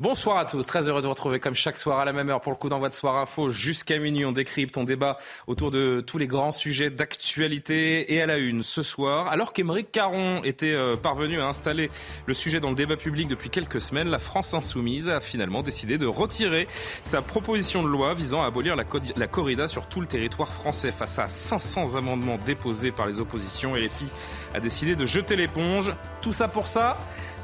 Bonsoir à tous, très heureux de vous retrouver comme chaque soir à la même heure pour le coup d'envoi de Soir Info jusqu'à minuit. On décrypte, on débat autour de tous les grands sujets d'actualité et à la une ce soir. Alors qu'Émeric Caron était euh, parvenu à installer le sujet dans le débat public depuis quelques semaines, la France insoumise a finalement décidé de retirer sa proposition de loi visant à abolir la, la corrida sur tout le territoire français face à 500 amendements déposés par les oppositions et les filles a décidé de jeter l'éponge. Tout ça pour ça?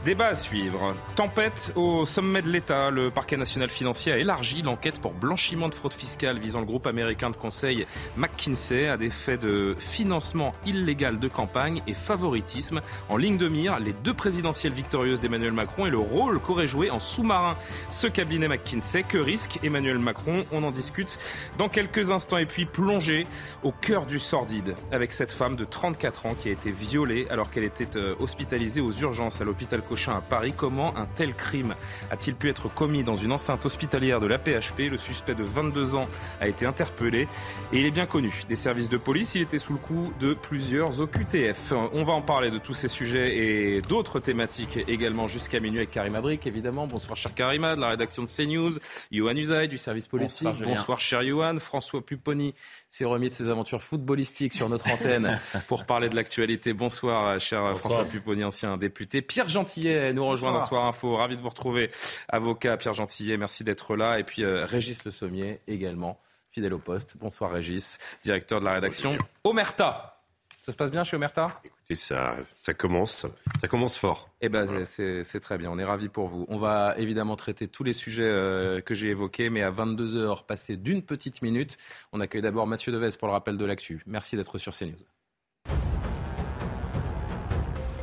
Débat à suivre. Tempête au sommet de l'État. Le parquet national financier a élargi l'enquête pour blanchiment de fraude fiscale visant le groupe américain de conseil McKinsey à des faits de financement illégal de campagne et favoritisme. En ligne de mire, les deux présidentielles victorieuses d'Emmanuel Macron et le rôle qu'aurait joué en sous-marin ce cabinet McKinsey. Que risque Emmanuel Macron? On en discute dans quelques instants. Et puis plonger au cœur du sordide avec cette femme de 34 ans qui a été violée alors qu'elle était euh, hospitalisée aux urgences à l'hôpital à Paris. Comment un tel crime a-t-il pu être commis dans une enceinte hospitalière de la PHP Le suspect de 22 ans a été interpellé et il est bien connu des services de police. Il était sous le coup de plusieurs OQTF. On va en parler de tous ces sujets et d'autres thématiques également jusqu'à minuit avec Karim Abrik, évidemment. Bonsoir, cher Karima, de la rédaction de CNews. Yohan Usaï, du service politique. Bonsoir, Bonsoir cher Yohan. François Pupponi, s'est remis de ses aventures footballistiques sur notre antenne pour parler de l'actualité. Bonsoir, cher François Pupponi, ancien député. Pierre Gentillet nous rejoint dans Soir Info. Ravi de vous retrouver, avocat Pierre Gentillet. Merci d'être là. Et puis euh, Régis Le Sommier également, fidèle au poste. Bonsoir Régis, directeur de la rédaction Omerta. Ça se passe bien chez Omerta? Écoutez, ça, ça commence, ça commence fort. Eh ben, c'est très bien. On est ravis pour vous. On va évidemment traiter tous les sujets euh, que j'ai évoqués, mais à 22 heures, passées d'une petite minute, on accueille d'abord Mathieu Deves pour le rappel de l'actu. Merci d'être sur CNews.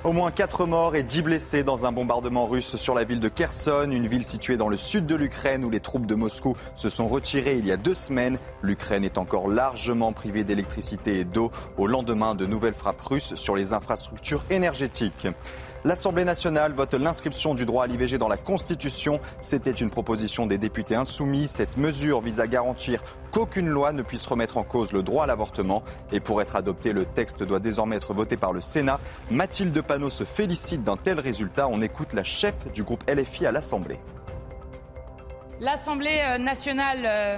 Au moins 4 morts et 10 blessés dans un bombardement russe sur la ville de Kherson, une ville située dans le sud de l'Ukraine où les troupes de Moscou se sont retirées il y a deux semaines. L'Ukraine est encore largement privée d'électricité et d'eau au lendemain de nouvelles frappes russes sur les infrastructures énergétiques. L'Assemblée nationale vote l'inscription du droit à l'IVG dans la Constitution. C'était une proposition des députés insoumis. Cette mesure vise à garantir qu'aucune loi ne puisse remettre en cause le droit à l'avortement. Et pour être adopté, le texte doit désormais être voté par le Sénat. Mathilde Panot se félicite d'un tel résultat. On écoute la chef du groupe LFI à l'Assemblée. L'Assemblée euh, nationale euh,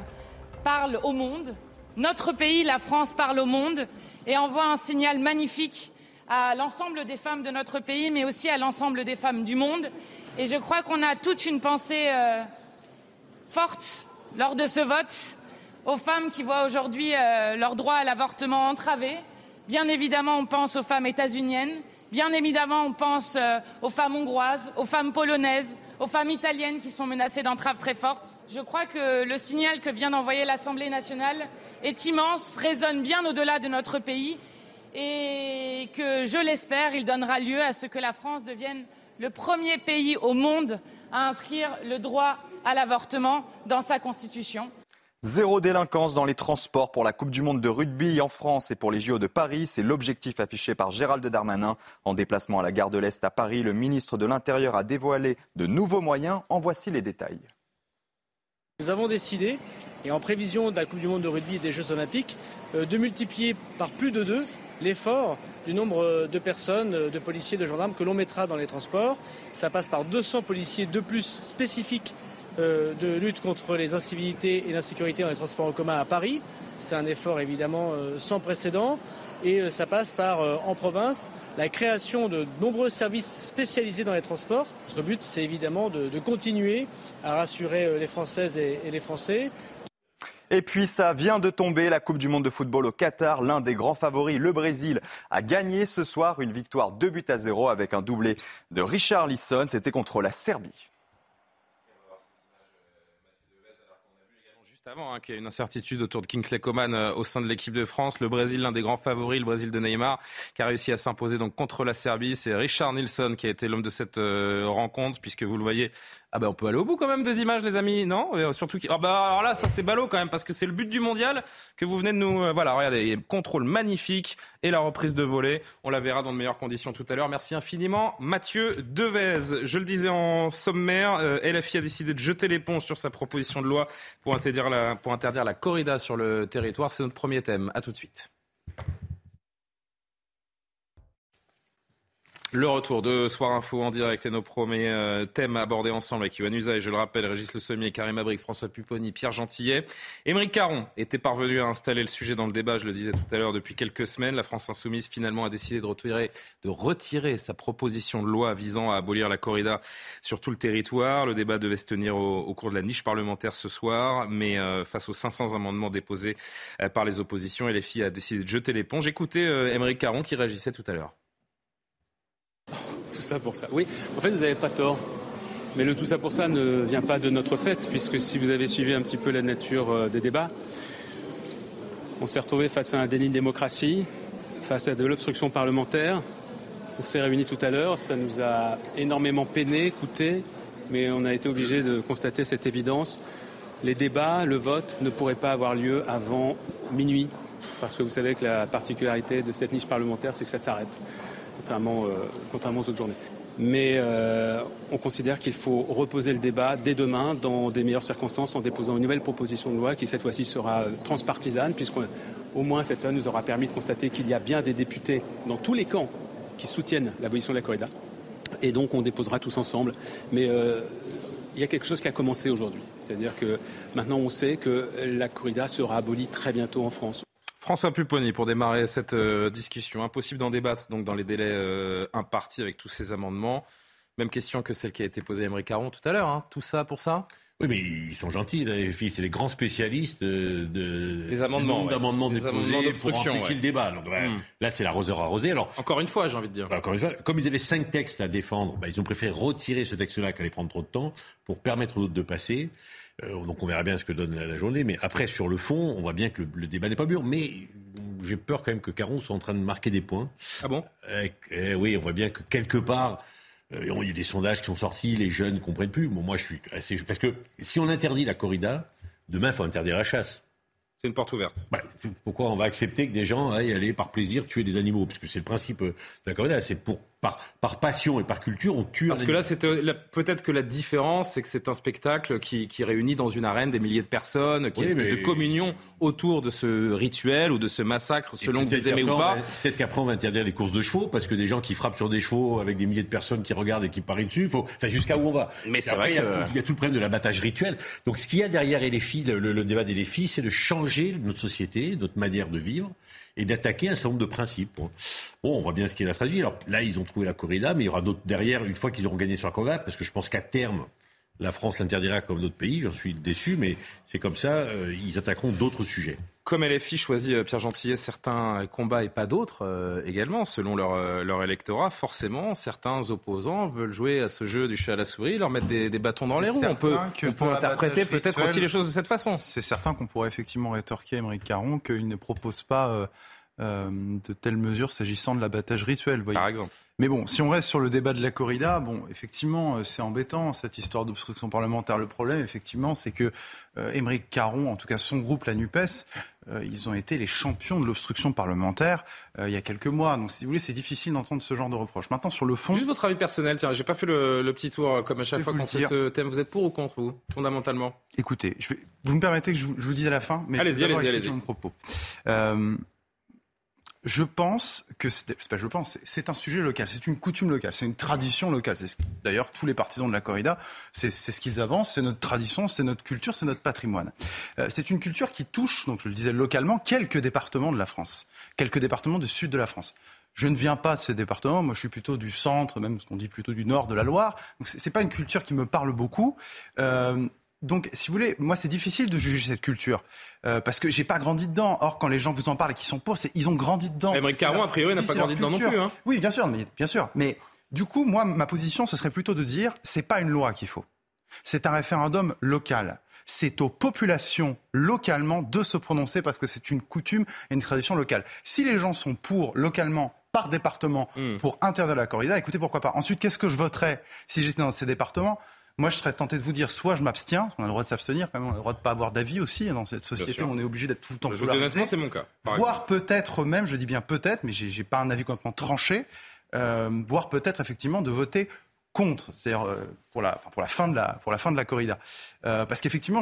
parle au monde. Notre pays, la France, parle au monde et envoie un signal magnifique à l'ensemble des femmes de notre pays, mais aussi à l'ensemble des femmes du monde. Et je crois qu'on a toute une pensée euh, forte lors de ce vote aux femmes qui voient aujourd'hui euh, leur droit à l'avortement entravé. Bien évidemment, on pense aux femmes états-uniennes. Bien évidemment, on pense euh, aux femmes hongroises, aux femmes polonaises, aux femmes italiennes qui sont menacées d'entraves très fortes. Je crois que le signal que vient d'envoyer l'Assemblée nationale est immense, résonne bien au-delà de notre pays et que, je l'espère, il donnera lieu à ce que la France devienne le premier pays au monde à inscrire le droit à l'avortement dans sa Constitution. Zéro délinquance dans les transports pour la Coupe du Monde de rugby en France et pour les JO de Paris. C'est l'objectif affiché par Gérald Darmanin. En déplacement à la gare de l'Est à Paris, le ministre de l'Intérieur a dévoilé de nouveaux moyens. En voici les détails. Nous avons décidé, et en prévision de la Coupe du Monde de rugby et des Jeux Olympiques, euh, de multiplier par plus de deux l'effort du nombre de personnes, de policiers, de gendarmes que l'on mettra dans les transports. Ça passe par 200 policiers de plus spécifiques euh, de lutte contre les incivilités et l'insécurité dans les transports en commun à Paris. C'est un effort évidemment euh, sans précédent et euh, ça passe par, en province, la création de nombreux services spécialisés dans les transports. Notre but, c'est évidemment de, continuer à rassurer les Françaises et les Français, et puis ça vient de tomber, la Coupe du Monde de football au Qatar. L'un des grands favoris, le Brésil, a gagné ce soir une victoire 2 buts à 0 avec un doublé de Richard Lisson. C'était contre la Serbie juste avant, hein, qu'il y a une incertitude autour de Kingsley Coman euh, au sein de l'équipe de France. Le Brésil, l'un des grands favoris, le Brésil de Neymar, qui a réussi à s'imposer donc contre la Serbie. C'est Richard Nilsson qui a été l'homme de cette euh, rencontre, puisque vous le voyez, ah ben on peut aller au bout quand même des images, les amis, non? Surtout ah bah alors là, ça c'est ballot quand même parce que c'est le but du mondial que vous venez de nous. Euh, voilà, regardez, contrôle magnifique et la reprise de volée. On la verra dans de meilleures conditions tout à l'heure. Merci infiniment, Mathieu Devez. Je le disais en sommaire, euh, LFI a décidé de jeter l'éponge sur sa proposition de loi pour interdire la, pour interdire la corrida sur le territoire. C'est notre premier thème. À tout de suite. Le retour de Soir Info en direct, c'est nos premiers euh, thèmes abordés ensemble avec Yohann Usa et je le rappelle, Régis Le Sommier, Karim Abric, François Pupponi, Pierre Gentillet. Émeric Caron était parvenu à installer le sujet dans le débat, je le disais tout à l'heure, depuis quelques semaines. La France Insoumise finalement a décidé de retirer, sa proposition de loi visant à abolir la corrida sur tout le territoire. Le débat devait se tenir au, cours de la niche parlementaire ce soir, mais euh, face aux 500 amendements déposés euh, par les oppositions, LFI a décidé de jeter l'éponge. Écoutez Émeric Caron qui réagissait tout à l'heure ça pour ça. Oui, en fait, vous n'avez pas tort. Mais le tout ça pour ça ne vient pas de notre fait, puisque si vous avez suivi un petit peu la nature euh, des débats, on s'est retrouvé face à un déni de démocratie, face à de l'obstruction parlementaire. On s'est réunis tout à l'heure, ça nous a énormément peiné, coûté, mais on a été obligé de constater cette évidence. Les débats, le vote ne pourraient pas avoir lieu avant minuit, parce que vous savez que la particularité de cette niche parlementaire, c'est que ça s'arrête contrairement, euh, contrairement aux autres journées. Mais euh, on considère qu'il faut reposer le débat dès demain dans des meilleures circonstances en déposant une nouvelle proposition de loi qui cette fois-ci sera transpartisane puisqu'au moins cette loi nous aura permis de constater qu'il y a bien des députés dans tous les camps qui soutiennent l'abolition de la corrida. Et donc on déposera tous ensemble. Mais euh, il y a quelque chose qui a commencé aujourd'hui. C'est-à-dire que maintenant on sait que la corrida sera abolie très bientôt en France. François Pupponi, pour démarrer cette euh, discussion. Impossible d'en débattre donc dans les délais euh, impartis avec tous ces amendements. Même question que celle qui a été posée à Emery Caron tout à l'heure. Hein. Tout ça pour ça? Oui, mais ils sont gentils, les filles. C'est les grands spécialistes de, des amendements, d'amendements déposés pour amplifier le débat. Hmm. Là, c'est l'arroseur arrosé. Alors, encore une fois, j'ai envie de dire. Bah, encore une fois, comme ils avaient cinq textes à défendre, bah, ils ont préféré retirer ce texte-là qui allait prendre trop de temps pour permettre aux autres de passer. Euh, donc on verra bien ce que donne la, journée. Mais après, sur le fond, on voit bien que le, débat n'est pas mûr. Mais j'ai peur quand même que Caron soit en train de marquer des points. Ah bon? Eh, eh Oui, on voit bien que quelque part, euh, il y a des sondages qui sont sortis, les jeunes ne comprennent plus. Bon, moi, je suis assez... Parce que si on interdit la corrida, demain, il faut interdire la chasse. C'est une porte ouverte. Bah, pourquoi on va accepter que des gens aillent aller par plaisir tuer des animaux? Parce que c'est le principe de la corrida, c'est pour par, passion et par culture, on tue. Parce que là, euh, peut-être que la différence, c'est que c'est un spectacle qui, réunit dans une arène des milliers de personnes, qui est une espèce de communion autour de ce rituel ou de ce massacre, selon que vous aimez ou pas. Peut-être qu'après, on va interdire les courses de chevaux, parce que des gens qui frappent sur des chevaux avec des milliers de personnes qui regardent et qui parient dessus, faut... enfin, jusqu'à où on va Mais c'est vrai qu'il y, a tout le problème de l'abattage rituel. Donc, ce qu'il y a derrière les filles, le, le débat des défis, c'est de changer notre société, notre manière de vivre et d'attaquer un certain nombre de principes. Bon, on voit bien ce qu'est la stratégie. Alors là, ils ont trouvé la corrida, mais il y aura d'autres derrière, une fois qu'ils auront gagné sur la corrida, parce que je pense qu'à terme, la France l'interdira comme d'autres pays, j'en suis déçu, mais c'est comme ça, euh, ils attaqueront d'autres sujets. Comme LFI choisit euh, Pierre Gentillet certains combats et pas d'autres euh, également, selon leur, leur, électorat, forcément, certains opposants veulent jouer à ce jeu du chat à la souris, leur mettre des, bâtons dans les roues. On peut, on peut interpréter peut-être aussi les choses de cette façon. C'est certain qu'on pourrait effectivement rétorquer à Émeric Caron qu'il ne propose pas de telles mesures s'agissant de l'abattage rituel. Par exemple. Mais bon, si on reste sur le débat de la corrida, bon, effectivement, euh, c'est embêtant cette histoire d'obstruction parlementaire. Le problème, effectivement, c'est que euh, Émeric Caron, en tout cas son groupe, la Nupes, euh, ils ont été les champions de l'obstruction parlementaire il y a quelques mois. Donc, si vous voulez, c'est difficile d'entendre ce genre de reproches. Maintenant, sur le fond, juste votre avis personnel. Tiens, j'ai pas fait le, petit tour comme à chaque fois qu'on fait ce thème. Vous êtes pour ou contre vous, fondamentalement? Écoutez, je vais, vous me permettez que je vous, je vous dise à la fin, mais allez-y, allez-y, allez-y. Mon propos. Je pense que c'est pas je pense, c'est un sujet local, c'est une coutume locale, c'est une tradition locale. C'est d'ailleurs tous les partisans de la corrida, c'est ce qu'ils avancent, c'est notre tradition, c'est notre culture, c'est notre patrimoine. Euh, c'est une culture qui touche, donc je le disais localement, quelques départements de la France, quelques départements du sud de la France. Je ne viens pas de ces départements, moi je suis plutôt du centre, même ce qu'on dit plutôt du nord de la Loire. Donc c'est pas une culture qui me parle beaucoup. Euh, donc, si vous voulez, moi, c'est difficile de juger cette culture euh, parce que j'ai pas grandi dedans. Or, quand les gens vous en parlent et qui sont pour, c'est ils ont grandi dedans. Émeric Caron, a priori, n'a pas grandi dedans non plus. Hein. Oui, bien sûr, mais bien sûr. Mais du coup, moi, ma position, ce serait plutôt de dire, c'est pas une loi qu'il faut. C'est un référendum local. C'est aux populations localement de se prononcer parce que c'est une coutume et une tradition locale. Si les gens sont pour localement par département Hmm. pour interdire la corrida, écoutez pourquoi pas. Ensuite, qu'est-ce que je voterais si j'étais dans ces départements? Moi, je serais tenté de vous dire, soit je m'abstiens, parce qu'on a le droit de s'abstenir, quand même, on a le droit de pas avoir d'avis aussi hein, dans cette société. où On est obligé d'être tout le temps Je honnêtement, c'est mon cas. Voire peut-être même, je dis bien peut-être, mais j'ai pas un avis complètement tranché, euh, voire peut-être effectivement de voter contre, c'est-à-dire euh, pour, la, enfin, pour, la fin de la, pour la fin de la corrida. Euh, parce qu'effectivement,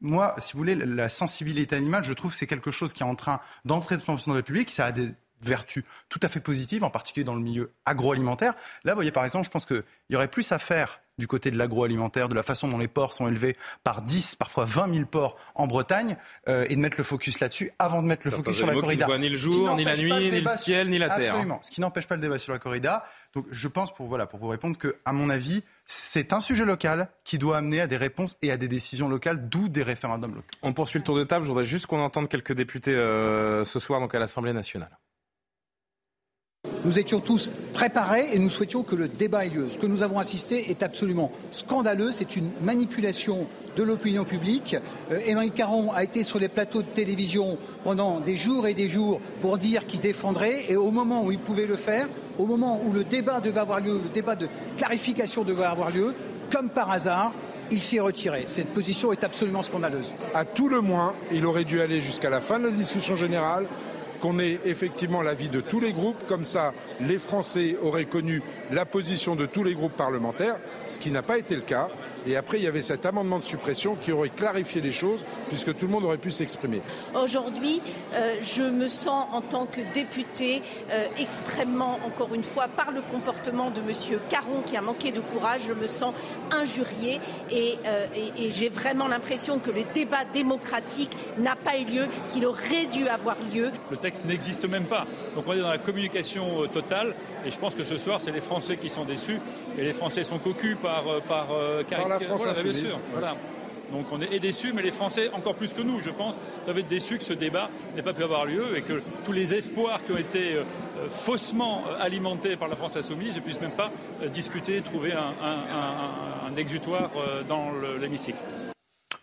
moi, si vous voulez, la sensibilité animale, je trouve que c'est quelque chose qui est en train d'entrer dans la République, ça a des vertus tout à fait positives, en particulier dans le milieu agroalimentaire. Là, vous voyez, par exemple, je pense qu'il y aurait plus à faire du côté de l'agroalimentaire, de la façon dont les porcs sont élevés par 10, parfois 20 000 porcs en Bretagne, euh, et de mettre le focus là-dessus avant de mettre le focus sur la corrida. voient ni le jour, ni la nuit, ni le ciel, ni la terre. Absolument. Ce qui n'empêche pas le débat sur la corrida. Donc, je pense, pour, voilà, pour vous répondre, que, à mon avis, c'est un sujet local qui doit amener à des réponses et à des décisions locales, d'où des référendums locaux. On poursuit le tour de table. Je voudrais juste qu'on entende quelques députés euh, ce soir donc à l'Assemblée nationale. Nous étions tous préparés et nous souhaitions que le débat ait lieu. Ce que nous avons assisté est absolument scandaleux. C'est une manipulation de l'opinion publique. Euh, Caron a été sur les plateaux de télévision pendant des jours et des jours pour dire qu'il défendrait et au moment où il pouvait le faire, au moment où le débat devait avoir lieu, le débat de clarification devait avoir lieu, comme par hasard, il s'y est retiré. Cette position est absolument scandaleuse. À tout le moins, il aurait dû aller jusqu'à la fin de la discussion générale, qu'on ait effectivement l'avis de tous les groupes. Comme ça, les Français auraient connu la position de tous les groupes parlementaires, ce qui n'a pas été le cas. Et après, il y avait cet amendement de suppression qui aurait clarifié les choses, puisque tout le monde aurait pu s'exprimer. Aujourd'hui, euh, je me sens en tant que députée euh, extrêmement, encore une fois, par le comportement de M. Caron qui a manqué de courage, je me sens injuriée et, euh, et- et j'ai vraiment l'impression que le débat démocratique n'a pas eu lieu, qu'il aurait dû avoir lieu. Le texte n'existe même pas. Donc on est dans la communication euh, totale. Et je pense que ce soir, c'est les Français qui sont déçus. Et les Français sont cocus par, euh, par, euh, Par la France voilà, bien insoumise. sûr. Voilà. Donc on est déçus, mais les Français, encore plus que nous, je pense, doivent être déçus que ce débat n'ait pas pu avoir lieu et que tous les espoirs qui ont été euh, euh, faussement euh, alimentés par la France insoumise ne puissent même pas discuter, trouver un, exutoire dans le- l'hémicycle.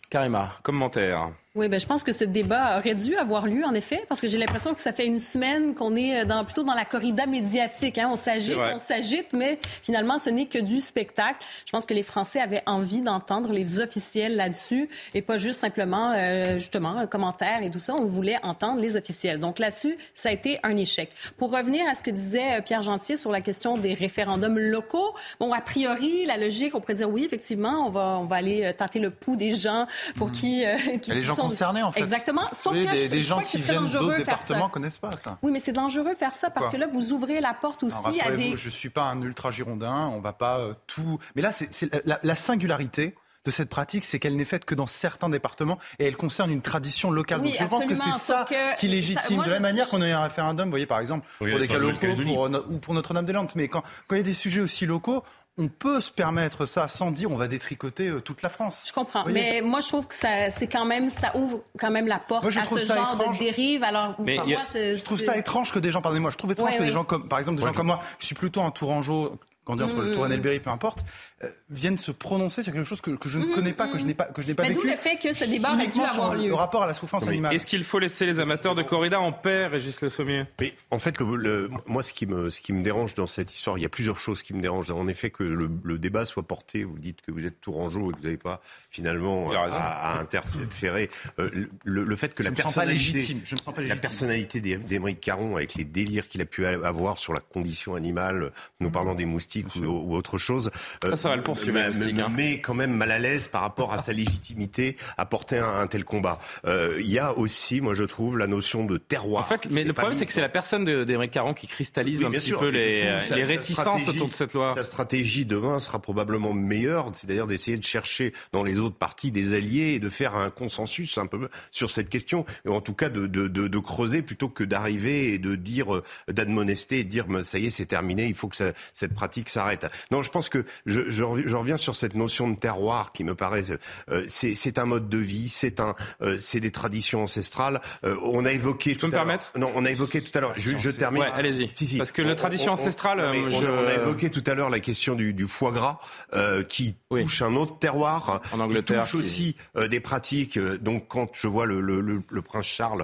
Karima, commentaire. Oui, ben, je pense que ce débat aurait dû avoir lieu, en effet, parce que j'ai l'impression que ça fait une semaine qu'on est euh, dans, plutôt dans la corrida médiatique. Hein. On s'agite, on s'agite, mais finalement, ce n'est que du spectacle. Je pense que les Français avaient envie d'entendre les officiels là-dessus et pas juste simplement, euh, justement, un commentaire et tout ça. On voulait entendre les officiels. Donc là-dessus, ça a été un échec. Pour revenir à ce que disait euh, Pierre Gentier sur la question des référendums locaux, bon, a priori, la logique, on pourrait dire oui, effectivement, on va, on va aller euh, tâter le pouls des gens pour qui, euh, qui Les gens sont- concernés, en fait. Exactement. Sauf Oui, que des, je, des je gens crois que qui c'est très viennent dangereux d'autres de faire départements ça. connaissent pas ça. Oui, mais c'est dangereux faire ça parce Pourquoi que là, vous ouvrez la porte Non, aussi à des. je suis pas un ultra girondin, on va pas euh, tout. Mais là, c'est la, la singularité de cette pratique, c'est qu'elle n'est faite que dans certains départements et elle concerne une tradition locale. Oui, Donc je pense que c'est ça que qui ça- légitime. moi, de la je- même manière qu'on a eu un référendum, vous voyez par exemple, Oui, pour des cas locaux Nouvelle-Calédonie. pour, no- ou pour Notre-Dame-des-Landes. Mais quand, quand il y a des sujets aussi locaux, on peut se permettre ça sans dire on va détricoter euh, toute la France. Je comprends, mais moi je trouve que ça, c'est quand même, ça ouvre quand même la porte Moi, je à ce ça genre étrange. de dérive. Alors, Mais y a- moi, je, Je trouve ça étrange que des gens, pardonnez-moi, je trouve étrange Ouais, que des oui. gens comme, par exemple, des Moi, gens je- comme moi, je suis plutôt un Tourangeau, quand dire, entre le Mm, Touraine et mm. le Berry, peu importe, euh, viennent se prononcer sur quelque chose que, que je ne connais pas, que je n'ai pas, que je n'ai pas Mais d'où le fait que ce débat aurait dû avoir lieu. Le rapport à la souffrance animale. Est-ce qu'il faut laisser les amateurs de corrida en paix, Régis Le Sommier? Mais en fait, le, le- moi, ce qui, me, ce qui me dérange dans cette histoire, il y a plusieurs choses qui me dérangent. En effet, que le, le débat soit porté, vous dites que vous êtes tourangeau et que vous n'avez pas finalement à, à interférer. Euh, le, le fait que Je la me sens pas personnalité, légitime. Je me sens pas la personnalité d'Émeric Caron, avec les délires qu'il a pu avoir sur la condition animale, nous parlons des moustiques ou, ou autre chose, Ça, ça va le poursuivre, moustiques, me hein. met quand même mal à l'aise par rapport à sa légitimité à porter un, un tel combat. Euh, Il y a aussi, moi je trouve, la notion de terroir. En fait, mais le problème, c'est que c'est la personne d'Éric Caron qui cristallise Oui, un petit sûr. peu les, coup, sa- les réticences autour de cette loi. Sa stratégie demain sera probablement meilleure, c'est-à-dire d'essayer de chercher dans les autres partis des alliés et de faire un consensus un peu sur cette question, et en tout cas de, de, de, de creuser plutôt que d'arriver et de dire, euh, d'admonester et de dire, Mais ça y est, c'est terminé, il faut que ça- cette pratique s'arrête. Non, je pense que je, je, reviens sur cette notion de terroir qui me paraît, euh, c'est un mode de vie, c'est un, euh, c'est des traditions ancestrales. Euh, on a évoqué. Tu peux me permettre? Non, on a évoqué tout à l'heure. Je, je, termine. Ouais, allez-y. Si, si. Parce que la tradition ancestrale. On, je... on, a évoqué tout à l'heure la question du, du foie gras qui touche un autre terroir. En Angleterre. Qui touche aussi des pratiques. donc quand je vois le, le, le, prince Charles,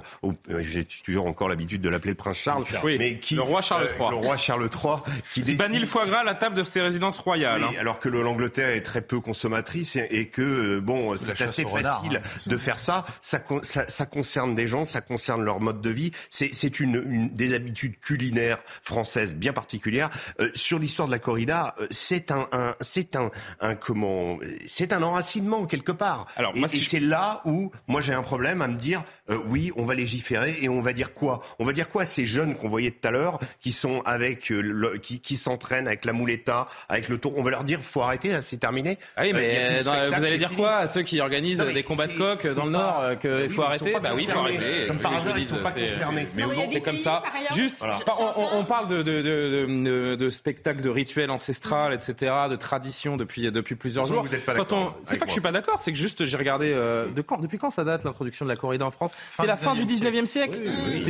j'ai toujours encore l'habitude de l'appeler le prince Charles, oui, mais qui le roi Charles III, le roi Charles III, qui décide... bannit le foie gras à la table de ses résidences royales. Oui, hein. Alors que l'Angleterre est très peu consommatrice et, que bon, c'est assez facile hein, de faire ça. Ça, ça. ça, concerne des gens, ça concerne leur mode de vie. C'est une, une, des habitudes culinaires françaises bien particulières. Euh, sur l'histoire de la corrida, euh, c'est un, un c'est un, un, comment, c'est un enracinement quelque part. Alors, et, c'est là où moi j'ai un problème à me dire euh, oui, on va légiférer et on va dire quoi? On va dire quoi à ces jeunes qu'on voyait tout à l'heure qui sont avec le, qui, qui s'entraînent avec la mouletta, avec le tour On va leur dire faut arrêter, c'est terminé. Ah oui, mais vous allez dire quoi à ceux qui organisent des combats de coq dans le Nord qu'il faut arrêter Bah oui, il faut arrêter. Comme par hasard, ils sont pas concernés. Mais c'est comme ça. Juste, on parle de spectacles, de rituels ancestrales, etc., de traditions depuis depuis plusieurs jours. Vous êtes pas d'accord C'est pas que je suis pas d'accord, c'est que juste j'ai regardé de quand, depuis quand ça date l'introduction de la corrida en France? C'est la fin du 19e siècle.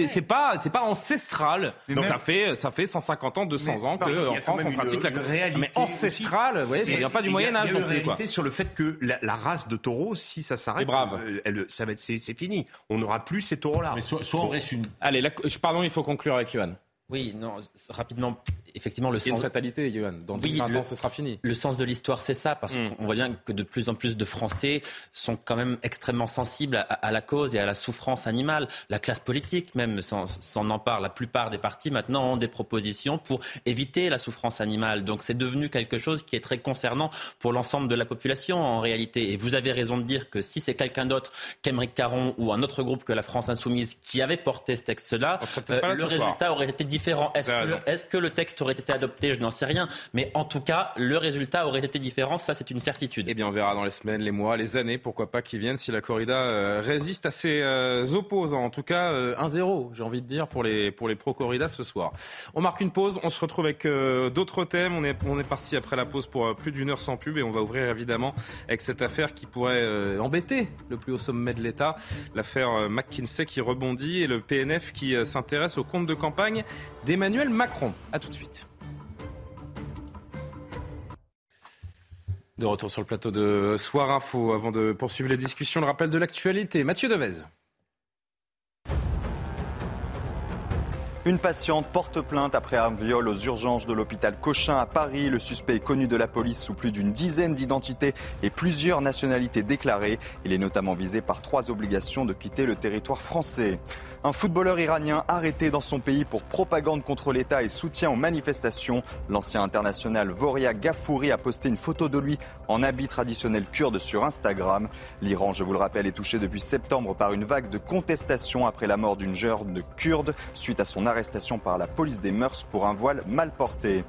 C'est pas c'est pas ancestral. Ça fait ça fait 150 ans, 200 ans que en France on pratique la corrida. Mais ancestral, vous voyez, ça vient pas du Moyen Âge non plus. Y a sur le fait que la race de taureaux, si ça s'arrête, ça va être c'est fini. On n'aura plus ces taureaux-là. Mais soit, on reste une. Allez, pardon, il faut conclure avec Johan. Oui, non, rapidement, effectivement, le sens. une fatalité, Johan. Dans oui, 20 ans, ce sera fini. Le sens de l'histoire, c'est ça, parce mm. qu'on voit bien que de plus en plus de Français sont quand même extrêmement sensibles à, la cause et à la souffrance animale. La classe politique, même, s'en empare. La plupart des partis, maintenant, ont des propositions pour éviter la souffrance animale. Donc, c'est devenu quelque chose qui est très concernant pour l'ensemble de la population, en réalité. Et vous avez raison de dire que si c'est quelqu'un d'autre qu'Emeric Caron ou un autre groupe que la France Insoumise qui avait porté ce texte-là, euh, le résultat aurait été différent est-ce que, le texte aurait été adopté Je n'en sais rien. Mais en tout cas, le résultat aurait été différent. Ça, c'est une certitude. Eh bien, on verra dans les semaines, les mois, les années, pourquoi pas, qui viennent, si la corrida euh, résiste à ses euh, opposants. En tout cas, 1-0, euh, j'ai envie de dire, pour les, pour les pro-corrida ce soir. On marque une pause. On se retrouve avec d'autres thèmes. On est, on est parti après la pause pour plus d'une heure sans pub et on va ouvrir évidemment avec cette affaire qui pourrait embêter le plus haut sommet de l'État. L'affaire McKinsey qui rebondit et le PNF qui s'intéresse au compte de campagne d'Emmanuel Macron. A tout de suite. De retour sur le plateau de Soir Info. Avant de poursuivre les discussions, le rappel de l'actualité. Mathieu Devez. Une patiente porte plainte après un viol aux urgences de l'hôpital Cochin à Paris. Le suspect est connu de la police sous plus d'une dizaine d'identités et plusieurs nationalités déclarées. Il est notamment visé par trois obligations de quitter le territoire français. Un footballeur iranien arrêté dans son pays pour propagande contre l'État et soutien aux manifestations. L'ancien international Voria Gafouri a posté une photo de lui en habit traditionnel kurde sur Instagram. L'Iran, je vous le rappelle, est touché depuis septembre par une vague de contestation après la mort d'une jeune kurde suite à son arrestation par la police des mœurs pour un voile mal porté.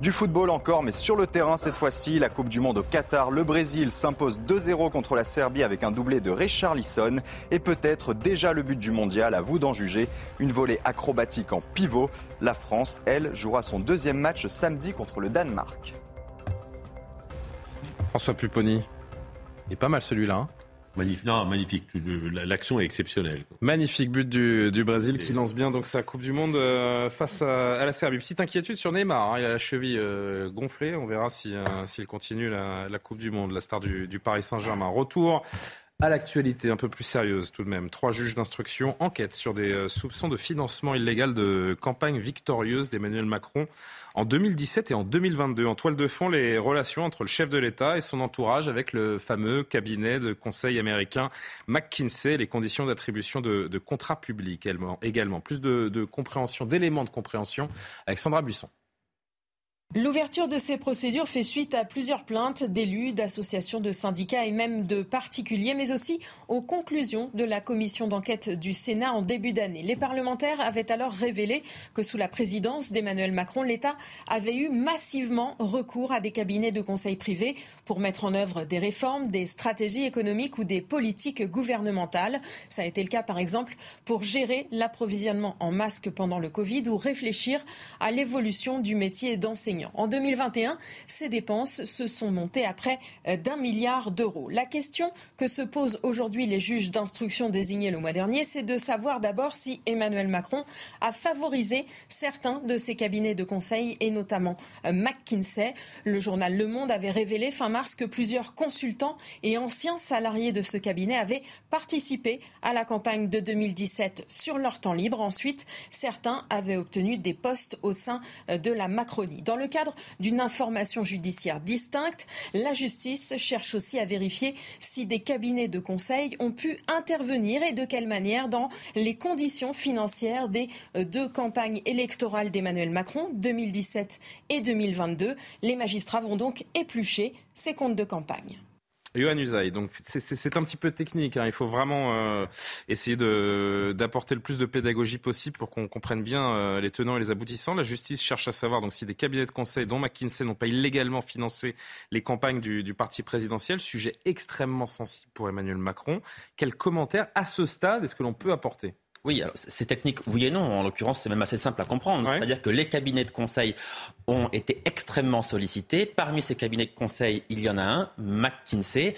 Du football encore, mais sur le terrain cette fois-ci, la Coupe du Monde au Qatar, le Brésil s'impose 2-0 contre la Serbie avec un doublé de Richarlison et peut-être déjà le but du mondial, à vous d'en juger. Une volée acrobatique en pivot. La France, elle, jouera son deuxième match samedi contre le Danemark. François Pupponi, il est pas mal celui-là. Hein Magnifique. Non, magnifique. L'action est exceptionnelle. Magnifique but du, Brésil qui lance bien donc sa Coupe du Monde euh, face à, la Serbie. Petite inquiétude sur Neymar. Hein. Il a la cheville euh, gonflée. On verra euh, s'il continue la, Coupe du Monde. La star du, du Paris Saint-Germain. Retour à l'actualité un peu plus sérieuse tout de même. Trois juges d'instruction enquêtent sur des soupçons de financement illégal de campagne victorieuse d'Emmanuel Macron en 2017 et en 2022. En toile de fond, les relations entre le chef de l'État et son entourage avec le fameux cabinet de conseil américain McKinsey, les conditions d'attribution de, contrats publics également. Plus de, de compréhension, d'éléments de compréhension avec Sandra Buisson. L'ouverture de ces procédures fait suite à plusieurs plaintes d'élus, d'associations, de syndicats et même de particuliers, mais aussi aux conclusions de la commission d'enquête du Sénat en début d'année. Les parlementaires avaient alors révélé que sous la présidence d'Emmanuel Macron, l'État avait eu massivement recours à des cabinets de conseil privés pour mettre en œuvre des réformes, des stratégies économiques ou des politiques gouvernementales. Ça a été le cas, par exemple, pour gérer l'approvisionnement en masques pendant le Covid ou réfléchir à l'évolution du métier d'enseignant En 2021, ces dépenses se sont montées à près d'un milliard d'euros. La question que se posent aujourd'hui les juges d'instruction désignés le mois dernier, c'est de savoir d'abord si Emmanuel Macron a favorisé certains de ses cabinets de conseil et notamment euh, McKinsey. Le journal Le Monde avait révélé fin mars que plusieurs consultants et anciens salariés de ce cabinet avaient participé à la campagne de 2017 sur leur temps libre. Ensuite, certains avaient obtenu des postes au sein euh, de la Macronie. Cadre d'une information judiciaire distincte, la justice cherche aussi à vérifier si des cabinets de conseil ont pu intervenir et de quelle manière dans les conditions financières des euh, deux campagnes électorales d'Emmanuel Macron, 2017 et 2022. Les magistrats vont donc éplucher ces comptes de campagne. Yohann Usaï, donc c'est un petit peu technique. Hein. Il faut vraiment euh, essayer d'apporter le plus de pédagogie possible pour qu'on comprenne bien euh, les tenants et les aboutissants. La justice cherche à savoir donc si des cabinets de conseil, dont McKinsey, n'ont pas illégalement financé les campagnes du, du, parti présidentiel, sujet extrêmement sensible pour Emmanuel Macron. Quel commentaire à ce stade est-ce que l'on peut apporter? Oui, c'est technique, oui et non. En l'occurrence, c'est même assez simple à comprendre. C'est-à-dire que les cabinets de conseil ont été extrêmement sollicités. Parmi ces cabinets de conseil, il y en a un, McKinsey,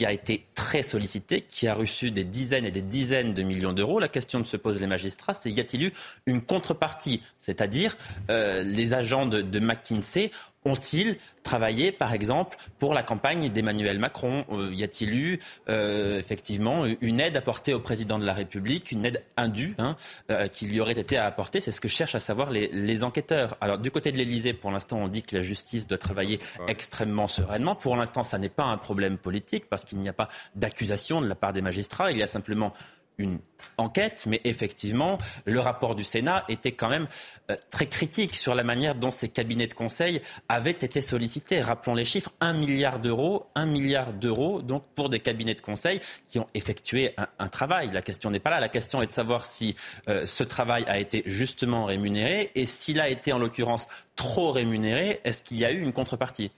qui a été très sollicité, qui a reçu des dizaines et des dizaines de millions d'euros. La question que se posent les magistrats, c'est y a-t-il eu une contrepartie? C'est-à-dire, euh, les agents de, de McKinsey ont-ils travaillé, par exemple, pour la campagne d'Emmanuel Macron euh, Y a-t-il eu euh, effectivement une aide apportée au président de la République, une aide indue hein, euh, qui lui aurait été apportée C'est ce que cherchent à savoir les, les enquêteurs. Alors, du côté de l'Élysée, pour l'instant, on dit que la justice doit travailler extrêmement sereinement. Pour l'instant, ça n'est pas un problème politique parce qu'il n'y a pas d'accusation de la part des magistrats. Il y a simplement une enquête, mais effectivement, le rapport du Sénat était quand même euh, très critique sur la manière dont ces cabinets de conseil avaient été sollicités. Rappelons les chiffres, un milliard d'euros, milliard d'euros, donc pour des cabinets de conseil qui ont effectué un, travail. La question n'est pas là. La question est de savoir si euh, ce travail a été justement rémunéré et s'il a été en l'occurrence trop rémunéré, est-ce qu'il y a eu une contrepartie?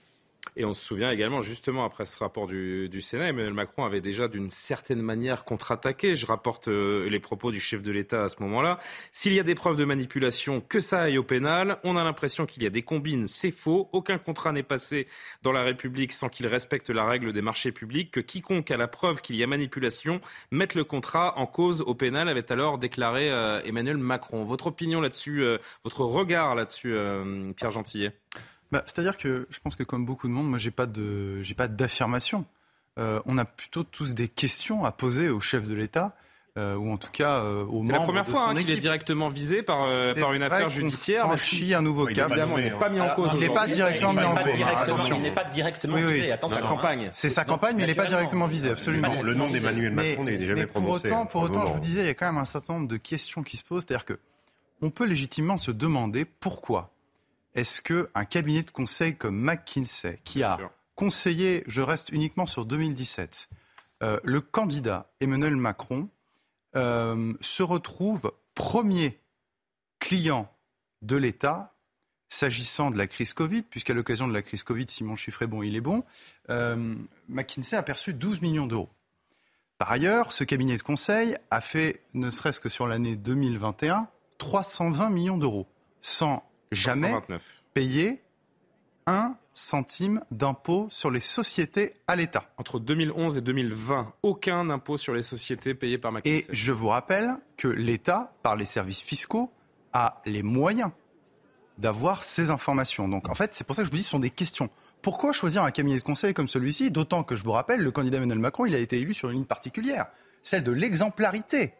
Et on se souvient également, justement, après ce rapport du, Sénat, Emmanuel Macron avait déjà d'une certaine manière contre-attaqué. Je rapporte euh, les propos du chef de l'État à ce moment-là. S'il y a des preuves de manipulation, que ça aille au pénal. On a l'impression qu'il y a des combines, c'est faux. Aucun contrat n'est passé dans la République sans qu'il respecte la règle des marchés publics. Que quiconque a la preuve qu'il y a manipulation mette le contrat en cause au pénal, avait alors déclaré euh, Emmanuel Macron. Votre opinion là-dessus, euh, votre regard là-dessus, Pierre Gentillet? Bah, c'est-à-dire que je pense que comme beaucoup de monde, moi, j'ai pas de, j'ai pas d'affirmation. Euh, on a plutôt tous des questions à poser au chef de l'État. Euh, ou en tout cas euh, aux membres C'est la première fois hein, qu'il est directement visé par, euh, par une affaire judiciaire. Franchit un nouveau cap. Évidemment, il n'est pas mis en cause. Il n'est pas directement mis en cause. Il n'est pas directement visé. Attention. Sa campagne. C'est sa campagne, mais il n'est pas directement visé, absolument. Le nom d'Emmanuel Macron n'est jamais prononcé. Pour autant, pour autant, je vous disais, il y a quand même un certain nombre de questions qui se posent. C'est-à-dire que on peut légitimement se demander pourquoi est-ce qu'un cabinet de conseil comme McKinsey, qui a conseillé, je reste uniquement sur 2017, euh, le candidat Emmanuel Macron euh, se retrouve premier client de l'État s'agissant de la crise Covid, puisqu'à l'occasion de la crise Covid, si mon chiffre est bon, il est bon, euh, McKinsey a perçu 12 millions d'euros. Par ailleurs, ce cabinet de conseil a fait, ne serait-ce que sur l'année 2021, 320 millions d'euros, sans jamais payer un centime d'impôt sur les sociétés à l'État. Entre 2011 et 2020, aucun impôt sur les sociétés payé par McKinsey. Et je vous rappelle que l'État, par les services fiscaux, a les moyens d'avoir ces informations. Donc en fait, c'est pour ça que je vous dis, ce sont des questions. Pourquoi choisir un cabinet de conseil comme celui-ci? D'autant que je vous rappelle, le candidat Emmanuel Macron, il a été élu sur une ligne particulière, celle de l'exemplarité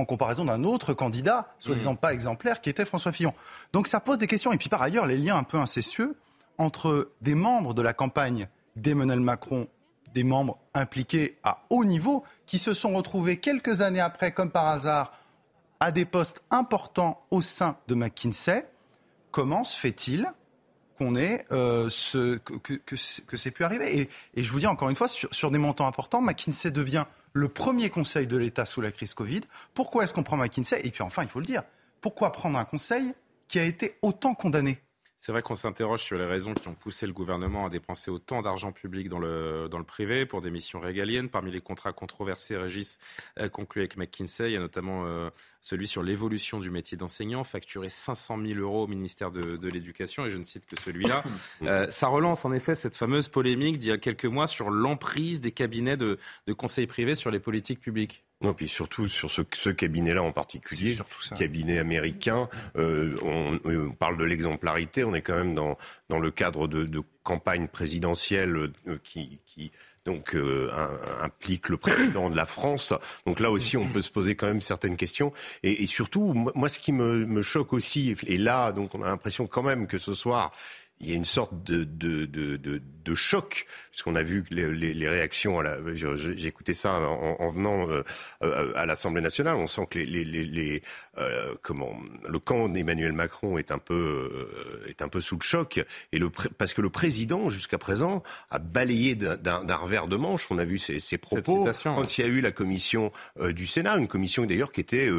en comparaison d'un autre candidat, soi-disant mmh. pas exemplaire, qui était François Fillon. Donc ça pose des questions. Et puis par ailleurs, les liens un peu incestueux entre des membres de la campagne d'Emmanuel Macron, des membres impliqués à haut niveau, qui se sont retrouvés quelques années après, comme par hasard, à des postes importants au sein de McKinsey. Comment se fait-il qu'on euh, que, que, c'est pu arriver. Et, je vous dis encore une fois, sur, sur, des montants importants, McKinsey devient le premier conseil de l'État sous la crise Covid. Pourquoi est-ce qu'on prend McKinsey? Et puis enfin, il faut le dire, pourquoi prendre un conseil qui a été autant condamné? C'est vrai qu'on s'interroge sur les raisons qui ont poussé le gouvernement à dépenser autant d'argent public dans le, dans le privé pour des missions régaliennes. Parmi les contrats controversés, Régis euh, conclu avec McKinsey, il y a notamment euh, celui sur l'évolution du métier d'enseignant, facturé 500 000 euros au ministère de, de l'Éducation, et je ne cite que celui-là. Euh, ça relance en effet cette fameuse polémique d'il y a quelques mois sur l'emprise des cabinets de, de conseil privés sur les politiques publiques. Non, puis surtout sur ce, ce cabinet-là en particulier, cabinet américain, euh, on, on, parle de l'exemplarité, on est quand même dans, dans le cadre de, de campagne présidentielle euh, qui, qui donc euh, un, implique le président de la France. Donc là aussi, on peut se poser quand même certaines questions. Et, et surtout, moi, ce qui me, me, choque aussi, et là, donc on a l'impression quand même que ce soir, il y a une sorte de, de, de, de, de choc, puisqu'on a vu les, les, les réactions. J'ai écouté ça en, en venant euh, euh, à l'Assemblée nationale. On sent que les, les euh, comment, le camp d'Emmanuel Macron est un peu euh, est un peu sous le choc, et le parce que le président jusqu'à présent a balayé d'un revers de manche. On a vu ses, ses propos quand il y a eu la commission euh, du Sénat, une commission d'ailleurs qui était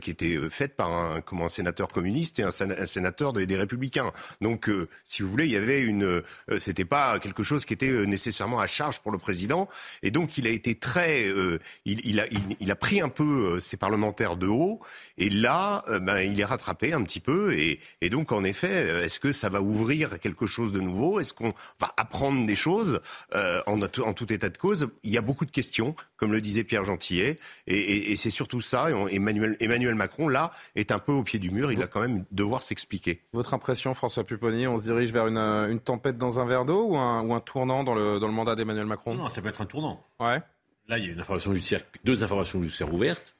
qui était faite par un comment un sénateur communiste et un, sénateur des, des Républicains. Donc si vous voulez, il y avait une, euh, c'était pas quelque chose qui était euh, nécessairement à charge pour le président, et donc il a été très, euh, il, a, pris un peu ses parlementaires de haut, et là, ben, il est rattrapé un petit peu, et, donc en effet, est-ce que ça va ouvrir quelque chose de nouveau? Est-ce qu'on va apprendre des choses? Euh, en, tout état de cause Il y a beaucoup de questions, comme le disait Pierre Gentillet, et, c'est surtout ça. Emmanuel Macron là est un peu au pied du mur. Il va quand même devoir s'expliquer. Votre impression, François Pupponi On se dirige vers une, une, tempête dans un verre d'eau ou un, ou un tournant dans le, dans le mandat d'Emmanuel Macron Non, ça peut être un tournant. Ouais. Là, il y a une information judiciaire, deux informations judiciaires ouvertes.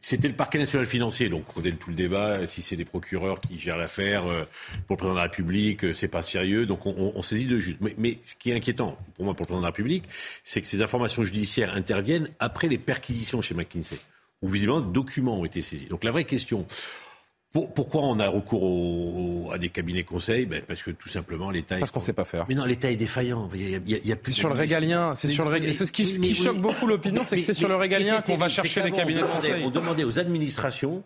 C'était le parquet national financier, donc on connaît tout le débat. Si c'est des procureurs qui gèrent l'affaire euh, pour le président de la République, euh, c'est pas sérieux. Donc on, on, saisit de juste. Mais, mais, ce qui est inquiétant pour moi, pour le président de la République, c'est que ces informations judiciaires interviennent après les perquisitions chez McKinsey, où visiblement documents ont été saisis. Donc la vraie question, pourquoi on a recours au, à des cabinets conseils? Ben Parce que tout simplement l'État. Parce qu'on ne sait pas faire. Mais non, l'État est défaillant. Il y a, il y a plus. C'est sur le régalien. C'est sur le régalien. Ce qui, ce qui choque beaucoup l'opinion, c'est que c'est sur le régalien qu'on va chercher les cabinets conseils. On demandait aux administrations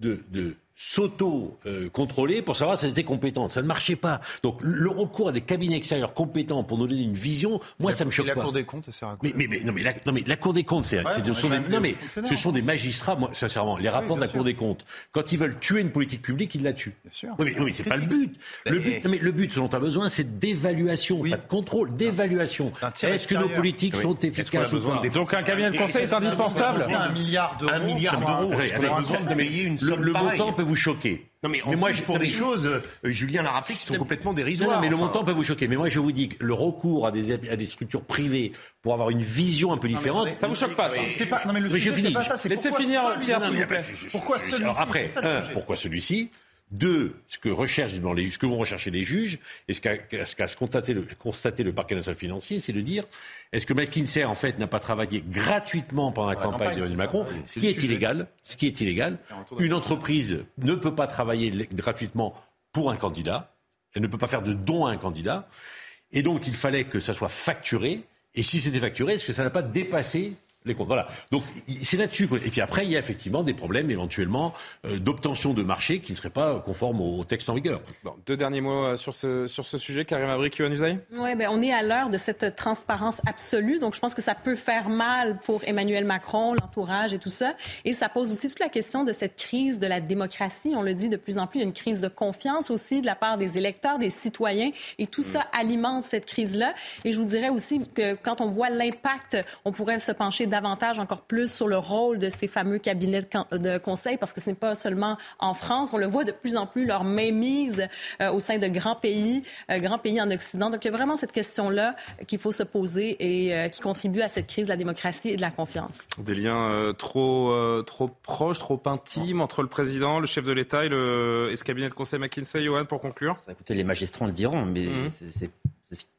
de, de s'auto-contrôler pour savoir si elles étaient compétentes. Ça ne marchait pas. Donc le recours à des cabinets extérieurs compétents pour nous donner une vision, moi ça me choque la pas. La Cour des comptes, c'est mais, mais, mais, non, mais la, non mais la Cour des comptes, c'est, ouais, ce sont des, non mais ce sont des magistrats. Moi, sincèrement, les rapports oui, de la sûr. Cour des comptes, quand ils veulent tuer une politique publique, ils la tuent. Bien sûr. Oui, mais, non, mais c'est pas le but. Le but, non, mais le but, selon ta besoin, c'est d'évaluation, oui. pas de contrôle, d'évaluation. Est-ce que nos politiques oui. sont efficaces ou pas Donc un cabinet de conseil est indispensable. Un milliard d'euros. Un milliard d'euros. Le montant peut vous choquer. Non mais, mais moi, je pour des choses, euh, Julien l'a rappelé, qui sont complètement dérisoires. Non, non mais enfin. le montant peut vous choquer. Mais moi, je vous dis que le recours à des, à des structures privées pour avoir une vision un peu différente, ça vous choque pas ça C'est pas. Non mais le sujet, c'est pas ça. Laissez finir Pierre, s'il vous plaît. Pourquoi celui-ci Après, un, pourquoi celui-ci? Deux, ce que recherchent les, ce que vont rechercher les juges, et ce qu'a qu constaté, le, constaté le parquet national financier, c'est de dire est-ce que McKinsey en fait n'a pas travaillé gratuitement pendant la, la campagne d'Emmanuel Macron, ça, ce qui est illégal, ce qui est illégal. Une entreprise ne peut pas travailler gratuitement pour un candidat, elle ne peut pas faire de don à un candidat, et donc il fallait que ça soit facturé. Et si c'était facturé, est-ce que ça n'a pas dépassé les comptes. Voilà. Donc c'est là-dessus. Et puis après, il y a effectivement des problèmes éventuellement euh, d'obtention de marché qui ne seraient pas conformes au, texte en vigueur. Bon, deux derniers mots sur ce, sur ce sujet, Karim Abri, Yohann Usaï Oui, ben, on est à l'heure de cette transparence absolue. Donc je pense que ça peut faire mal pour Emmanuel Macron, l'entourage et tout ça. Et ça pose aussi toute la question de cette crise de la démocratie. On le dit de plus en plus, il y a une crise de confiance aussi de la part des électeurs, des citoyens. Et tout ça alimente cette crise-là. Et je vous dirais aussi que quand on voit l'impact, on pourrait se pencher davantage encore plus sur le rôle de ces fameux cabinets de, conseil, parce que ce n'est pas seulement en France, on le voit de plus en plus, leur mainmise euh, au sein de grands pays, euh, grands pays en Occident. Donc il y a vraiment cette question-là qu'il faut se poser et euh, qui contribue à cette crise de la démocratie et de la confiance. Des liens euh, trop, euh, trop proches, trop intimes entre le président, le chef de l'État et, le, et ce cabinet de conseil McKinsey, Johan, pour conclure? Écoutez, les magistrats le diront, mais mmh. c'est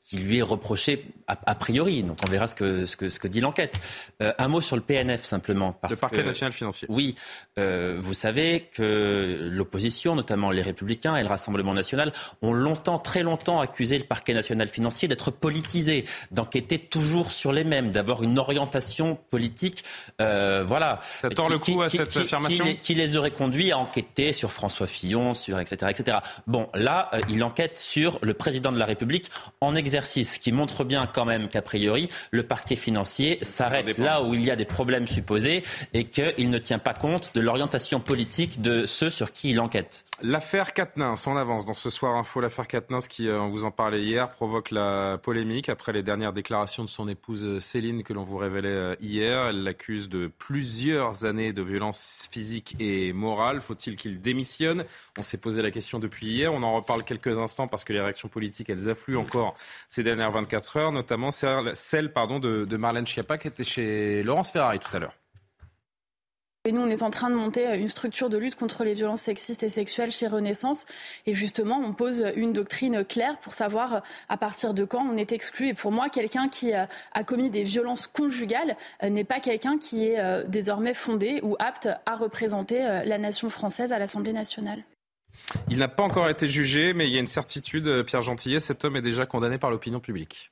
qui lui est reproché a, priori. Donc on verra ce que, ce que, ce que dit l'enquête. Euh, un mot sur le PNF simplement. Parce le parquet national financier. Oui, euh, vous savez que l'opposition, notamment les Républicains et le Rassemblement national, ont longtemps, très longtemps accusé le parquet national financier d'être politisé, d'enquêter toujours sur les mêmes, d'avoir une orientation politique. Euh, voilà. Ça tord le coup à cette affirmation. Qui les, aurait conduits à enquêter sur François Fillon, sur etc. etc. Bon, là, il enquête sur le président de la République en exercice ce qui montre bien quand même qu'a priori, le parquet financier s'arrête là où il y a des problèmes supposés et qu'il ne tient pas compte de l'orientation politique de ceux sur qui il enquête. L'affaire Katnins, on avance dans ce soir info. L'affaire Katnins, qui, euh, on vous en parlait hier, provoque la polémique après les dernières déclarations de son épouse euh, Céline que l'on vous révélait euh, hier. Elle l'accuse de plusieurs années de violence physique et morale. Faut-il qu'il démissionne? On s'est posé la question depuis hier. On en reparle quelques instants parce que les réactions politiques, elles affluent encore ces dernières 24 heures, notamment celle, de, Marlène Schiappa qui était chez Laurence Ferrari tout à l'heure. Nous, on est en train de monter une structure de lutte contre les violences sexistes et sexuelles chez Renaissance. Et justement, on pose une doctrine claire pour savoir à partir de quand on est exclu. Et pour moi, quelqu'un qui a commis des violences conjugales euh, n'est pas quelqu'un qui est euh, désormais fondé ou apte à représenter euh, la nation française à l'Assemblée nationale. Il n'a pas encore été jugé, mais il y a une certitude, Pierre Gentillet, cet homme est déjà condamné par l'opinion publique.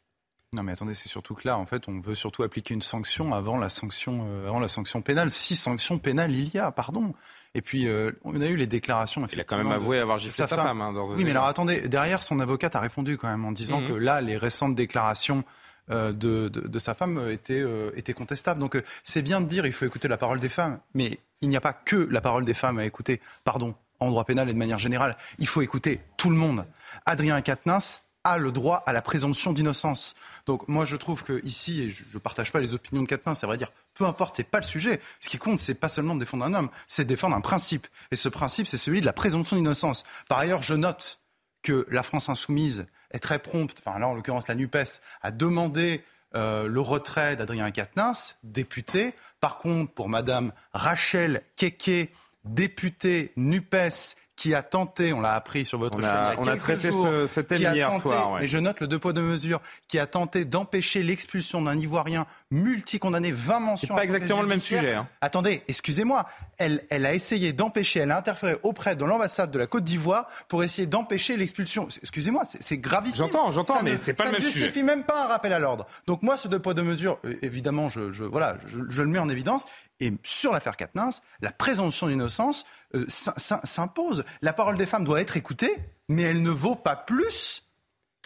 Non mais attendez, c'est surtout que là, en fait, on veut surtout appliquer une sanction avant la sanction, euh, avant la sanction pénale. Si sanction pénale il y a, pardon. Et puis, euh, on a eu les déclarations. Il a quand même avoué avoir giflé sa, femme. Hein, oui, mais alors attendez, derrière, son avocate a répondu quand même en disant mhm. que là, les récentes déclarations euh, de, de, sa femme étaient, étaient contestables. Donc c'est bien de dire il faut écouter la parole des femmes, mais il n'y a pas que la parole des femmes à écouter. Pardon, en droit pénal et de manière générale. Il faut écouter tout le monde. Adrien Quatennens a le droit à la présomption d'innocence. Donc moi je trouve que ici, et je ne partage pas les opinions de Quatennens, ça va dire peu importe, c'est pas le sujet. Ce qui compte, c'est pas seulement de défendre un homme, c'est défendre un principe. Et ce principe, c'est celui de la présomption d'innocence. Par ailleurs, je note que la France insoumise est très prompte, enfin là en l'occurrence la NUPES, a demandé euh, le retrait d'Adrien Quatennens, député. Par contre, pour Madame Rachel Keke, députée NUPES qui a tenté, on l'a appris sur votre chaîne, on a traité ce, thème hier soir. Mais je note le deux poids deux mesures, qui a tenté d'empêcher l'expulsion d'un Ivoirien multi-condamné 20 mentions. C'est pas exactement le même sujet. Hein. Attendez, excusez-moi, elle, elle a essayé d'empêcher, elle a interféré auprès de l'ambassade de la Côte d'Ivoire pour essayer d'empêcher l'expulsion. Excusez-moi, c'est gravissime. J'entends, j'entends, mais c'est pas le même sujet. Ça ne justifie même pas un rappel à l'ordre. Donc moi, ce deux poids deux mesures, euh, évidemment, je, je voilà, je, je, le mets en évidence. Et sur l'affaire Katnins, la présomption d'innocence euh, s'impose. La parole des femmes doit être écoutée, mais elle ne vaut pas plus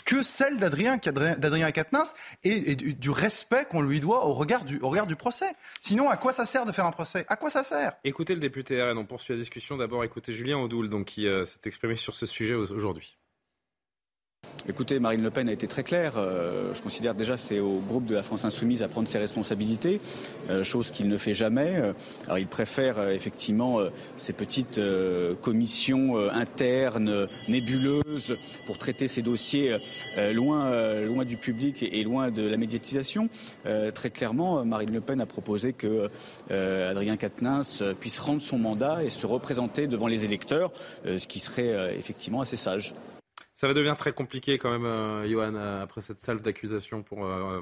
que celle d'Adrien Quatennens et, du, respect qu'on lui doit au regard, du, procès. Sinon, à quoi ça sert de faire un procès? À quoi ça sert? Écoutez le député RN, on poursuit la discussion. D'abord, écoutez Julien Audoul, donc, qui euh, s'est exprimé sur ce sujet aujourd'hui. Écoutez, Marine Le Pen a été très claire. Euh, je considère déjà c'est au groupe de la France Insoumise à prendre ses responsabilités, euh, chose qu'il ne fait jamais. Euh, alors il préfère effectivement ces petites commissions internes, nébuleuses, pour traiter ces dossiers loin, du public et, loin de la médiatisation. très clairement, Marine Le Pen a proposé que Adrien Quatennens puisse rendre son mandat et se représenter devant les électeurs, ce qui serait effectivement assez sage. Ça va devenir très compliqué quand même, euh, Johan, euh, après cette salve d'accusation pour euh,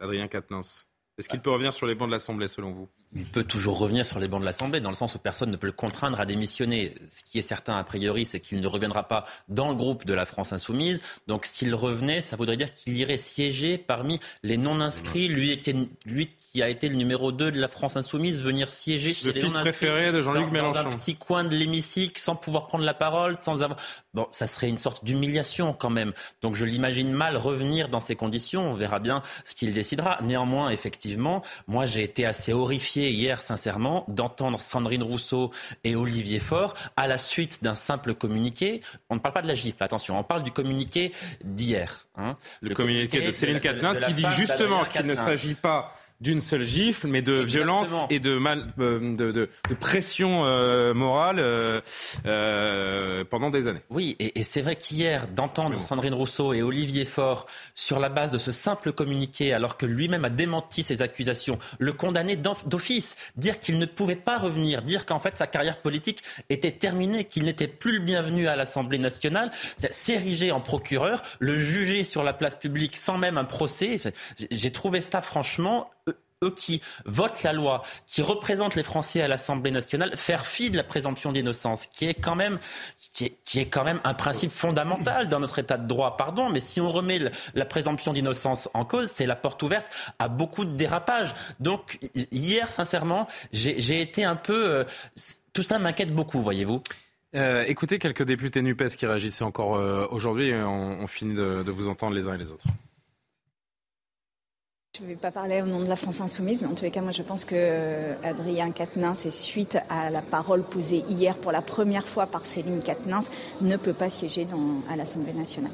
Adrien Quatennens. Est-ce qu'il peut revenir sur les bancs de l'Assemblée, selon vous? Il peut toujours revenir sur les bancs de l'Assemblée, dans le sens où personne ne peut le contraindre à démissionner. Ce qui est certain, a priori, c'est qu'il ne reviendra pas dans le groupe de la France insoumise. Donc, s'il revenait, ça voudrait dire qu'il irait siéger parmi les non-inscrits, lui, lui qui a été le numéro 2 de la France insoumise, venir siéger chez le les fils préféré de Jean-Luc Mélenchon. Dans un petit coin de l'hémicycle, sans pouvoir prendre la parole, sans avoir... Bon, ça serait une sorte d'humiliation quand même. Donc je l'imagine mal revenir dans ces conditions. On verra bien ce qu'il décidera. Néanmoins, effectivement, moi j'ai été assez horrifié hier, sincèrement, d'entendre Sandrine Rousseau et Olivier Faure à la suite d'un simple communiqué. On ne parle pas de la gifle, attention, on parle du communiqué d'hier. Hein. Le, communiqué, de Céline Katnins qui dit justement qu'il ne s'agit pas d'une seule gifle, mais de violence et de, mal, euh, de, de, pression euh, morale euh, pendant des années. Oui, Oui, et, c'est vrai qu'hier, d'entendre Sandrine Rousseau et Olivier Faure sur la base de ce simple communiqué, alors que lui-même a démenti ces accusations, le condamner d'office, dire qu'il ne pouvait pas revenir, dire qu'en fait sa carrière politique était terminée, qu'il n'était plus le bienvenu à l'Assemblée nationale, s'ériger en procureur, le juger sur la place publique sans même un procès. J'ai trouvé ça franchement eux qui votent la loi, qui représentent les Français à l'Assemblée nationale, faire fi de la présomption d'innocence, qui est quand même qui est, quand même un principe fondamental dans notre État de droit. Pardon, mais si on remet la présomption d'innocence en cause, c'est la porte ouverte à beaucoup de dérapages. Donc hier, sincèrement, j'ai été un peu euh, tout ça m'inquiète beaucoup, voyez-vous. Euh, écoutez quelques députés NUPES qui réagissaient encore euh, aujourd'hui? On, on, finit de vous entendre les uns et les autres. Je ne vais pas parler au nom de la France Insoumise, mais en tous les cas, moi je pense que euh, Adrien Quatennens, et suite à la parole posée hier pour la première fois par Céline Quatennens, ne peut pas siéger à l'Assemblée nationale.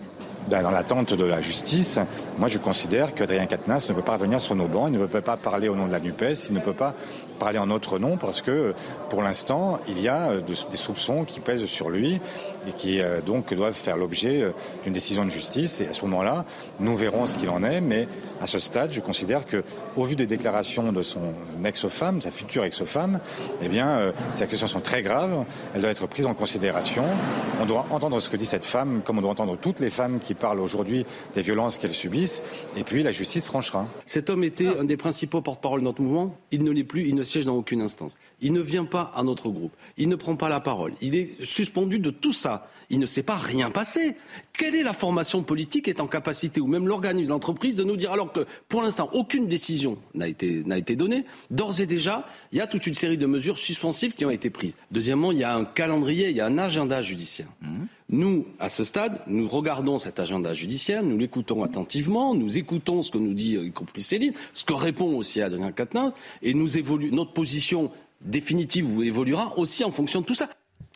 Ben, dans l'attente de la justice, moi je considère qu'Adrien Quatennens ne peut pas revenir sur nos bancs, il ne peut pas parler au nom de la NUPES, il ne peut pas parler en notre nom parce que pour l'instant, il y a des soupçons qui pèsent sur lui et qui euh, donc doivent faire l'objet euh, d'une décision de justice. Et à ce moment-là, nous verrons ce qu'il en est. Mais à ce stade, je considère que, au vu des déclarations de son ex-femme, sa future ex-femme, eh bien, euh, ces accusations sont très graves. Elles doivent être prises en considération. On doit entendre ce que dit cette femme, comme on doit entendre toutes les femmes qui parlent aujourd'hui des violences qu'elles subissent. Et puis, la justice tranchera. Cet homme était un des principaux porte-parole de notre mouvement. Il ne l'est plus. Il ne siège dans aucune instance. Il ne vient pas à notre groupe. Il ne prend pas la parole. Il est suspendu de tout ça. Il ne s'est pas rien passé. Quelle est la formation politique qui est en capacité, ou même l'organisme, l'entreprise, de nous dire, alors que pour l'instant, aucune décision n'a été, n'a été donnée, d'ores et déjà, il y a toute une série de mesures suspensives qui ont été prises. Deuxièmement, il y a un calendrier, il y a un agenda judiciaire. Mmh. Nous, à ce stade, nous regardons cet agenda judiciaire, nous l'écoutons attentivement, nous écoutons ce que nous dit, y compris Céline, ce que répond aussi Adrien Quatennens, et nous évolue, notre position définitive évoluera aussi en fonction de tout ça.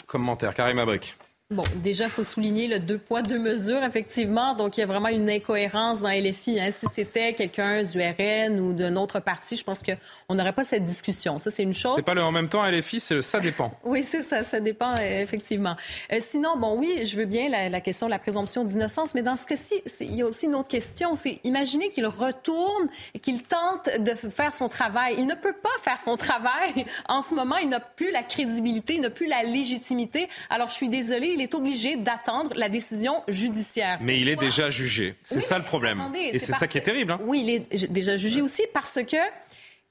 Commentaire, Karim Abrik. Bon, déjà, il faut souligner le deux poids, deux mesures, effectivement. Donc, il y a vraiment une incohérence dans LFI. Hein. Si c'était quelqu'un du RN ou d'un autre parti, je pense qu'on n'aurait pas cette discussion. Ça, c'est une chose. C'est pas le en même temps, LFI, c'est le ça dépend. oui, c'est ça, ça dépend, effectivement. Euh, sinon, bon, oui, je veux bien la, question de la présomption d'innocence, mais dans ce cas-ci, il y a aussi une autre question. C'est imaginer qu'il retourne et qu'il tente de faire son travail. Il ne peut pas faire son travail. En ce moment, il n'a plus la crédibilité, il n'a plus la légitimité. Alors, je suis désolée, est obligé d'attendre la décision judiciaire. Mais il est déjà jugé. C'est ça le problème. Et c'est ça qui est terrible. Hein. Oui, il est déjà jugé aussi parce que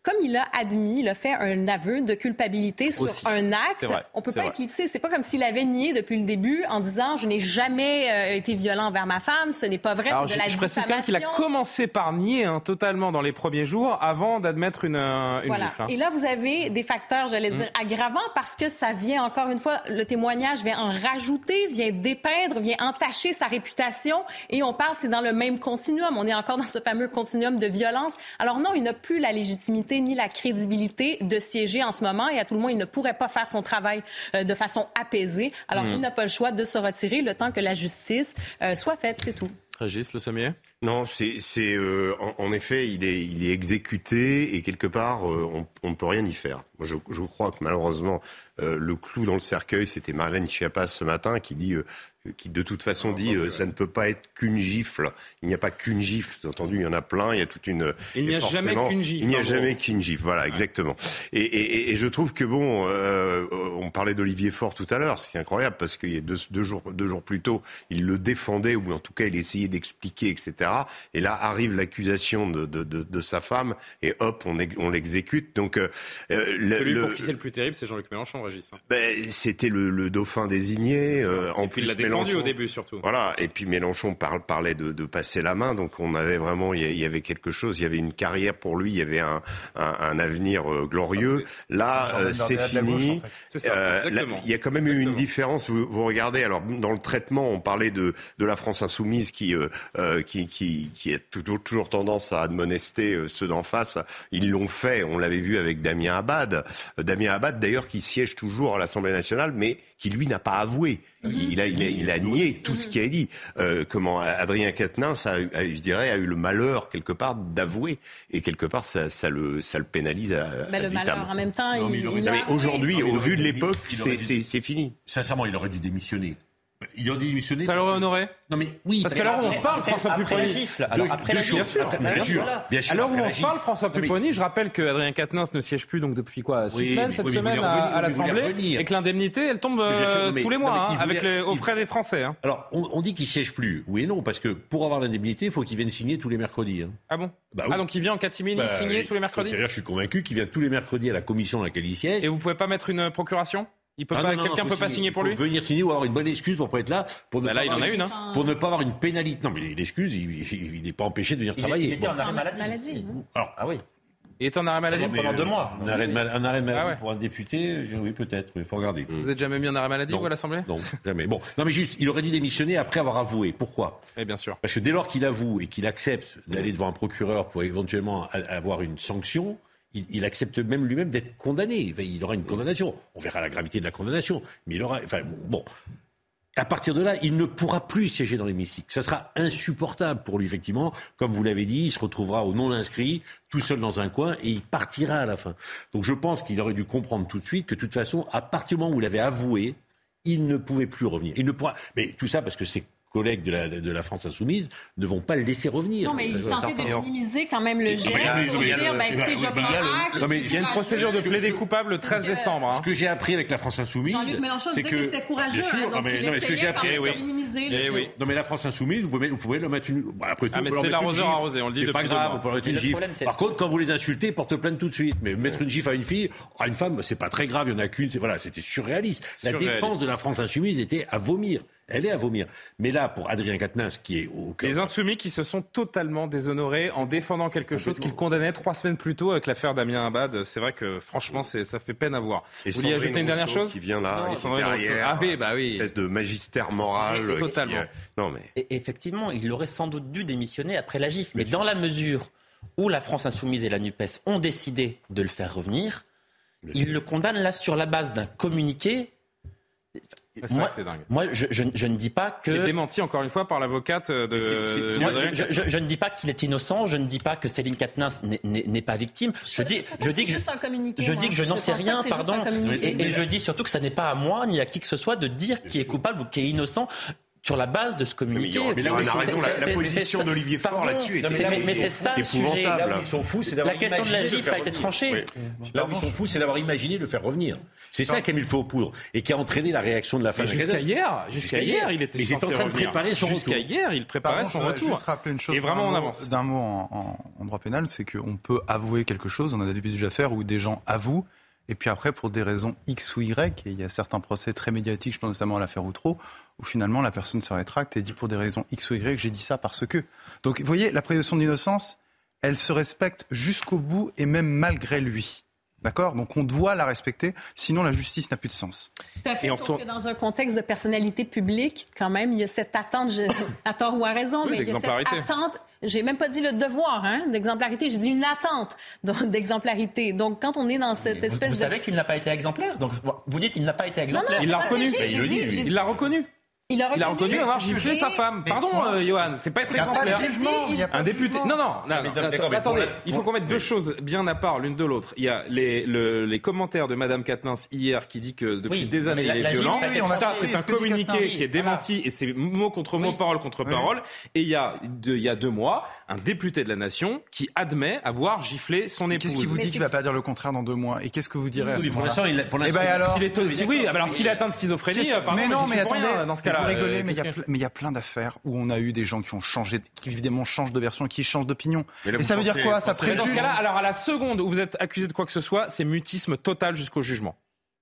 comme il a admis, il a fait un aveu de culpabilité sur un acte, on peut pas éclipser. C'est pas comme s'il avait nié depuis le début en disant je n'ai jamais euh, été violent envers ma femme, ce n'est pas vrai, c'est de la je précise quand même qu'il a commencé par nier hein, totalement dans les premiers jours avant d'admettre une, euh, une gifle. Hein. Et là, vous avez des facteurs, j'allais dire, mm. aggravants parce que ça vient encore une fois, le témoignage vient en rajouter, vient dépeindre, vient entacher sa réputation et on parle, c'est dans le même continuum. On est encore dans ce fameux continuum de violence. Alors non, il n'a plus la légitimité ni la crédibilité de siéger en ce moment et à tout le moins, il ne pourrait pas faire son travail euh, de façon apaisée. Alors, hmm. il n'a pas le choix de se retirer le temps que la justice euh, soit faite, c'est tout. Régis Le Sommier? Non, c'est euh, en, effet, il est, il est exécuté et quelque part, on, ne peut rien y faire. je, je crois que malheureusement, le clou dans le cercueil, c'était Marlène Schiappa ce matin qui dit qui de toute façon dit euh, ça ne peut pas être qu'une gifle. Il n'y a pas qu'une gifle. Vous entendu, il y en a plein. Il y a toute une. Il n'y a jamais qu'une gifle. Il n'y a jamais qu'une gifle. Voilà, exactement. Et, et, et, je trouve que bon, euh, on parlait d'Olivier Faure tout à l'heure. C'est incroyable parce qu'il y a deux, deux, jours, deux jours plus tôt, il le défendait ou en tout cas il essayait d'expliquer, etc. Et là arrive l'accusation de, de, de, de, sa femme et hop, on, on l'exécute. Donc euh, celui le, pour qui c'est le plus terrible, c'est Jean-Luc Mélenchon, Régis. Hein. Ben, c'était le, le, dauphin désigné. Euh, en plus, au début surtout. Voilà, et puis Mélenchon parle, parlait de, de, passer la main, donc on avait vraiment, il y avait quelque chose, il y avait une carrière pour lui, il y avait un, un, un avenir euh, glorieux. Là, euh, c'est fini. euh, il y a quand même eu une différence. Vous, vous, regardez, alors dans le traitement, on parlait de, de la France insoumise qui, euh, qui, qui, qui a toujours, tendance à admonester ceux d'en face. Ils l'ont fait, on l'avait vu avec Damien Abad. Damien Abad, d'ailleurs, qui siège toujours à l'Assemblée nationale, mais qui lui n'a pas avoué. Mhm. Il a, il a, il a nié tout ce qui a dit. Euh, comment Adrien Quatennens, a, je dirais, a eu le malheur quelque part d'avouer et quelque part ça, ça, le, ça le pénalise. À, le malheur en même temps. il, Aujourd'hui, au vu de l'époque, c'est fini. Sincèrement, il aurait dû démissionner. Il aurait démissionné. Ça l'aurait honoré Non mais oui. Parce qu'à l'heure où on se parle, François Pupponi. Après la Bien sûr, bien sûr. À l'heure où on se parle, François Pupponi, je rappelle que Adrien Quatennens ne siège plus donc depuis quoi Six semaines cette semaine à l'Assemblée et que l'indemnité elle tombe euh, tous les mois hein, avec auprès des Français. Hein. Alors on dit qu'il siège plus, oui et non, parce que pour avoir l'indemnité, il faut qu'il vienne signer tous les mercredis. Hein. Ah bon? Bah ah donc il vient en catimini bah signer tous les mercredis? je suis convaincu qu'il vient tous les mercredis à la commission à laquelle il siège. Et vous pouvez pas mettre une procuration? Il peut ah pas, quelqu'un peut pas signer pour lui? Venir signer ou avoir une bonne excuse pour pas être là, pour ne bah pas là, il en a hein. une, pour ne pas avoir une pénalité. Non, mais l'excuse, il n'est pas empêché de venir travailler. Il était en arrêt maladie. maladie ah oui. Il était en arrêt ah maladie pendant deux euh, mois. Un arrêt, de maladie ah pour un député, euh, oui peut-être, il faut regarder. Vous n'êtes jamais mis en arrêt maladie, vous, à l'Assemblée? Non, jamais. Bon, non mais juste, il aurait dû démissionner après avoir avoué. Pourquoi? Eh bien sûr. Parce que dès lors qu'il avoue et qu'il accepte d'aller devant un procureur pour éventuellement avoir une sanction, il, accepte même lui-même d'être condamné. Il aura une condamnation. On verra la gravité de la condamnation. Mais il aura. Enfin, bon. À partir de là, il ne pourra plus siéger dans l'hémicycle. Ça sera insupportable pour lui, effectivement. Comme vous l'avez dit, il se retrouvera au non-inscrit, tout seul dans un coin, et il partira à la fin. Donc je pense qu'il aurait dû comprendre tout de suite que, de toute façon, à partir du moment où il avait avoué, il ne pouvait plus revenir. Il ne pourra. Mais tout ça parce que c'est collègues de la, de la France insoumise ne vont pas le laisser revenir. Non, mais ils tentaient de minimiser quand même le geste pour dire, bah, écoutez, je prends mais Il y a une procédure de plaidé coupable le 13 décembre. Hein. Ce que j'ai appris avec la France insoumise, c'est que c'est courageux. Non, mais ce que j'ai appris, eh Non, mais la France insoumise, vous pouvez le mettre une... Après ah, tout, c'est l'arroseur arrosé, on le dit depuis pas grave, mettre une gifle. Par contre, quand vous les insultez, porte plainte tout de suite. Mais mettre une gifle à une fille, à une femme, c'est pas très grave, il y en a qu'une. Voilà, c'était surréaliste. La défense de la France insoumise était à vomir. Elle est à vomir. Mais là, pour Adrien Quatennens, qui est au cœur... Les insoumis qui se sont totalement déshonorés en défendant quelque chose qu'ils condamnaient trois semaines plus tôt avec l'affaire Damien Abad. C'est vrai que, franchement, ça fait peine à voir. Et Vous voulez ajouter une dernière chose Qui vient là, non, derrière, ah oui, euh, bah oui. Une espèce de magistère moral. Euh, totalement. Euh, non, mais... Et effectivement, il aurait sans doute dû démissionner après la GIF. Mais dans la mesure où la France insoumise et la NUPES ont décidé de le faire revenir, ils le condamnent là sur la base d'un communiqué moi, je, ne dis pas que. Il est démenti encore une fois par l'avocate euh, de. Moi, je, je, ne dis pas qu'il est innocent. Je ne dis pas que Céline Katnins n'est pas victime. Je dis, je dis que je, dis n'en sais rien, pardon. Et, et, je dis surtout que ça n'est pas à moi ni à qui que ce soit de dire qui est coupable ou qui est innocent sur la base de ce communiqué. On a raison, la, position d'Olivier Faure là-dessus est mais, mais c'est ça le sujet. Là ils sont fous, c'est La question de la gifle a été tranchée. Là où ils sont fous, c'est d'avoir imaginé de le faire revenir. C'est ça qui a mis le feu aux poudres et qui a entraîné la réaction de la famille. Jusqu'à hier, jusqu'à hier, il était. En train de préparer son retour. Jusqu'à hier, il préparait son retour. Rappeler une chose. Et vraiment en avance. D'un mot en droit pénal, c'est qu'on peut avouer quelque chose. On a déjà des affaires où des gens avouent. Et puis après, pour des raisons X ou Y, et il y a certains procès très médiatiques, je pense notamment à l'affaire Outreau, où finalement la personne se rétracte et dit pour des raisons X ou Y, que j'ai dit ça parce que. Donc vous voyez, la présomption d'innocence, elle se respecte jusqu'au bout et même malgré lui. D'accord? Donc on doit la respecter, sinon la justice n'a plus de sens. Tout à fait, et sauf retourne... que dans un contexte de personnalité publique, quand même, il y a cette attente, à tort ou à raison, mais il y a cette attente, j'ai même pas dit le devoir hein, d'exemplarité, j'ai dit une attente d'exemplarité. Donc quand on est dans cette espèce vous, de... Vous savez qu'il n'a pas été exemplaire, donc vous dites qu'il n'a pas été exemplaire. Il l'a reconnu, il l'a reconnu. Il a reconnu, avoir giflé sa femme. Pardon, euh, Johan, c'est pas être exemplaire. Un député. Non, non, non, non attendez, attendez. il faut qu'on mette deux choses bien à part l'une de l'autre. Il y a les, commentaires de Madame Katnins hier qui dit que depuis des années il est violent. Ça, c'est un communiqué qui est démenti et c'est mot contre mot, parole contre parole. Et il y, a deux, il y a deux mois, un député de la Nation qui admet avoir giflé son épouse. Qu'est-ce qui vous dit qu'il va pas dire le contraire dans deux mois Et qu'est-ce que vous direz à ce moment-là Pour l'instant, eh ben il est. Oui, alors s'il atteint de schizophrénie, euh, mais non, mais attendez. Dans ce cas-là. Euh, mais il y a plein d'affaires où on a eu des gens qui ont changé, qui évidemment changent de version, qui changent d'opinion. Et, ça veut dire quoi? Ça préjuge. Dans ce cas-là, alors à la seconde où vous êtes accusé de quoi que ce soit, c'est mutisme total jusqu'au jugement.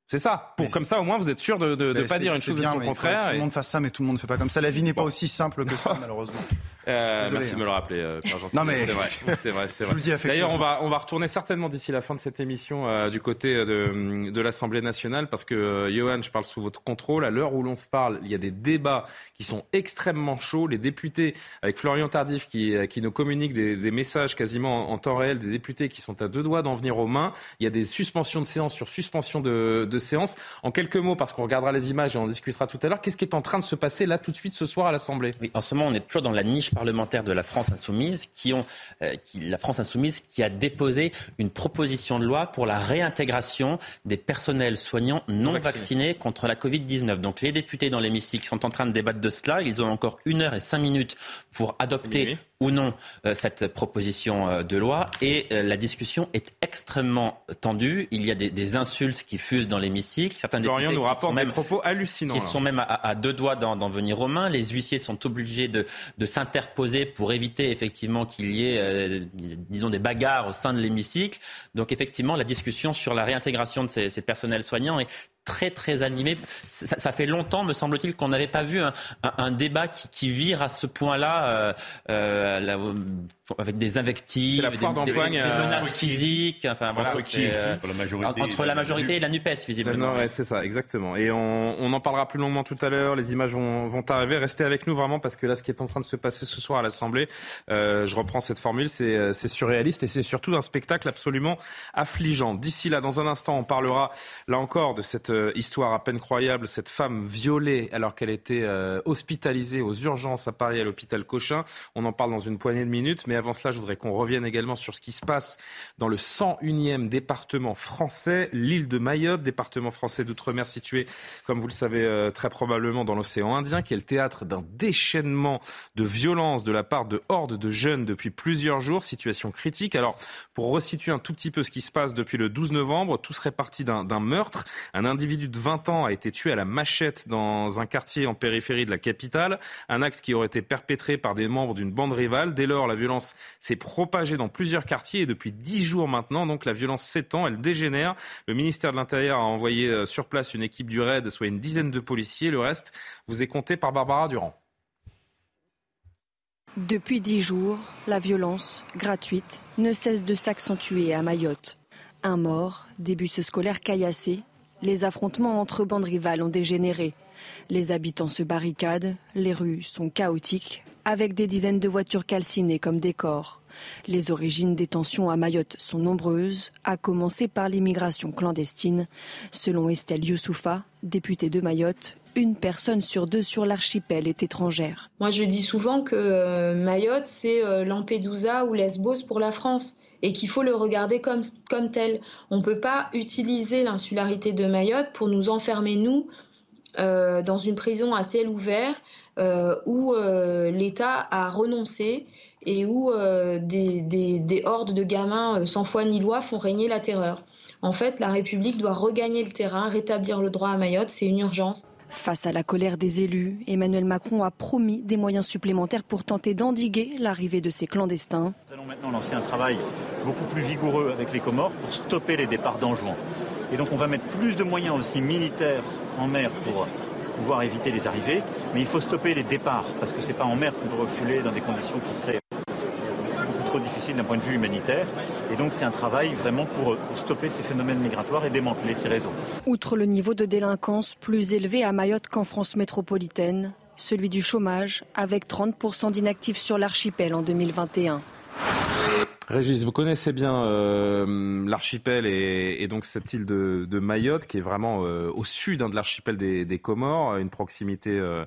C'est ça. Pour, comme ça, au moins, vous êtes sûr de ne pas dire une chose bien, et son contraire. Tout le monde fasse ça, mais tout le monde ne fait pas comme ça. La vie n'est pas aussi simple que ça, malheureusement. Euh, merci de me le hein. rappeler, euh, Non mais c'est vrai, c'est vrai. C'est vrai. D'ailleurs, on va on va retourner certainement d'ici la fin de cette émission euh, du côté de, hum, de l'Assemblée nationale parce que Johan, je parle sous votre contrôle. À l'heure où l'on se parle, il y a des débats qui sont extrêmement chauds. Les députés, avec Florian Tardif, qui qui nous communique des, messages quasiment en, temps réel, des députés qui sont à deux doigts d'en venir aux mains. Il y a des suspensions de séance sur suspension de, de séance. En quelques mots, parce qu'on regardera les images et on discutera tout à l'heure, qu'est-ce qui est en train de se passer là tout de suite ce soir à l'Assemblée? Oui, en ce moment, on est toujours dans la niche parlementaire de la France insoumise, qui ont, euh, qui, la France insoumise qui a déposé une proposition de loi pour la réintégration des personnels soignants non vaccinés contre la Covid-19. Donc les députés dans l'hémicycle sont en train de débattre de cela. Ils ont encore une heure et cinq minutes pour adopter ou non euh, cette proposition euh, de loi. Et euh, la discussion est extrêmement tendue. Il y a des, des insultes qui fusent dans l'hémicycle. Certains députés nous rapportent des propos hallucinants. Qui sont même à, à deux doigts d'en venir aux mains. Les huissiers sont obligés de, de s'interposer pour éviter effectivement qu'il y ait, euh, disons, des bagarres au sein de l'hémicycle. Donc effectivement, la discussion sur la réintégration de ces, ces personnels soignants est très très animé. Ça, ça fait longtemps, me semble-t-il, qu'on n'avait pas vu un, un, un, débat qui, qui vire à ce point-là, euh, euh, la, avec des invectives, la des, des, des, menaces physiques. Enfin, voilà, entre, qui, euh, la majorité, entre la majorité et la Nupes, visiblement. Ouais, c'est ça, exactement. Et on, on, en parlera plus longuement tout à l'heure. Les images vont, vont, arriver. Restez avec nous vraiment parce que là, ce qui est en train de se passer ce soir à l'Assemblée, euh, je reprends cette formule, c'est surréaliste et c'est surtout un spectacle absolument affligeant. D'ici là, dans un instant, on parlera là encore de cette euh, histoire à peine croyable, cette femme violée alors qu'elle était euh, hospitalisée aux urgences à Paris à l'hôpital Cochin. On en parle dans une poignée de minutes, mais avant cela, je voudrais qu'on revienne également sur ce qui se passe dans le 101e département français, l'île de Mayotte, département français d'outre-mer situé, comme vous le savez euh, très probablement, dans l'océan Indien, qui est le théâtre d'un déchaînement de violence de la part de hordes de jeunes depuis plusieurs jours, situation critique. Alors, pour resituer un tout petit peu ce qui se passe depuis le 12 novembre, tout serait parti d'un meurtre. Un individu de 20 ans a été tué à la machette dans un quartier en périphérie de la capitale, un acte qui aurait été perpétré par des membres d'une bande rivale. Dès lors, la violence s'est propagée dans plusieurs quartiers et depuis dix jours maintenant, donc la violence s'étend, elle dégénère. Le ministère de l'Intérieur a envoyé euh, sur place une équipe du RAID, soit une dizaine de policiers. Le reste vous est compté par Barbara Durand. Depuis dix jours, la violence, gratuite, ne cesse de s'accentuer à Mayotte. Un mort, des bus scolaires caillassés, les affrontements entre bandes rivales ont dégénéré. Les habitants se barricadent, les rues sont chaotiques, avec des dizaines de voitures calcinées comme décor. Les origines des tensions à Mayotte sont nombreuses, à commencer par l'immigration clandestine. Selon Estelle Youssoufa, députée de Mayotte, une personne sur deux sur l'archipel est étrangère. Moi, je dis souvent que euh, Mayotte, c'est euh, Lampedusa ou Lesbos pour la France et qu'il faut le regarder comme, tel. On ne peut pas utiliser l'insularité de Mayotte pour nous enfermer, nous, euh, dans une prison à ciel ouvert euh, où euh, l'État a renoncé et où des, hordes de gamins sans foi ni loi font régner la terreur. En fait, la République doit regagner le terrain, rétablir le droit à Mayotte, c'est une urgence. Face à la colère des élus, Emmanuel Macron a promis des moyens supplémentaires pour tenter d'endiguer l'arrivée de ces clandestins. Nous allons maintenant lancer un travail beaucoup plus vigoureux avec les Comores pour stopper les départs d'Anjouan. Et donc on va mettre plus de moyens aussi militaires en mer pour pouvoir éviter les arrivées, mais il faut stopper les départs parce que c'est pas en mer qu'on peut refouler dans des conditions qui seraient trop difficiles d'un point de vue humanitaire. Et donc c'est un travail vraiment pour, stopper ces phénomènes migratoires et démanteler ces réseaux. Outre le niveau de délinquance plus élevé à Mayotte qu'en France métropolitaine, celui du chômage avec 30% d'inactifs sur l'archipel en 2021. Régis, vous connaissez bien euh, l'archipel et, donc cette île de, Mayotte qui est vraiment euh, au sud hein, de l'archipel des, des, Comores, une proximité euh,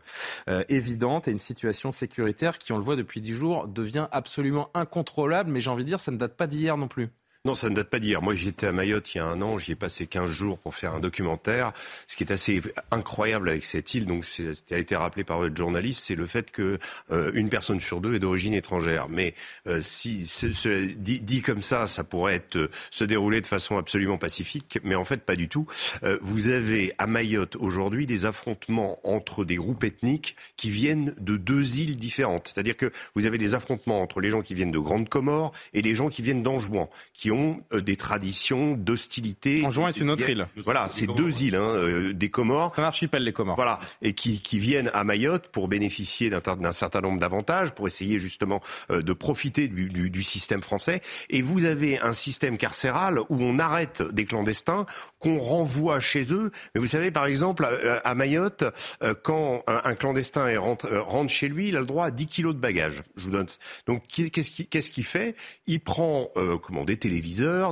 évidente et une situation sécuritaire qui, on le voit depuis dix jours, devient absolument incontrôlable. Mais j'ai envie de dire, ça ne date pas d'hier non plus. Non, ça ne date pas d'hier. Moi, j'étais à Mayotte il y a un an. J'y ai passé 15 jours pour faire un documentaire. Ce qui est assez incroyable avec cette île, donc ça a été rappelé par votre journaliste, c'est le fait que euh, une personne sur deux est d'origine étrangère. Mais euh, si dit, comme ça, ça pourrait être, euh, se dérouler de façon absolument pacifique, mais en fait pas du tout. Vous avez à Mayotte aujourd'hui des affrontements entre des groupes ethniques qui viennent de deux îles différentes. C'est-à-dire que vous avez des affrontements entre les gens qui viennent de Grande Comore et les gens qui viennent d'Anjouan, euh, des traditions d'hostilité. Anjouan est une autre île. Voilà, c'est deux îles, hein, euh, des Comores. C'est un archipel, les Comores. Voilà, et qui, qui viennent à Mayotte pour bénéficier d'un certain nombre d'avantages, pour essayer justement euh, de profiter du, du, du, système français. Et vous avez un système carcéral où on arrête des clandestins, qu'on renvoie chez eux. Mais vous savez, par exemple, à, à Mayotte, quand un, un clandestin est rentre, rentre, chez lui, il a le droit à 10 kilos de bagages. Je vous donne. Donc, qu'est-ce qu'il qu qu fait? Il prend comment, des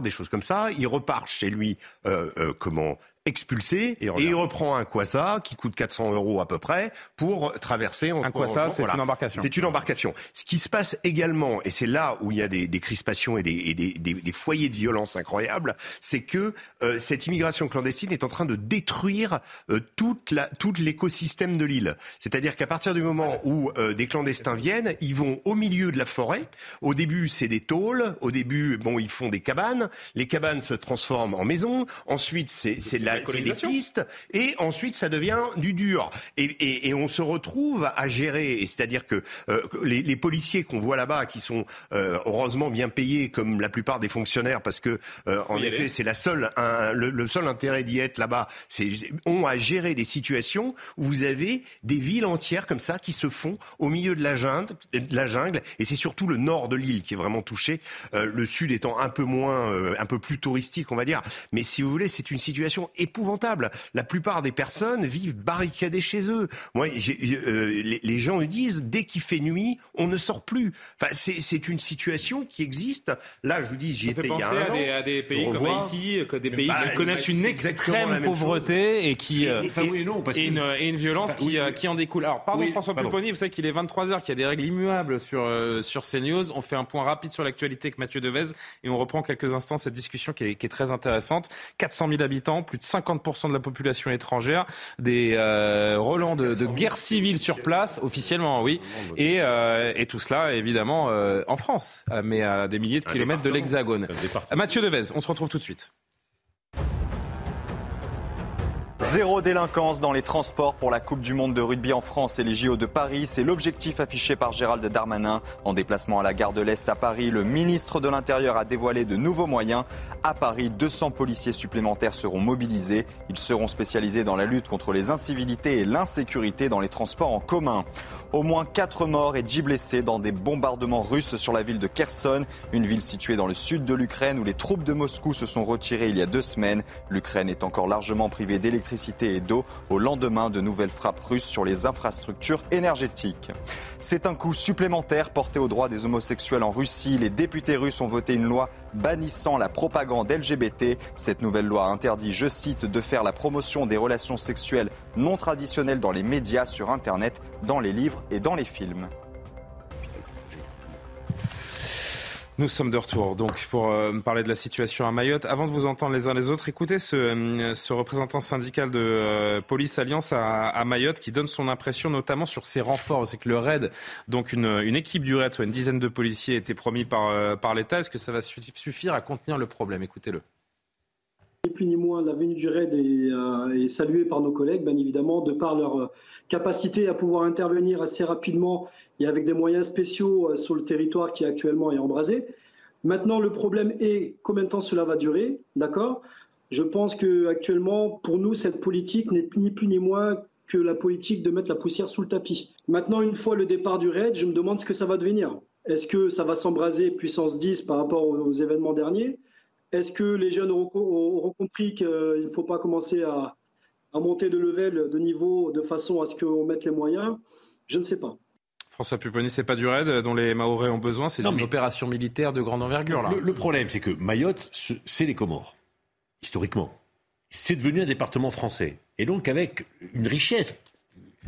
des choses comme ça. Il repart chez lui, euh, euh, comment, expulsé et, il reprend un Kwasa qui coûte 400 euros à peu près pour traverser. Un Kwasa, c'est une embarcation. C'est une embarcation. Ce qui se passe également, et c'est là où il y a des, des crispations et, des, et des, des, foyers de violence incroyables, c'est que euh, cette immigration clandestine est en train de détruire euh, toute la, tout l'écosystème de l'île. C'est-à-dire qu'à partir du moment où euh, des clandestins viennent, ils vont au milieu de la forêt. Au début, c'est des tôles. Au début, bon, ils font des cabanes. Les cabanes se transforment en maisons. Ensuite, c'est de la c'est des pistes, et ensuite ça devient du dur. Et, et, et on se retrouve à gérer, c'est-à-dire que euh, les, les, policiers qu'on voit là-bas, qui sont euh, heureusement bien payés comme la plupart des fonctionnaires, parce que euh, en effet c'est la seule, un, le, le, seul intérêt d'y être là-bas, c'est ont à gérer des situations où vous avez des villes entières comme ça qui se font au milieu de la jungle, de la jungle et c'est surtout le nord de l'île qui est vraiment touché, le sud étant un peu moins, un peu plus touristique, on va dire. Mais si vous voulez, c'est une situation épouvantable. La plupart des personnes vivent barricadées chez eux. Moi, euh, les, les, gens me disent, dès qu'il fait nuit, on ne sort plus. Enfin, c'est une situation qui existe. Là, je vous dis, j'y étais il y a un à, des, à des pays comme Haïti, des pays bah, qui connaissent une extrême pauvreté et qui et, une, et, une, violence qui, euh, qui, en découle. Alors, pardon François Pupponi, vous savez qu'il est 23h, qu'il y a des règles immuables sur, euh, sur CNews. On fait un point rapide sur l'actualité avec Mathieu Devez et on reprend quelques instants cette discussion qui est, qui est très intéressante. 400 000 habitants, plus de 50% de la population étrangère, des euh, relents de, de, guerre civile sur place, officiellement, oui, et, euh, et tout cela, évidemment, euh, en France, mais à des milliers de kilomètres de l'Hexagone. Mathieu Devez, on se retrouve tout de suite. Zéro délinquance dans les transports pour la Coupe du Monde de rugby en France et les JO de Paris. C'est l'objectif affiché par Gérald Darmanin. En déplacement à la gare de l'Est à Paris, le ministre de l'Intérieur a dévoilé de nouveaux moyens. À Paris, 200 policiers supplémentaires seront mobilisés. Ils seront spécialisés dans la lutte contre les incivilités et l'insécurité dans les transports en commun. Au moins 4 morts et 10 blessés dans des bombardements russes sur la ville de Kherson, une ville située dans le sud de l'Ukraine où les troupes de Moscou se sont retirées il y a deux semaines. L'Ukraine est encore largement privée d'électricité et d'eau au lendemain de nouvelles frappes russes sur les infrastructures énergétiques. C'est un coup supplémentaire porté aux droits des homosexuels en Russie. Les députés russes ont voté une loi bannissant la propagande LGBT. Cette nouvelle loi interdit, je cite, de faire la promotion des relations sexuelles non traditionnelles dans les médias, sur Internet, dans les livres et dans les films. Nous sommes de retour donc pour euh, parler de la situation à Mayotte. Avant de vous entendre les uns les autres, écoutez ce, euh, représentant syndical de euh, Police Alliance à, Mayotte qui donne son impression notamment sur ses renforts. C'est que le RAID, donc une, équipe du RAID, soit une dizaine de policiers, été promis par, par l'État. Est-ce que ça va suffire à contenir le problème? Écoutez-le. Ni plus ni moins, la venue du RAID est, est, saluée par nos collègues, bien évidemment, de par leur capacité à pouvoir intervenir assez rapidement et avec des moyens spéciaux euh, sur le territoire qui actuellement est embrasé. Maintenant, le problème est combien de temps cela va durer, d'accord? Je pense que actuellement, pour nous, cette politique n'est ni plus ni moins que la politique de mettre la poussière sous le tapis. Maintenant, une fois le départ du raid, je me demande ce que ça va devenir. Est-ce que ça va s'embraser puissance 10 par rapport aux, événements derniers? Est-ce que les jeunes auront, compris qu'il ne faut pas commencer à, à monter de level, de niveau, de façon à ce qu'on mette les moyens? Je ne sais pas. François Pupponi, c'est pas du raid dont les Mahorais ont besoin, c'est une opération militaire de grande envergure. Là. Le, problème, c'est que Mayotte, c'est les Comores, historiquement. C'est devenu un département français. Et donc avec une richesse,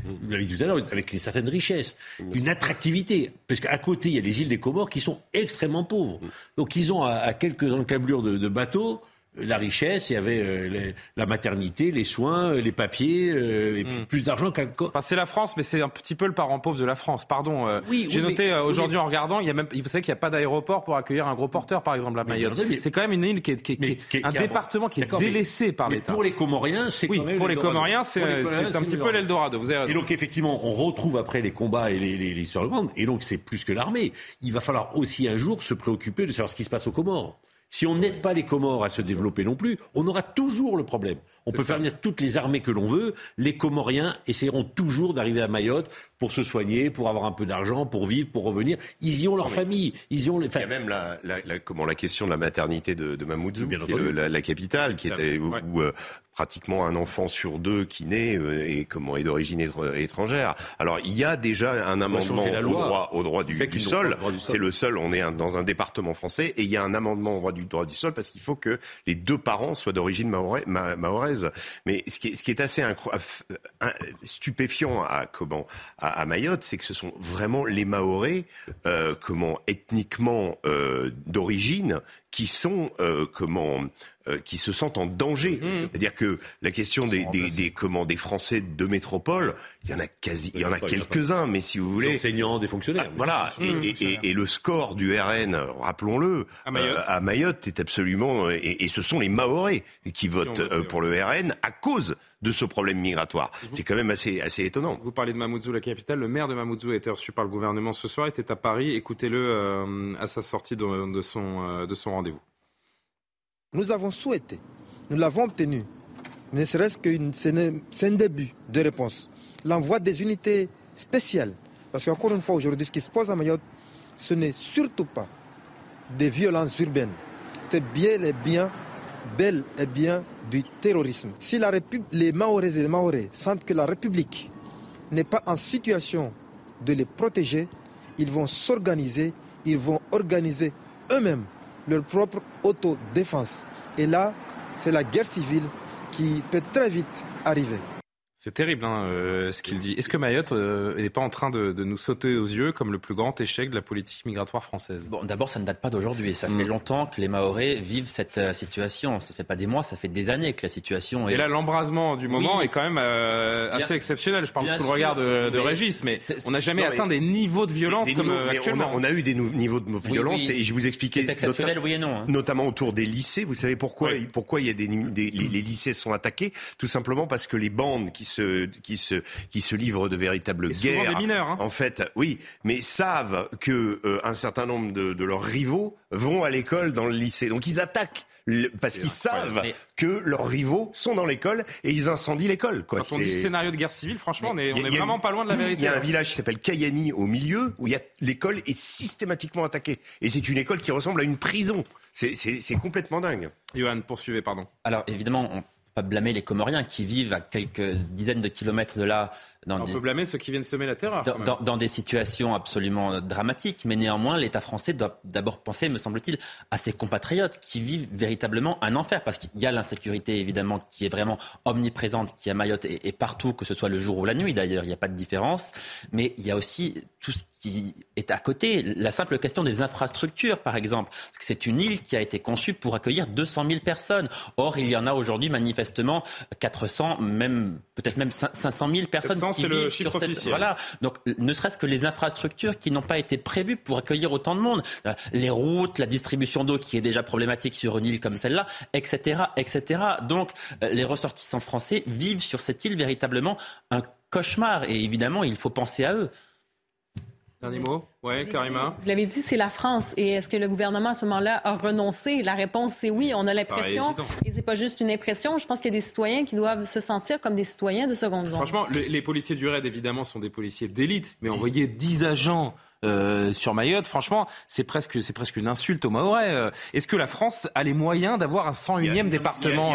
vous l'avez dit tout à l'heure, avec une certaine richesse, une attractivité. Parce qu'à côté, il y a les îles des Comores qui sont extrêmement pauvres. Donc ils ont à, quelques encablures de, de bateaux la richesse, il y avait euh, la maternité, les soins, euh, les papiers, euh, et hmm. plus d'argent qu'à... Enfin, c'est la France, mais c'est un petit peu le parent pauvre de la France. Pardon. oui, J'ai noté aujourd'hui en regardant, il y a même, vous savez qu'il n'y a pas d'aéroport pour accueillir un gros porteur, par exemple, à Mayotte. C'est quand même une île qui est, qui est, un département qui est délaissé par l'État. Pour les Comoriens, c'est oui, pour les Comoriens, c'est un petit peu l'Eldorado. Vous avez Et donc effectivement, on retrouve après les combats et les, les, les et donc c'est plus que l'armée. Il va falloir aussi un jour se préoccuper de savoir ce qui se passe aux Comores. Si on n'aide pas les Comores à se développer non plus, on aura toujours le problème. On peut faire venir toutes les armées que l'on veut, les Comoriens essaieront toujours d'arriver à Mayotte pour se soigner, pour avoir un peu d'argent, pour vivre, pour revenir. Ils y ont leur famille. Ils y ont les... Il y a même la, la, la, comment, la question de la maternité de, de Mamoudzou, qui est le, la, capitale, qui était où, où, euh, pratiquement un enfant sur deux qui naît euh, et comment est d'origine étrangère. Alors il y a déjà un amendement au droit, au droit du, du sol. C'est le seul. On est un, dans un département français et il y a un amendement au droit du droit du sol parce qu'il faut que les deux parents soient d'origine mahoraise. Mais ce qui est, ce qui est assez stupéfiant à comment à, à Mayotte, c'est que ce sont vraiment les Mahorais, euh, comment ethniquement euh, d'origine, qui sont euh, comment euh, qui se sentent en danger. Mmh. C'est-à-dire que la question des, des, des, comment des Français de métropole, il y en a quasi, il y en a quelques-uns, mais si vous voulez, des enseignants, des fonctionnaires. Ah, voilà. Et, et, et, le score du RN, rappelons-le, à Mayotte, euh, à Mayotte est absolument et, ce sont les Mahorais qui votent euh, pour le RN à cause de ce problème migratoire. C'est quand même assez, assez étonnant. Vous parlez de Mamoudzou, la capitale. Le maire de Mamoudzou a été reçu par le gouvernement ce soir, était à Paris. Écoutez-le euh, à sa sortie de, de son, euh, de son rendez-vous. Nous avons souhaité, nous l'avons obtenu, ne serait-ce qu'un c'est un début de réponse. L'envoi des unités spéciales. Parce qu'encore une fois, aujourd'hui, ce qui se pose à Mayotte, ce n'est surtout pas des violences urbaines. C'est bien et bien, bel et bien du terrorisme. Si les Maoris et les Maoris sentent que la République n'est pas en situation de les protéger, ils vont s'organiser, ils vont organiser eux-mêmes leur propre autodéfense. Et là, c'est la guerre civile qui peut très vite arriver. C'est terrible hein, euh, ce qu'il dit. Est-ce que Mayotte n'est euh, pas en train de, de, nous sauter aux yeux comme le plus grand échec de la politique migratoire française? Bon, d'abord, ça ne date pas d'aujourd'hui. Ça fait mm. longtemps que les Mahorais vivent cette euh, situation. Ça fait pas des mois, ça fait des années que la situation est. Et là, l'embrasement du moment est quand même euh, assez exceptionnel. Je parle sous le regard de, de Régis, mais on n'a jamais atteint des niveaux de violence comme niveaux, actuellement. On a, on a, eu des niveaux de violence et je vous expliquais exceptionnel, oui et non, hein. notamment autour des lycées. Vous savez pourquoi Pourquoi il y a des, des les, les, lycées sont attaqués? Tout simplement parce que les bandes qui se qui se qui se livrent de véritables guerres. Des mineurs, hein. En fait, oui, mais savent que euh, un certain nombre de, de, leurs rivaux vont à l'école dans le lycée. Donc ils attaquent parce qu'ils savent que leurs rivaux sont dans l'école et ils incendient l'école. Quand on dit scénario de guerre civile, franchement, on est, on est vraiment pas loin de la vérité. Il y a un village qui s'appelle Kayani au milieu où il y a l'école est systématiquement attaquée et c'est une école qui ressemble à une prison. C'est complètement dingue. Johan, poursuivez, pardon. Alors évidemment, on pas blâmer les Comoriens qui vivent à quelques dizaines de kilomètres de là dans on des, peut blâmer ceux qui viennent semer la terreur. Dans, dans, dans des situations absolument dramatiques, mais néanmoins, l'État français doit d'abord penser, me semble-t-il, à ses compatriotes qui vivent véritablement un enfer, parce qu'il y a l'insécurité évidemment qui est vraiment omniprésente, qui est à Mayotte et, et, partout, que ce soit le jour ou la nuit d'ailleurs, il n'y a pas de différence, mais il y a aussi tout ce qui est à côté, la simple question des infrastructures, par exemple. C'est une île qui a été conçue pour accueillir 200 000 personnes. Or, il y en a aujourd'hui manifestement 400, même peut-être même 500 000 personnes c'est le chiffre officiel. Voilà. Donc, ne serait-ce que les infrastructures qui n'ont pas été prévues pour accueillir autant de monde, euh, les routes, la distribution d'eau qui est déjà problématique sur une île comme celle-là, etc., etc. Donc, euh, les ressortissants français vivent sur cette île véritablement un cauchemar. Et évidemment, il faut penser à eux. Dernier mot? Oui, Karima? Vous l'avez dit, c'est la France. Et est-ce que le gouvernement, à ce moment-là, a renoncé? La réponse, c'est oui. On a l'impression, et c'est pas juste une impression, je pense qu'il y a des citoyens qui doivent se sentir comme des citoyens de seconde zone. Franchement, les, les policiers du RAID, évidemment, sont des policiers d'élite, mais envoyer 10 agents euh, sur Mayotte, franchement, c'est presque, c'est presque une insulte aux Mahorais. Euh, est-ce que la France a les moyens d'avoir un 101e département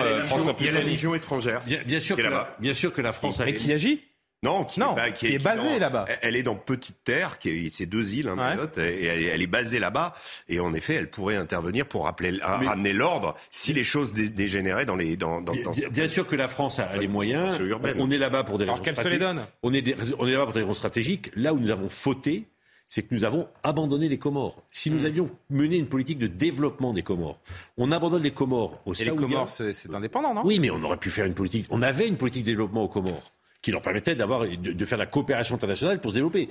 Il y a la Légion étrangère. Bien, bien sûr, que la, bien sûr que la France a. Mais qui agit? Non, qui, non, est, pas, qui, est, qui est basée là-bas. Elle est dans Petite Terre, qui est, c'est deux îles, hein, Mayotte, et elle, elle, est basée là-bas. Et en effet, elle pourrait intervenir pour rappeler, Mais, ramener l'ordre si les choses dé, dégénéraient dans les. Dans, dans, dans bien, bien, sûr que la France a les moyens. On est là-bas pour des raisons. Alors qu'elle se les donne on est, des, on est là-bas pour des raisons stratégiques. Là où nous avons fauté, c'est que nous avons abandonné les Comores. Si nous mmh. avions mené une politique de développement des Comores, on abandonne les Comores aux Et les Comores, c'est indépendant, non? Oui, mais on aurait pu faire une politique. On avait une politique de développement aux Comores qui leur permettait d'avoir de, de, faire la coopération internationale pour se développer.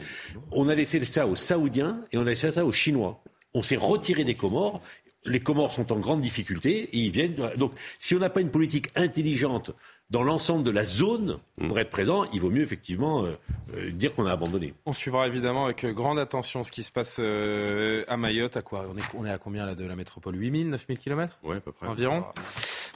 On a laissé ça aux Saoudiens et on a laissé ça aux Chinois. On s'est retiré des Comores. Les Comores sont en grande difficulté et ils viennent. Donc, si on n'a pas une politique intelligente dans l'ensemble de la zone pour être présent, il vaut mieux effectivement euh, euh, dire qu'on a abandonné. On suivra évidemment avec grande attention ce qui se passe euh, à Mayotte. À quoi? On est, on est à combien là de la métropole? 8000, 9000 kilomètres? Oui, à peu près. Environ?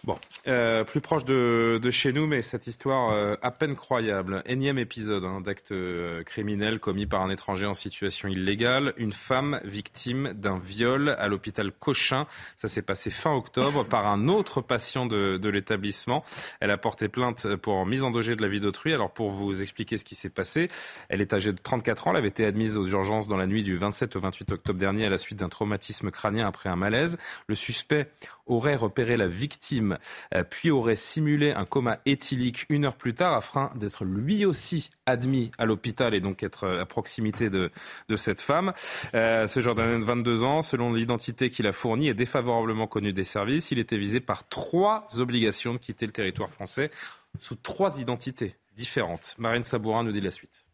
Bon, euh, plus proche de, de, chez nous, mais cette histoire euh, à peine croyable. Énième épisode hein, d'acte euh, criminel commis par un étranger en situation illégale. Une femme victime d'un viol à l'hôpital Cochin. Ça s'est passé fin octobre par un autre patient de, de l'établissement. Elle a porté plainte pour mise en danger de la vie d'autrui. Alors pour vous expliquer ce qui s'est passé, elle est âgée de 34 ans. Elle avait été admise aux urgences dans la nuit du 27 au 28 octobre dernier à la suite d'un traumatisme crânien après un malaise. Le suspect aurait repéré la victime, euh, puis aurait simulé un coma éthylique une heure plus tard afin d'être lui aussi admis à l'hôpital et donc être euh, à proximité de, de cette femme. Euh, ce genre de 22 ans, selon l'identité qu'il a fournie, est défavorablement connu des services. Il était visé par trois obligations de quitter le territoire français sous trois identités différentes. Marine Sabourin nous dit la suite.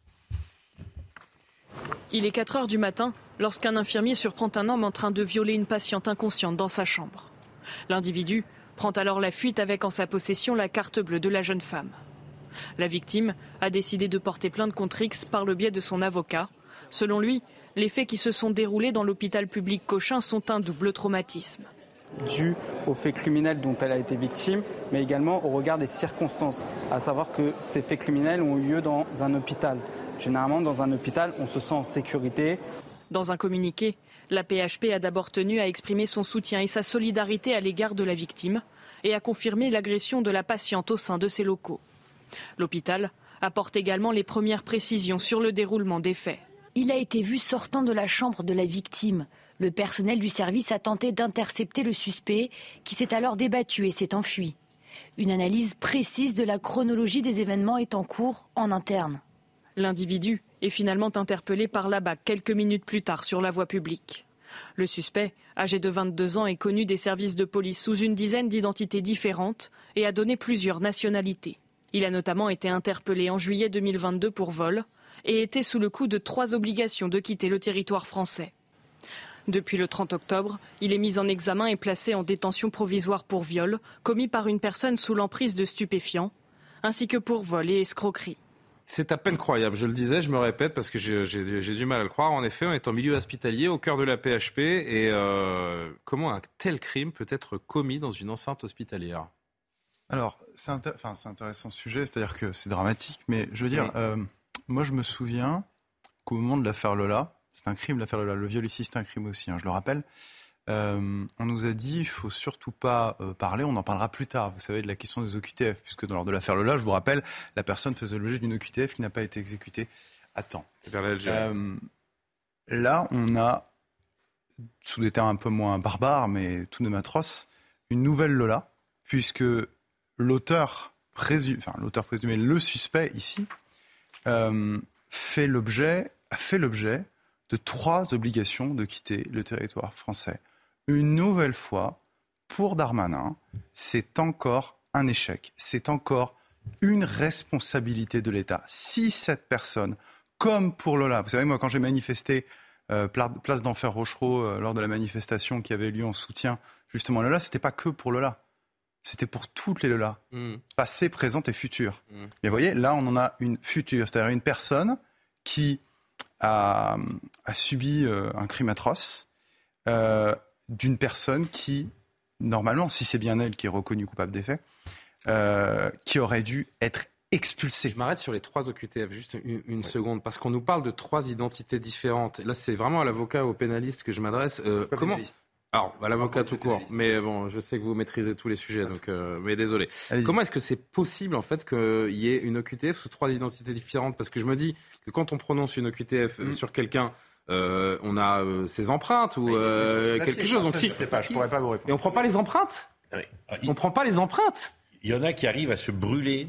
Il est 4 heures du matin lorsqu'un infirmier surprend un homme en train de violer une patiente inconsciente dans sa chambre. L'individu prend alors la fuite avec en sa possession la carte bleue de la jeune femme. La victime a décidé de porter plainte contre X par le biais de son avocat. Selon lui, les faits qui se sont déroulés dans l'hôpital public Cochin sont un double traumatisme. Dû aux faits criminels dont elle a été victime, mais également au regard des circonstances, à savoir que ces faits criminels ont eu lieu dans un hôpital. Généralement, dans un hôpital, on se sent en sécurité. Dans un communiqué, la PHP a d'abord tenu à exprimer son soutien et sa solidarité à l'égard de la victime et à confirmer l'agression de la patiente au sein de ses locaux. L'hôpital apporte également les premières précisions sur le déroulement des faits. Il a été vu sortant de la chambre de la victime. Le personnel du service a tenté d'intercepter le suspect qui s'est alors débattu et s'est enfui. Une analyse précise de la chronologie des événements est en cours en interne. L'individu est finalement interpellé par la BAC quelques minutes plus tard sur la voie publique. Le suspect, âgé de 22 ans, est connu des services de police sous une dizaine d'identités différentes et a donné plusieurs nationalités. Il a notamment été interpellé en juillet 2022 pour vol et était sous le coup de trois obligations de quitter le territoire français. Depuis le 30 octobre, il est mis en examen et placé en détention provisoire pour viol commis par une personne sous l'emprise de stupéfiants, ainsi que pour vol et escroquerie. C'est à peine croyable, je le disais, je me répète parce que j'ai du mal à le croire. En effet, on est en milieu hospitalier, au cœur de la PHP, et euh, comment un tel crime peut être commis dans une enceinte hospitalière? Alors, c'est intéressant ce sujet, c'est-à-dire que c'est dramatique, mais je veux dire, euh, moi je me souviens qu'au moment de l'affaire Lola, c'est un crime l'affaire Lola, le viol ici c'est un crime aussi, hein, je le rappelle, euh, on nous a dit il faut surtout pas euh, parler, on en parlera plus tard, vous savez, de la question des OQTF, puisque lors de l'affaire Lola, je vous rappelle, la personne faisait l'objet d'une OQTF qui n'a pas été exécutée à temps. Euh, là, on a, sous des termes un peu moins barbares, mais tout de même atroces, une nouvelle Lola, puisque l'auteur présumé, enfin l'auteur présumé, le suspect ici, fait l'objet, a fait l'objet de trois obligations de quitter le territoire français une nouvelle fois, pour Darmanin, c'est encore un échec. C'est encore une responsabilité de l'État. Si cette personne, comme pour Lola, vous savez, moi, quand j'ai manifesté euh, place d'Enfer Rochereau euh, lors de la manifestation qui avait lieu en soutien justement à Lola, c'était pas que pour Lola. C'était pour toutes les Lola, mmh. passées, présentes et futures. Mmh. Mais vous voyez, là, on en a une future, c'est-à-dire une personne qui a, subi euh, un crime atroce, d'une personne qui, normalement, si c'est bien elle qui est reconnue coupable des faits, euh, qui aurait dû être expulsée. Je m'arrête sur les trois OQTF, juste une, seconde, parce qu'on nous parle de trois identités différentes. Là, c'est vraiment à l'avocat, au pénaliste que je m'adresse. Euh, comment alors, à l'avocat tout court, mais bon, je sais que vous maîtrisez tous les sujets, donc, euh, mais désolé. Comment est-ce que c'est possible, en fait, qu'il y ait une OQTF sous trois identités différentes? Parce que je me dis que quand on prononce une OQTF mm. sur quelqu'un, euh, on a euh, ses empreintes ou euh, quelque chose. Donc si, pas, je pourrais pas vous répondre. Et on prend pas les empreintes? On prend pas les empreintes? Il y en a qui arrivent à se brûler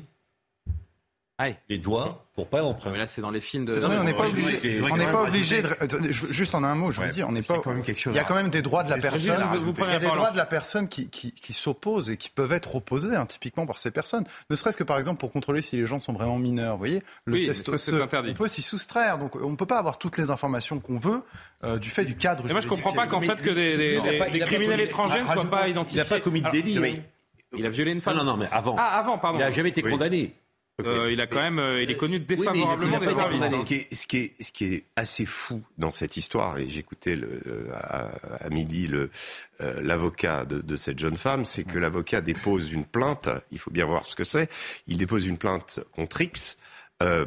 les doigts pour pas emprunter. Mais là, c'est dans les films de. on n'est pas obligé. On n'est pas obligé de. Juste en un mot, je vous dis, on n'est pas. Il y a quand même des droits de la personne. Il y a des droits de la personne qui, qui, qui s'opposent et qui peuvent être opposés, hein, typiquement par ces personnes. Ne serait-ce que par exemple pour contrôler si les gens sont vraiment mineurs. Vous voyez, le test on peut s'y soustraire. Donc on ne peut pas avoir toutes les informations qu'on veut euh, du fait du cadre. Mais moi, je comprends pas qu'en fait que des criminels étrangers ne soient pas identifiés. Il n'a pas commis de délit. Il a violé une femme. Non, non, mais avant. Ah, avant, pardon. Il n'a jamais été condamné. Euh, il a quand même, euh, il est connu défavorablement des services. Ce qui, est, ce, qui est, ce qui est assez fou dans cette histoire, et j'écoutais le, à, à, midi le, euh, l'avocat de, de, cette jeune femme, c'est que l'avocat dépose une plainte. Il faut bien voir ce que c'est. Il dépose une plainte contre X euh,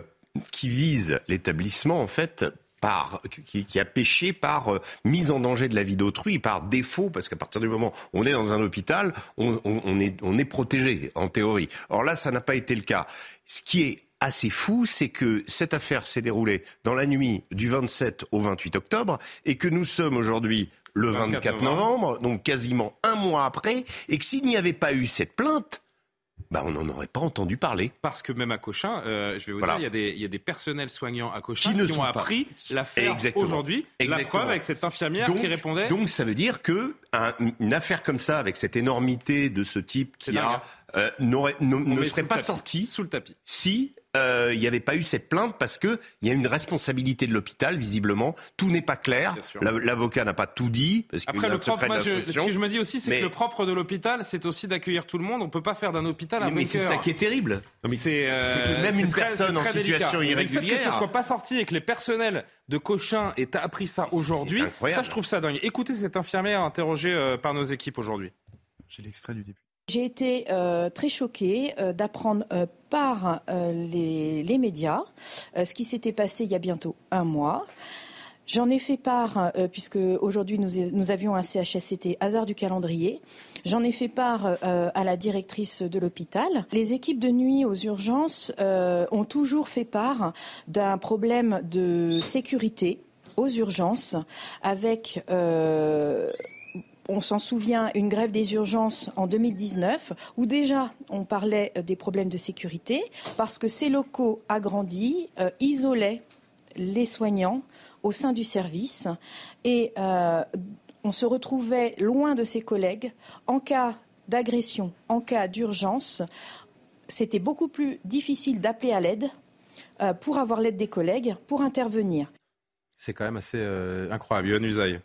qui vise l'établissement en fait par, qui, qui, a péché par euh, mise en danger de la vie d'autrui, par défaut, parce qu'à partir du moment où on est dans un hôpital, on, on, on, est, on est protégé, en théorie. Or là, ça n'a pas été le cas. Ce qui est assez fou, c'est que cette affaire s'est déroulée dans la nuit du 27 au 28 octobre, et que nous sommes aujourd'hui le 24 novembre, donc quasiment un mois après, et que s'il n'y avait pas eu cette plainte, bah, on n'en aurait pas entendu parler. Parce que même à Cochin, euh, je vais vous dire, il y, a des, il y, a des, personnels soignants à Cochin qui, qui ont appris l'affaire aujourd'hui. La preuve avec cette infirmière donc, qui répondait. Donc ça veut dire que un, une affaire comme ça, avec cette énormité de ce type qui a, euh, ne serait pas sortie sous le tapis si euh, il n'y avait pas eu cette plainte parce que il y a une responsabilité de l'hôpital visiblement. Tout n'est pas clair. L'avocat n'a pas tout dit parce Après le propre, moi, je, ce que je me dis aussi, c'est que le propre de l'hôpital, c'est aussi d'accueillir tout le monde. On peut pas faire d'un hôpital un Mais, mais c'est ça qui est terrible. C'est euh, que même une très, personne en situation délicat. irrégulière. Le fait que ce soit pas sorti et que les personnels de Cochin aient appris ça aujourd'hui, ça je trouve ça dingue. Écoutez cette infirmière interrogée euh, par nos équipes aujourd'hui. J'ai l'extrait du député. J'ai été euh, très choquée euh, d'apprendre euh, par les, médias ce qui s'était passé il y a bientôt un mois. J'en ai fait part, puisque aujourd'hui nous, nous, avions un CHSCT hasard du calendrier. J'en ai fait part à la directrice de l'hôpital. Les équipes de nuit aux urgences ont toujours fait part d'un problème de sécurité aux urgences avec on s'en souvient, une grève des urgences en 2019, où déjà on parlait euh, des problèmes de sécurité, parce que ces locaux agrandis euh, isolaient les soignants au sein du service et euh, on se retrouvait loin de ses collègues en cas d'agression, en cas d'urgence. C'était beaucoup plus difficile d'appeler à l'aide pour avoir l'aide des collègues, pour intervenir. C'est quand même assez incroyable. Yohann Usaï.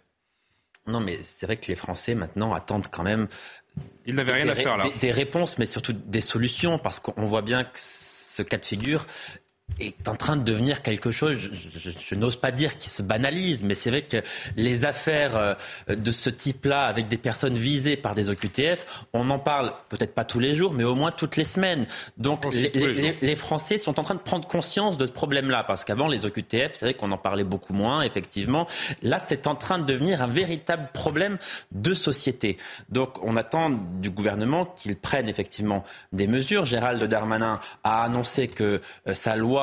Non, mais c'est vrai que les Français maintenant attendent quand même. Ils n'avaient rien à faire là. Des, des, réponses, mais surtout des solutions, parce qu'on voit bien que ce cas de figure est en train de devenir quelque chose, je, je, je n'ose pas dire qui se banalise, mais c'est vrai que les affaires euh, de ce type-là, avec des personnes visées par des OQTF, on en parle peut-être pas tous les jours, mais au moins toutes les semaines. Donc les, les, les, les, Français sont en train de prendre conscience de ce problème-là, parce qu'avant les OQTF, c'est vrai qu'on en parlait beaucoup moins, effectivement. Là, c'est en train de devenir un véritable problème de société. Donc on attend du gouvernement qu'il prenne effectivement des mesures. Gérald Darmanin a annoncé que euh, sa loi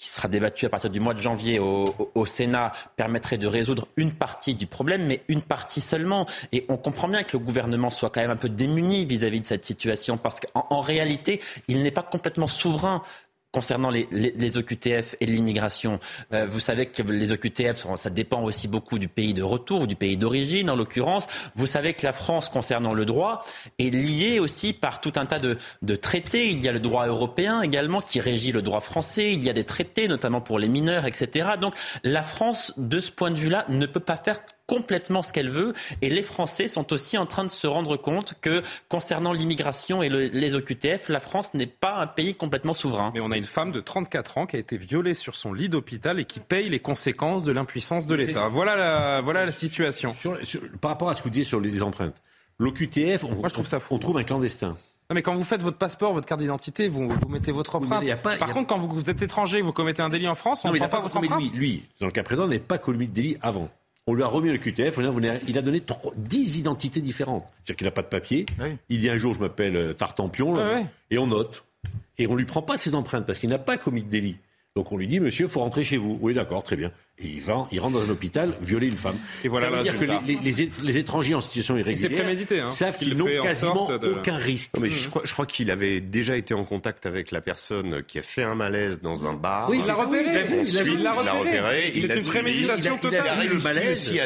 qui sera débattue à partir du mois de janvier au, Sénat permettrait de résoudre une partie du problème, mais une partie seulement. Et on comprend bien que le gouvernement soit quand même un peu démuni vis-à-vis -vis de cette situation, parce qu'en en réalité, il n'est pas complètement souverain concernant les, les, les, OQTF et l'immigration, euh, vous savez que les OQTF, ça dépend aussi beaucoup du pays de retour ou du pays d'origine, en l'occurrence. Vous savez que la France, concernant le droit, est liée aussi par tout un tas de, de, traités. Il y a le droit européen également qui régit le droit français. Il y a des traités, notamment pour les mineurs, etc. Donc la France, de ce point de vue-là, ne peut pas faire complètement ce qu'elle veut. Et les Français sont aussi en train de se rendre compte que concernant l'immigration et le, les OQTF, la France n'est pas un pays complètement souverain. Mais on a une femme de 34 ans qui a été violée sur son lit d'hôpital et qui paye les conséquences de l'impuissance de l'État. Voilà la, voilà la situation. Sur, sur, par rapport à ce que vous disiez sur les empreintes, l'OQTF, on, Moi, je trouve ça fou. on trouve un clandestin. Non, mais quand vous faites votre passeport, votre carte d'identité, vous, vous, mettez votre empreinte. Oui, pas, Par contre, quand vous, vous, êtes étranger, vous commettez un délit en France, on ne prend pas, pas votre empreinte. Lui, lui, dans le cas présent, n'est pas commis de délit avant. On lui a remis le QTF, il a donné 10 identités différentes. C'est-à-dire qu'il n'a pas de papier. Oui. Il dit un jour, je m'appelle Tartampion, là, oui. et on note. Et on ne lui prend pas ses empreintes parce qu'il n'a pas commis de délit. Donc on lui dit, monsieur, il faut rentrer chez vous. Oui, d'accord, très bien. Et il va, il rentre dans un hôpital, violer une femme. Et voilà ça veut dire que les, les, les, étrangers en situation irrégulière prémédité, hein, savent qu'ils n'ont quasiment de... aucun risque. Non, mais je crois, je crois qu'il avait déjà été en contact avec la personne qui a fait un malaise dans un bar. Oui, il l'a repéré. Il l'a repéré. A une préméditation totale.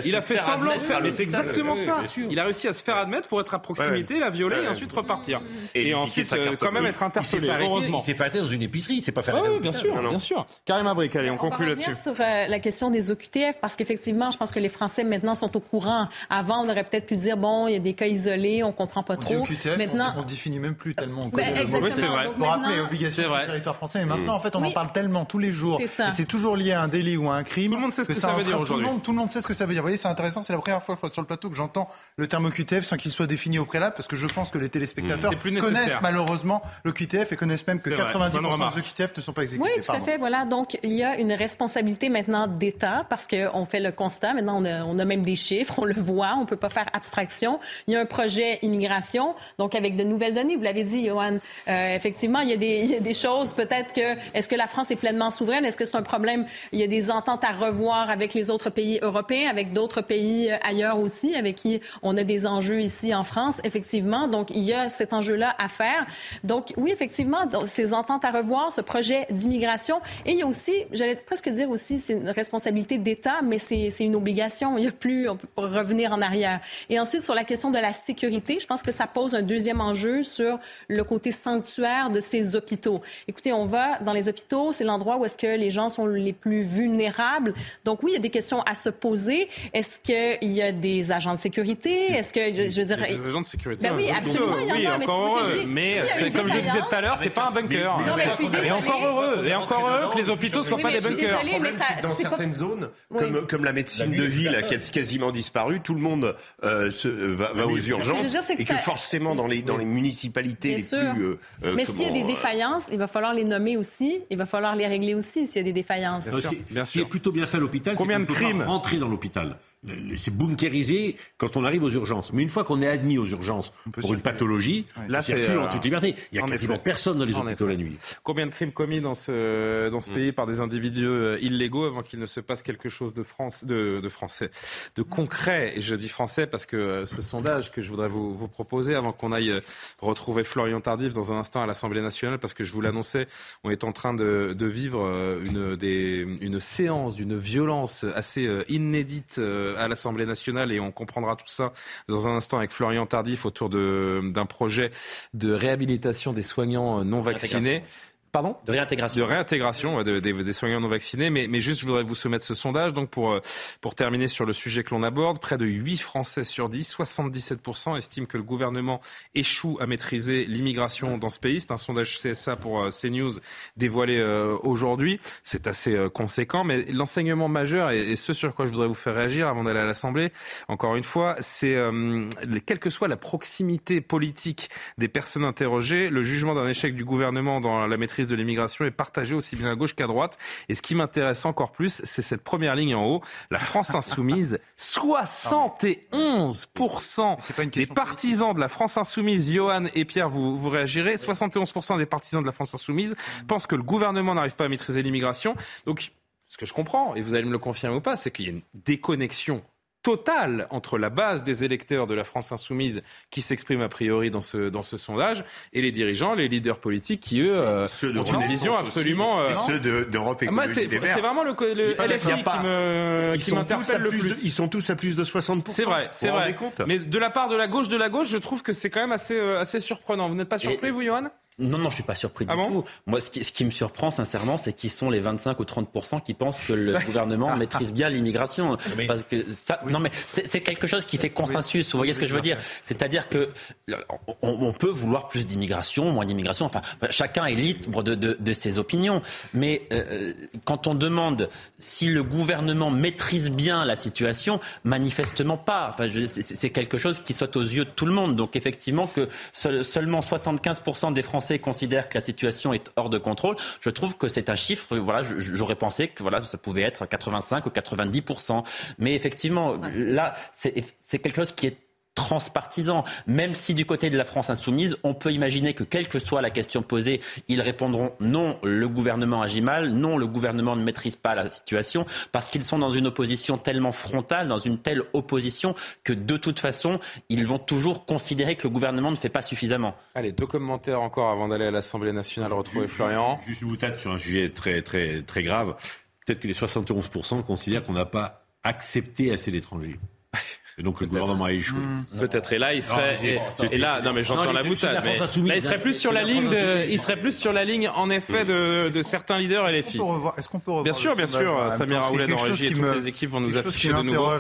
Il a fait semblant de faire. Mais c'est exactement ça. Il a réussi à se faire admettre pour être à proximité, la violer et ensuite repartir. Et ensuite, quand même être interpellé. Heureusement. Il s'est fait arrêter dans une épicerie. Il s'est pas fait Oui, bien sûr, bien sûr. Karim Abrik, allez, on conclut là-dessus. Sur la question question des OQTF parce qu'effectivement, je pense que les Français maintenant sont au courant. Avant, on aurait peut-être pu dire bon, il y a des cas isolés, on comprend pas trop. OQTF, maintenant, on, ne définit même plus tellement. Ben, exactement. c'est vrai. Pour rappeler l'obligation du territoire français. Mais maintenant, en fait, on en parle tellement tous les jours. C'est ça. Et c'est toujours lié à un délit ou à un crime. Tout le monde sait ce que ça veut dire tout le aujourd'hui. monde- Tout le monde sait ce que ça veut dire. Vous voyez, c'est intéressant. C'est la première fois, je crois, sur le plateau que j'entends le terme OQTF sans qu'il soit défini au préalable, parce que je pense que les téléspectateurs plus nécessaire. connaissent malheureusement l'OQTF et connaissent même que C'est vrai. 90% Bonne remarque. des OQTF ne sont pas exécutés. Oui, tout à fait. Voilà. Donc, il y a une responsabilité maintenant d'État parce qu'on fait le constat. Maintenant, on a, même des chiffres, on le voit, on ne peut pas faire abstraction. Il y a un projet immigration, donc avec de nouvelles données. Vous l'avez dit, Johan. Euh, effectivement, il y, a des, choses. Peut-être que est-ce que la France est pleinement souveraine? Est-ce que c'est un problème? Il y a des ententes à revoir avec les autres pays européens, avec d'autres pays euh, ailleurs aussi, avec qui on a des enjeux ici en France. Effectivement, donc il y a cet enjeu-là à faire. Donc oui, effectivement, ces ententes à revoir, ce projet d'immigration, et il y a aussi, j'allais presque dire aussi, c'est une responsabilité d'État, mais c'est une obligation. Il n'y a plus, on peut pas revenir en arrière. Et ensuite, sur la question de la sécurité, je pense que ça pose un deuxième enjeu sur le côté sanctuaire de ces hôpitaux. Écoutez, on va dans les hôpitaux, c'est l'endroit où est-ce que les gens sont les plus vulnérables. Donc oui, il y a des questions à se poser. Est-ce qu'il y a des agents de sécurité? Est-ce que, je, je veux dire... Des agents de sécurité. Ben oui, Donc, absolument, il y en oui, a, mais c'est encore Mais une comme je le disais tout à l'heure, c'est pas un bunker. Non, mais je suis Et encore heureux, et encore heureux que les hôpitaux soient Oui, pas mais des je suis bunkers. désolée, mais ça- dans c'est pas- certaines zones, Oui. comme, comme la médecine de ville qui a quasiment disparu, tout le monde euh, se, va, va aux urgences dire, que et que forcément dans les, dans les municipalités Bien les sûr. plus... euh, euh, mais s'il y a des euh, défaillances, il va falloir les nommer aussi. Il va falloir les régler aussi s'il y a des défaillances. Ce qui- ce qui est plutôt bien fait à l'hôpital, c'est Combien qu'on de ne peut crimes pas rentrer dans l'hôpital. C'est bunkérisé quand on arrive aux urgences. Mais une fois qu'on est admis aux urgences pour une pathologie, Là, on c'est, circule en euh, toute liberté. Il y a en quasiment effet. personne dans les En hôpitaux la nuit. Combien de crimes commis dans ce, dans ce pays par des individus euh, illégaux avant qu'il ne se passe quelque chose de, France, de, de français, de concret? Et je dis français parce que euh, ce sondage que je voudrais vous, vous proposer avant qu'on aille retrouver Florian Tardif dans un instant à l'Assemblée nationale, parce que je vous l'annonçais, on est en train de, de vivre une, des, une séance d'une violence assez inédite à l'Assemblée nationale et on comprendra tout ça dans un instant avec Florian Tardif autour d'un projet de réhabilitation des soignants non vaccinés. Pardon De réintégration. De réintégration ouais, de- des- des soignants non vaccinés. Mais, mais juste, je voudrais vous soumettre ce sondage. Donc, pour, euh, pour terminer sur le sujet que l'on aborde, près de 8 Français sur 10, 77% estiment que le gouvernement échoue à maîtriser l'immigration dans ce pays. C'est un sondage CSA pour euh, CNews dévoilé euh, aujourd'hui. C'est assez euh, conséquent. Mais l'enseignement majeur, et, et ce sur quoi je voudrais vous faire réagir avant d'aller à l'Assemblée, encore une fois, c'est euh, les- quelle que soit la proximité politique des personnes interrogées, le jugement d'un échec du gouvernement dans la maîtrise de l'immigration est partagé aussi bien à gauche qu'à droite. Et ce qui m'intéresse encore plus, c'est cette première ligne en haut, la France insoumise. 71% des partisans de la France insoumise, Johan et Pierre, vous, vous réagirez, 71% des partisans de la France insoumise pensent que le gouvernement n'arrive pas à maîtriser l'immigration. Donc, ce que je comprends, et vous allez me le confirmer ou pas, c'est qu'il y a une déconnexion totale entre la base des électeurs de la France insoumise qui s'expriment a priori dans ce, dans ce sondage et les dirigeants, les leaders politiques qui, eux, euh, Ceux de ont une vision aussi, absolument... euh, et ceux de- d'Europe Ah, moi, Écologie c'est Les Verts. c'est vraiment le, le LFI pas- qui Ils qui m'interpelle le plus plus. de- Ils sont tous à plus de 60%. C'est vrai, c'est vrai. Mais de la part de la gauche, de la gauche, je trouve que c'est quand même assez, euh, assez surprenant. Vous n'êtes pas surpris, vous, Johan? Non, non, je suis pas surpris du Ah bon tout. Moi, ce qui, ce qui me surprend, sincèrement, c'est qui sont les 25 ou 30% qui pensent que le gouvernement maîtrise bien l'immigration. Parce que ça, non, mais c'est quelque chose qui fait consensus. Vous voyez ce que je veux dire? C'est-à-dire que on, on peut vouloir plus d'immigration, moins d'immigration. Enfin, chacun est libre de, de, de ses opinions. Mais euh, quand on demande si le gouvernement maîtrise bien la situation, manifestement pas. Enfin, c'est c'est quelque chose qui saute aux yeux de tout le monde. Donc effectivement que seul- seulement 75% des Français considèrent que la situation est hors de contrôle. Je trouve que c'est un chiffre. Voilà, j'aurais pensé que voilà, ça pouvait être 85 ou 90%. Mais effectivement, là, c'est quelque chose qui est transpartisan, même si du côté de la France insoumise, on peut imaginer que quelle que soit la question posée, ils répondront non, le gouvernement agit mal, non, le gouvernement ne maîtrise pas la situation, parce qu'ils sont dans une opposition tellement frontale, dans une telle opposition, que de toute façon, ils vont toujours considérer que le gouvernement ne fait pas suffisamment. Allez, deux commentaires encore avant d'aller à l'Assemblée nationale retrouver Florian. Juste une boutade sur un sujet très, très, très grave. Peut-être que les 71% considèrent qu'on n'a pas accepté assez d'étrangers. Et donc le gouvernement a échoué. Mmh. Peut-être. Et là, il serait. et, là, non, mais j'entends la boutade. Mais là, il serait plus sur la ligne. De, il serait plus sur la ligne, en effet, de, de certains leaders et les filles. Est-ce qu'on peut revoir Bien sûr, bien sûr. Samir Raoulet dans Régie et toutes les équipes vont nous afficher de nouveau.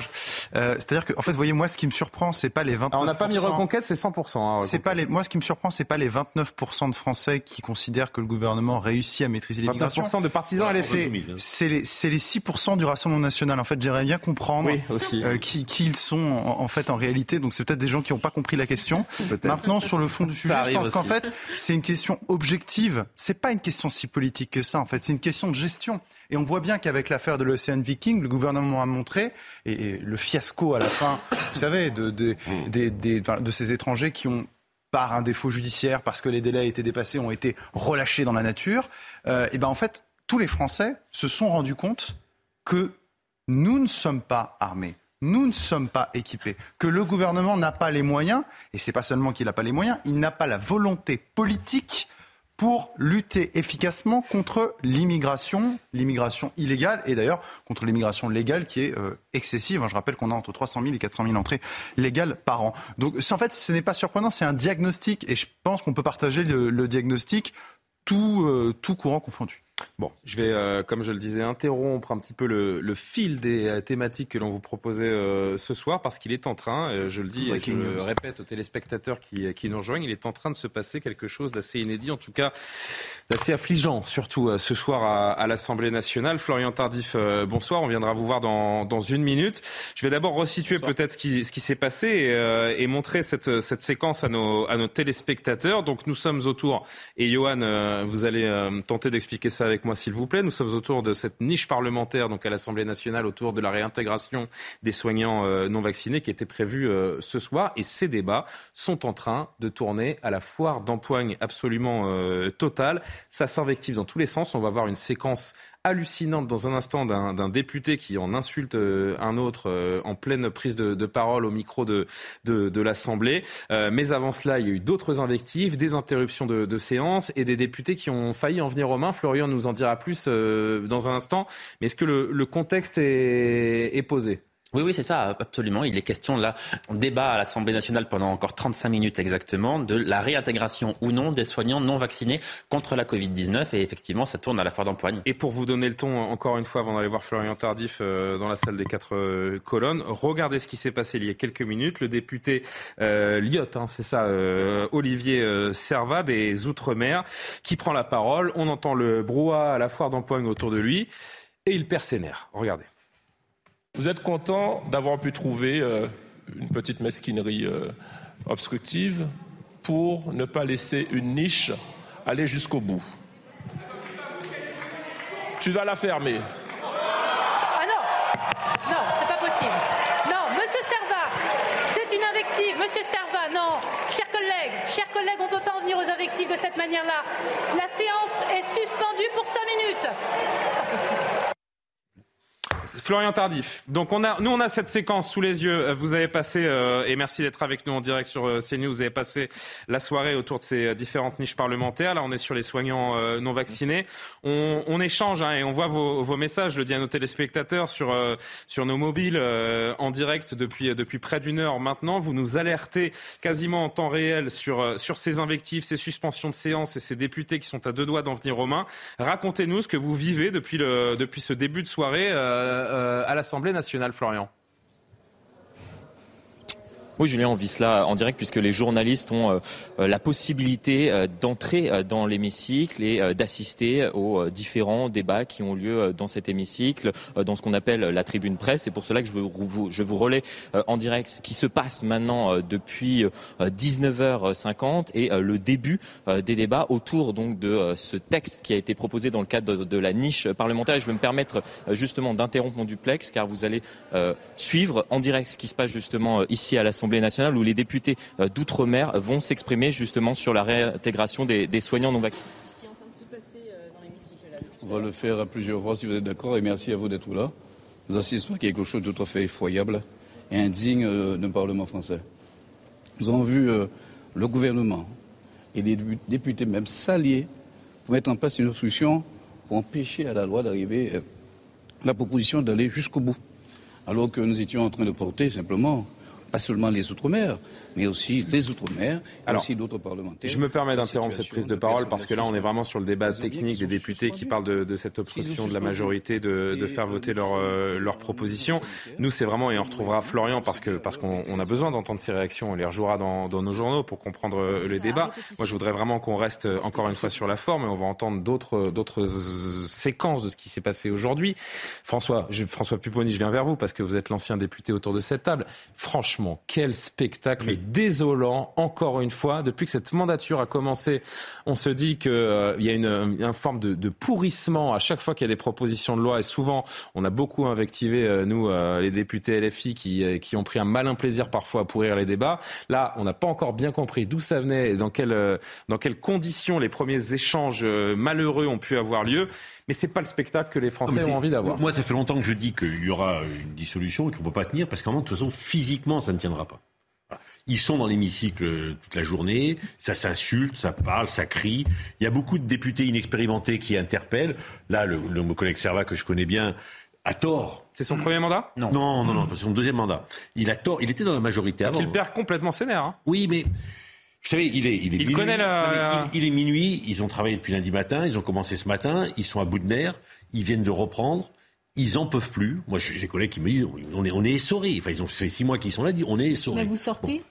Euh, C'est-à-dire que, en fait, vous voyez, moi, ce qui me surprend, c'est pas les 29%. on n'a pas mis reconquête, c'est 100%. Hein, c'est pas les. Moi, ce qui me surprend, c'est pas les 29% de Français qui considèrent que le gouvernement réussit à maîtriser l'immigration. 29% de partisans à C'est les, les 6% du Rassemblement national. En fait, j'aimerais bien comprendre euh, qui, ils sont en, fait en réalité. Donc, c'est peut-être des gens qui n'ont pas compris la question. Maintenant, sur le fond du sujet, je pense qu'en fait, c'est une question objective. C'est pas une question si politique que ça. En fait, c'est une question de gestion. Et on voit bien qu'avec l'affaire de l'Océan Viking, le gouvernement a montré, et, le fiasco à la fin, vous savez, de, de, de, de ces étrangers qui ont par un défaut judiciaire, parce que les délais étaient dépassés, ont été relâchés dans la nature, euh, et ben en fait, tous les Français se sont rendus compte que nous ne sommes pas armés. Nous ne sommes pas équipés, que le gouvernement n'a pas les moyens, et c'est pas seulement qu'il n'a pas les moyens, il n'a pas la volonté politique pour lutter efficacement contre l'immigration, l'immigration illégale et d'ailleurs contre l'immigration légale qui est euh, excessive. Je rappelle qu'on a entre 300 000 et 400 000 entrées légales par an. Donc en fait, ce n'est pas surprenant, c'est un diagnostic et je pense qu'on peut partager le, diagnostic tout, euh, tout courant confondu. Bon, je vais, euh, comme je le disais, interrompre un petit peu le, fil des euh, thématiques que l'on vous proposait euh, ce soir, parce qu'il est en train, je le dis et je le répète aux téléspectateurs qui, qui, nous rejoignent, il est en train de se passer quelque chose d'assez inédit, en tout cas d'assez affligeant, surtout ce soir à, à l'Assemblée nationale. Florian Tardif, bonsoir, on viendra vous voir dans, dans une minute. Je vais d'abord resituer peut-être ce qui, ce qui s'est passé et, et, montrer cette, cette séquence à nos, à nos téléspectateurs. Donc nous sommes autour, et Johan, vous allez tenter d'expliquer ça avec moi, s'il vous plaît. Nous sommes autour de cette niche parlementaire, donc à l'Assemblée nationale, autour de la réintégration des soignants euh, non vaccinés qui était prévue euh, ce soir. Et ces débats sont en train de tourner à la foire d'empoigne absolument euh, totale. Ça s'invective dans tous les sens. On va voir une séquence hallucinante dans un instant d'un député qui en insulte euh, un autre euh, en pleine prise de, parole au micro de, l'Assemblée. Euh, mais avant cela, il y a eu d'autres invectives, des interruptions de, séance et des députés qui ont failli en venir aux mains. Florian nous en dira plus dans un instant. Mais est-ce que le, le contexte est posé? Oui, oui, c'est ça, absolument. Il est question là, on débat à l'Assemblée nationale pendant encore 35 minutes exactement de la réintégration ou non des soignants non vaccinés contre la Covid-19 et effectivement, ça tourne à la foire d'empoigne. Et pour vous donner le ton, encore une fois, avant d'aller voir Florian Tardif euh, dans la salle des quatre euh, colonnes, regardez ce qui s'est passé il y a quelques minutes. Le député euh, Lyotte, hein, c'est ça, euh, Olivier Servat des Outre-mer, qui prend la parole. On entend le brouhaha à la foire d'empoigne autour de lui et il perd ses nerfs. Regardez. Vous êtes content d'avoir pu trouver euh, une petite mesquinerie euh, obstructive pour ne pas laisser une niche aller jusqu'au bout? Tu vas la fermer. Ah non Non, c'est pas possible. Non, monsieur Serva, c'est une invective. Monsieur Serva, non. Chers collègues, chers collègues, on ne peut pas en venir aux invectives de cette manière-là. La séance est suspendue pour 5 minutes. Pas. Florian Tardif. Donc on a, nous on a cette séquence sous les yeux. Vous avez passé euh, et merci d'être avec nous en direct sur euh, CNews. Vous avez passé la soirée autour de ces euh, différentes niches parlementaires. Là on est sur les soignants non vaccinés. On, échange hein, et on voit vos, messages. Je le dis à nos téléspectateurs sur sur nos mobiles en direct depuis depuis près d'une heure maintenant. Vous nous alertez quasiment en temps réel sur sur ces invectives, ces suspensions de séance et ces députés qui sont à deux doigts d'en venir aux mains. Racontez-nous ce que vous vivez depuis le depuis ce début de soirée. Euh, à l'Assemblée nationale, Florian. Oui, Julien, on vit cela en direct puisque les journalistes ont euh, euh, la possibilité euh, d'entrer dans l'hémicycle et d'assister aux différents débats qui ont lieu dans cet hémicycle, dans ce qu'on appelle la tribune presse. C'est pour cela que je vous, relais en direct ce qui se passe maintenant depuis 19h50 et le début des débats autour donc de ce texte qui a été proposé dans le cadre de la niche parlementaire. je vais me permettre justement d'interrompre mon duplex car vous allez suivre en direct ce qui se passe justement ici à l'Assemblée nationale où les députés euh, d'outre-mer vont s'exprimer justement sur la réintégration des, soignants non vaccinés. On va le faire à plusieurs fois si vous êtes d'accord et merci à vous d'être là. Nous assistons à quelque chose de tout à fait effroyable et indigne euh, d'un Parlement français. Nous avons vu euh, le gouvernement et les députés même s'allier pour mettre en place une solution pour empêcher à la loi d'arriver la proposition d'aller jusqu'au bout. Alors que nous étions en train de porter simplement pas seulement les Outre-mer, mais aussi des Outre-mer, Alors, aussi d'autres parlementaires. Je me permets d'interrompre cette prise de parole parce que là, on est vraiment sur le débat technique des députés qui parlent de, de cette obstruction de la majorité de, de faire voter leurs euh, leur propositions. Nous, c'est vraiment, et on retrouvera Florian parce que parce qu'on on a besoin d'entendre ces réactions. On les rejouera dans, dans nos journaux pour comprendre euh, le débat. Moi, je voudrais vraiment qu'on reste euh, encore une fois sur la forme et on va entendre d'autres d'autres séquences de ce qui s'est passé aujourd'hui. François, je, François Pupponi, je viens vers vous parce que vous êtes l'ancien député autour de cette table. Franchement, quel spectacle désolant, encore une fois. Depuis que cette mandature a commencé, on se dit qu'il euh, y a une, une forme de, de, pourrissement à chaque fois qu'il y a des propositions de loi. Et souvent, on a beaucoup invectivé, euh, nous, euh, les députés LFI, qui, euh, qui ont pris un malin plaisir parfois à pourrir les débats. Là, on n'a pas encore bien compris d'où ça venait et dans, quelle, euh, dans quelles conditions les premiers échanges malheureux ont pu avoir lieu mais c'est pas le spectacle que les Français ont envie d'avoir. Moi, ça fait longtemps que je dis qu'il y aura une dissolution et qu'on ne peut pas tenir parce qu'en de toute façon, physiquement, ça ne tiendra pas. Ils sont dans l'hémicycle toute la journée, ça s'insulte, ça parle, ça crie. Il y a beaucoup de députés inexpérimentés qui interpellent. Là, le, le mon collègue Serva, que je connais bien, a tort. C'est son premier mandat? Non. Non, non, non, c'est son deuxième mandat. Il a tort. Il était dans la majorité avant. Il perd complètement ses nerfs. Hein. Oui, mais vous savez, il est, il est il minuit. connaît la... il, il, est minuit. Ils ont travaillé depuis lundi matin. Ils ont commencé ce matin. Ils sont à bout de nerfs. Ils viennent de reprendre. Ils en peuvent plus. Moi, j'ai des collègues qui me disent, on est, on est essorés. Enfin, ils ont fait six mois qu'ils sont là. On est essorés. Mais vous sortez. Bon.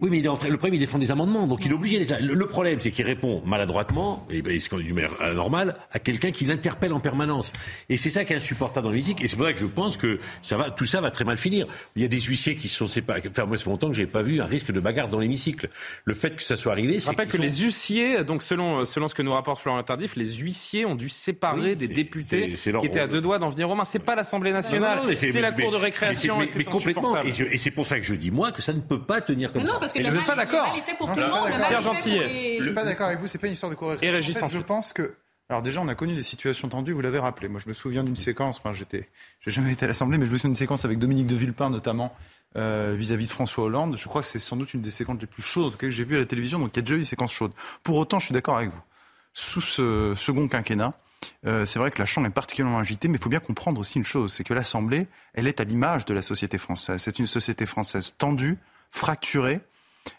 Oui, mais il est en train, le problème, il défend des amendements, donc il est obligé. Le, le problème, c'est qu'il répond maladroitement, et ben, c'est du maire normal, à quelqu'un qui l'interpelle en permanence. Et c'est ça qui est insupportable dans l'hémicycle. Et c'est pour ça que je pense que ça va, tout ça va très mal finir. Il y a des huissiers qui se sont séparés. Enfin, moi, ça fait longtemps que j'ai pas vu un risque de bagarre dans l'hémicycle. Le fait que ça soit arrivé, Je rappelle que sont... les huissiers, donc selon, selon ce que nous rapporte Florent Tardif, les huissiers ont dû séparer Oui, des c'est- députés c'est- c'est leur qui étaient à deux doigts d'en venir aux mains. C'est pas l'Assemblée nationale, c'est la mais- cour de récréation. mais- et mais c'est complètement. Et, c'est pour ça que je dis, moi, que ça ne peut pas tenir comme Mais ça. Parce que le mal, pas le d'accord mal est fait pour Non, tout je le suis pas monde. Le d'accord. mal est fait pour les- Je suis pas d'accord avec vous, c'est pas une histoire de correction. Et Régis En fait, je pense que. Alors déjà, on a connu des situations tendues, vous l'avez rappelé. Moi, je me souviens d'une séquence, enfin, j'étais, j'ai jamais été à l'Assemblée, mais je me souviens d'une séquence avec Dominique de Villepin, notamment, euh, vis-à-vis de François Hollande. Je crois que c'est sans doute une des séquences les plus chaudes que j'ai vues à la télévision, donc il y a déjà eu des séquences chaudes. Pour autant, je suis d'accord avec vous. Sous ce second quinquennat, euh, c'est vrai que la Chambre est particulièrement agitée, mais il faut bien comprendre aussi une chose, c'est que l'Assemblée, elle est à l'image de la société française. C'est une société française tendue, fracturée,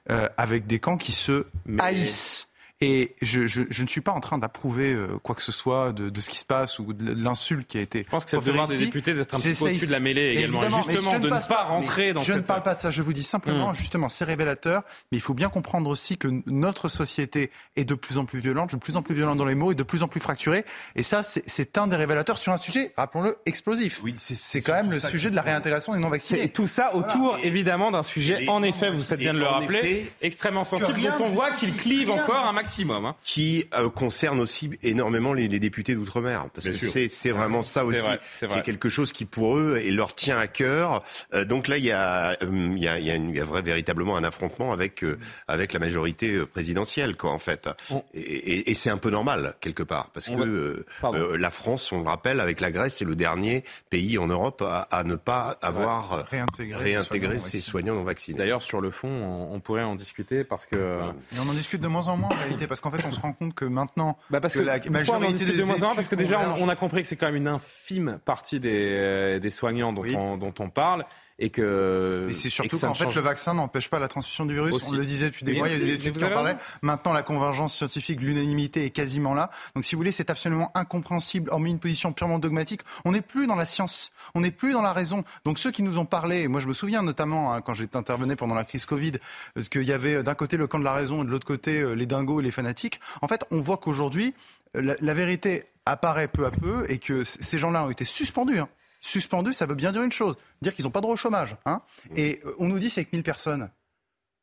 euh, avec des camps qui se haïssent. Et je, je, je ne suis pas en train d'approuver euh, quoi que ce soit de, de ce qui se passe ou de l'insulte qui a été. Je pense que c'est le devoir des députés d'être un petit peu J'essaye- au-dessus de la mêlée également. Évidemment, mais Justement, je de ne passe pas mais rentrer dans Je ne parle pas de ça, je vous dis simplement, Hum. justement, c'est révélateur, mais il faut bien comprendre aussi que notre société est de plus en plus violente, de plus en plus violente dans les mots et de plus en plus fracturée. Et ça, c'est- c'est un des révélateurs sur un sujet, rappelons-le, explosif. Oui, c'est quand même le sujet de la réintégration des non-vaccinés. C'est tout ça autour, Voilà. Et- évidemment, d'un sujet, et- en effet, vous faites bien de le rappeler, extrêmement sensible, dont on voit qu'il clive encore un maximum. Hein. qui euh, concerne aussi énormément les, les députés d'outre-mer, parce Bien que c'est c'est vraiment ça C'est aussi. vrai, c'est vrai. C'est quelque chose qui pour eux et leur tient à cœur. Euh, donc là, il y a, euh, il y a, il y a, une- il y a vrai, véritablement un affrontement avec euh, avec la majorité euh, présidentielle, quoi, en fait. Et, et- et c'est un peu normal quelque part, parce On que va- la France, on le rappelle, avec la Grèce, c'est le dernier pays en Europe à, à ne pas avoir réintégré soignants non ses soignants non vaccinés. D'ailleurs, sur le fond, on, on pourrait en discuter parce que. Et on en discute de moins en moins parce qu'en fait, on se rend compte que maintenant, Bah parce que, la on en majorité des de moins en Parce que déjà, on, on a compris que c'est quand même une infime partie des, euh, des soignants dont, on, dont on parle. Et que. Et c'est surtout qu'en fait, change- le vaccin n'empêche pas la transmission du virus. Aussi. On le disait depuis des Oui, mois, il y a des mais études qui en parlaient. Maintenant, la convergence scientifique, l'unanimité est quasiment là. Donc, si vous voulez, c'est absolument incompréhensible, hormis une position purement dogmatique. On n'est plus dans la science, on n'est plus dans la raison. Donc, ceux qui nous ont parlé, et moi je me souviens notamment, hein, quand j'étais intervenu pendant la crise Covid, euh, qu'il y avait euh, d'un côté le camp de la raison et de l'autre côté euh, les dingos et les fanatiques. En fait, on voit qu'aujourd'hui, la, la vérité apparaît peu à peu et que ces gens-là ont été suspendus. hein. Suspendus, ça veut bien dire une chose, dire qu'ils n'ont pas droit au chômage. Hein. Et euh, on nous dit c'est que 1000 personnes.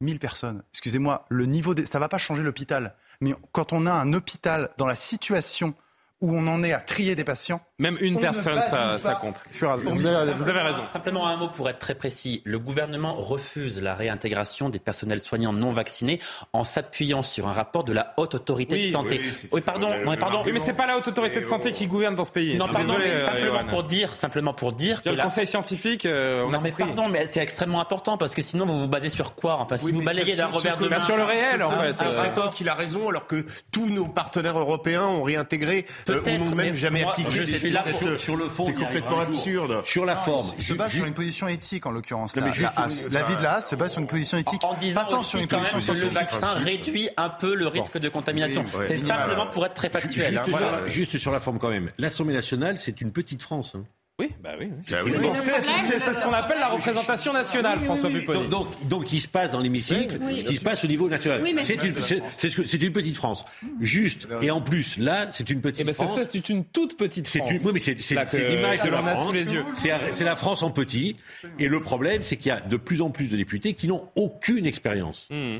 1000 personnes. Excusez-moi, le niveau des... ça va pas changer l'hôpital. Mais quand on a un hôpital dans la situation où on en est à trier des patients. Même une on ne personne, ça, ça compte. Je suis ravi. Vous avez, vous avez raison. Simplement un mot pour être très précis. Le gouvernement refuse la réintégration des personnels soignants non vaccinés en s'appuyant sur un rapport de la haute autorité Oui, de santé. oui, Oui, pardon, le- non, mais le pardon. Oui, mais c'est pas la haute autorité de santé qui gouverne dans ce pays. Non, pardon, désolé, mais euh, simplement pour dire, simplement pour dire que Le la- conseil scientifique, euh, on non a mais compris. pardon, mais c'est extrêmement important parce que sinon vous vous basez sur quoi Enfin, si vous balayez d'un revers de main, sur le réel, en Ah, fait. ah, prétend qu'il a raison alors que tous nos partenaires européens ont réintégré euh, on n'a même jamais appliqué. Je suis là sur, sur, le fond. C'est complètement absurde. Sur la forme. Il se base sur une position éthique en l'occurrence. La, la, vie de la se base sur une position éthique. En disant aussi quand même que le vaccin réduit un peu le risque de contamination. C'est simplement pour être très factuel. Juste sur la forme quand même. L'Assemblée nationale, c'est une petite France. Oui, bah oui. C'est ce qu'on appelle la représentation nationale, François Pupponi. Donc, donc, il se passe dans l'hémicycle ce qui se passe au niveau national. c'est une, une, petite France. Juste, et en plus, là, c'est une petite France. C'est une toute petite France. oui, mais c'est l'image de la France. C'est la France en petit. Et le problème, c'est qu'il y a de plus en plus de députés qui n'ont aucune expérience. Mmh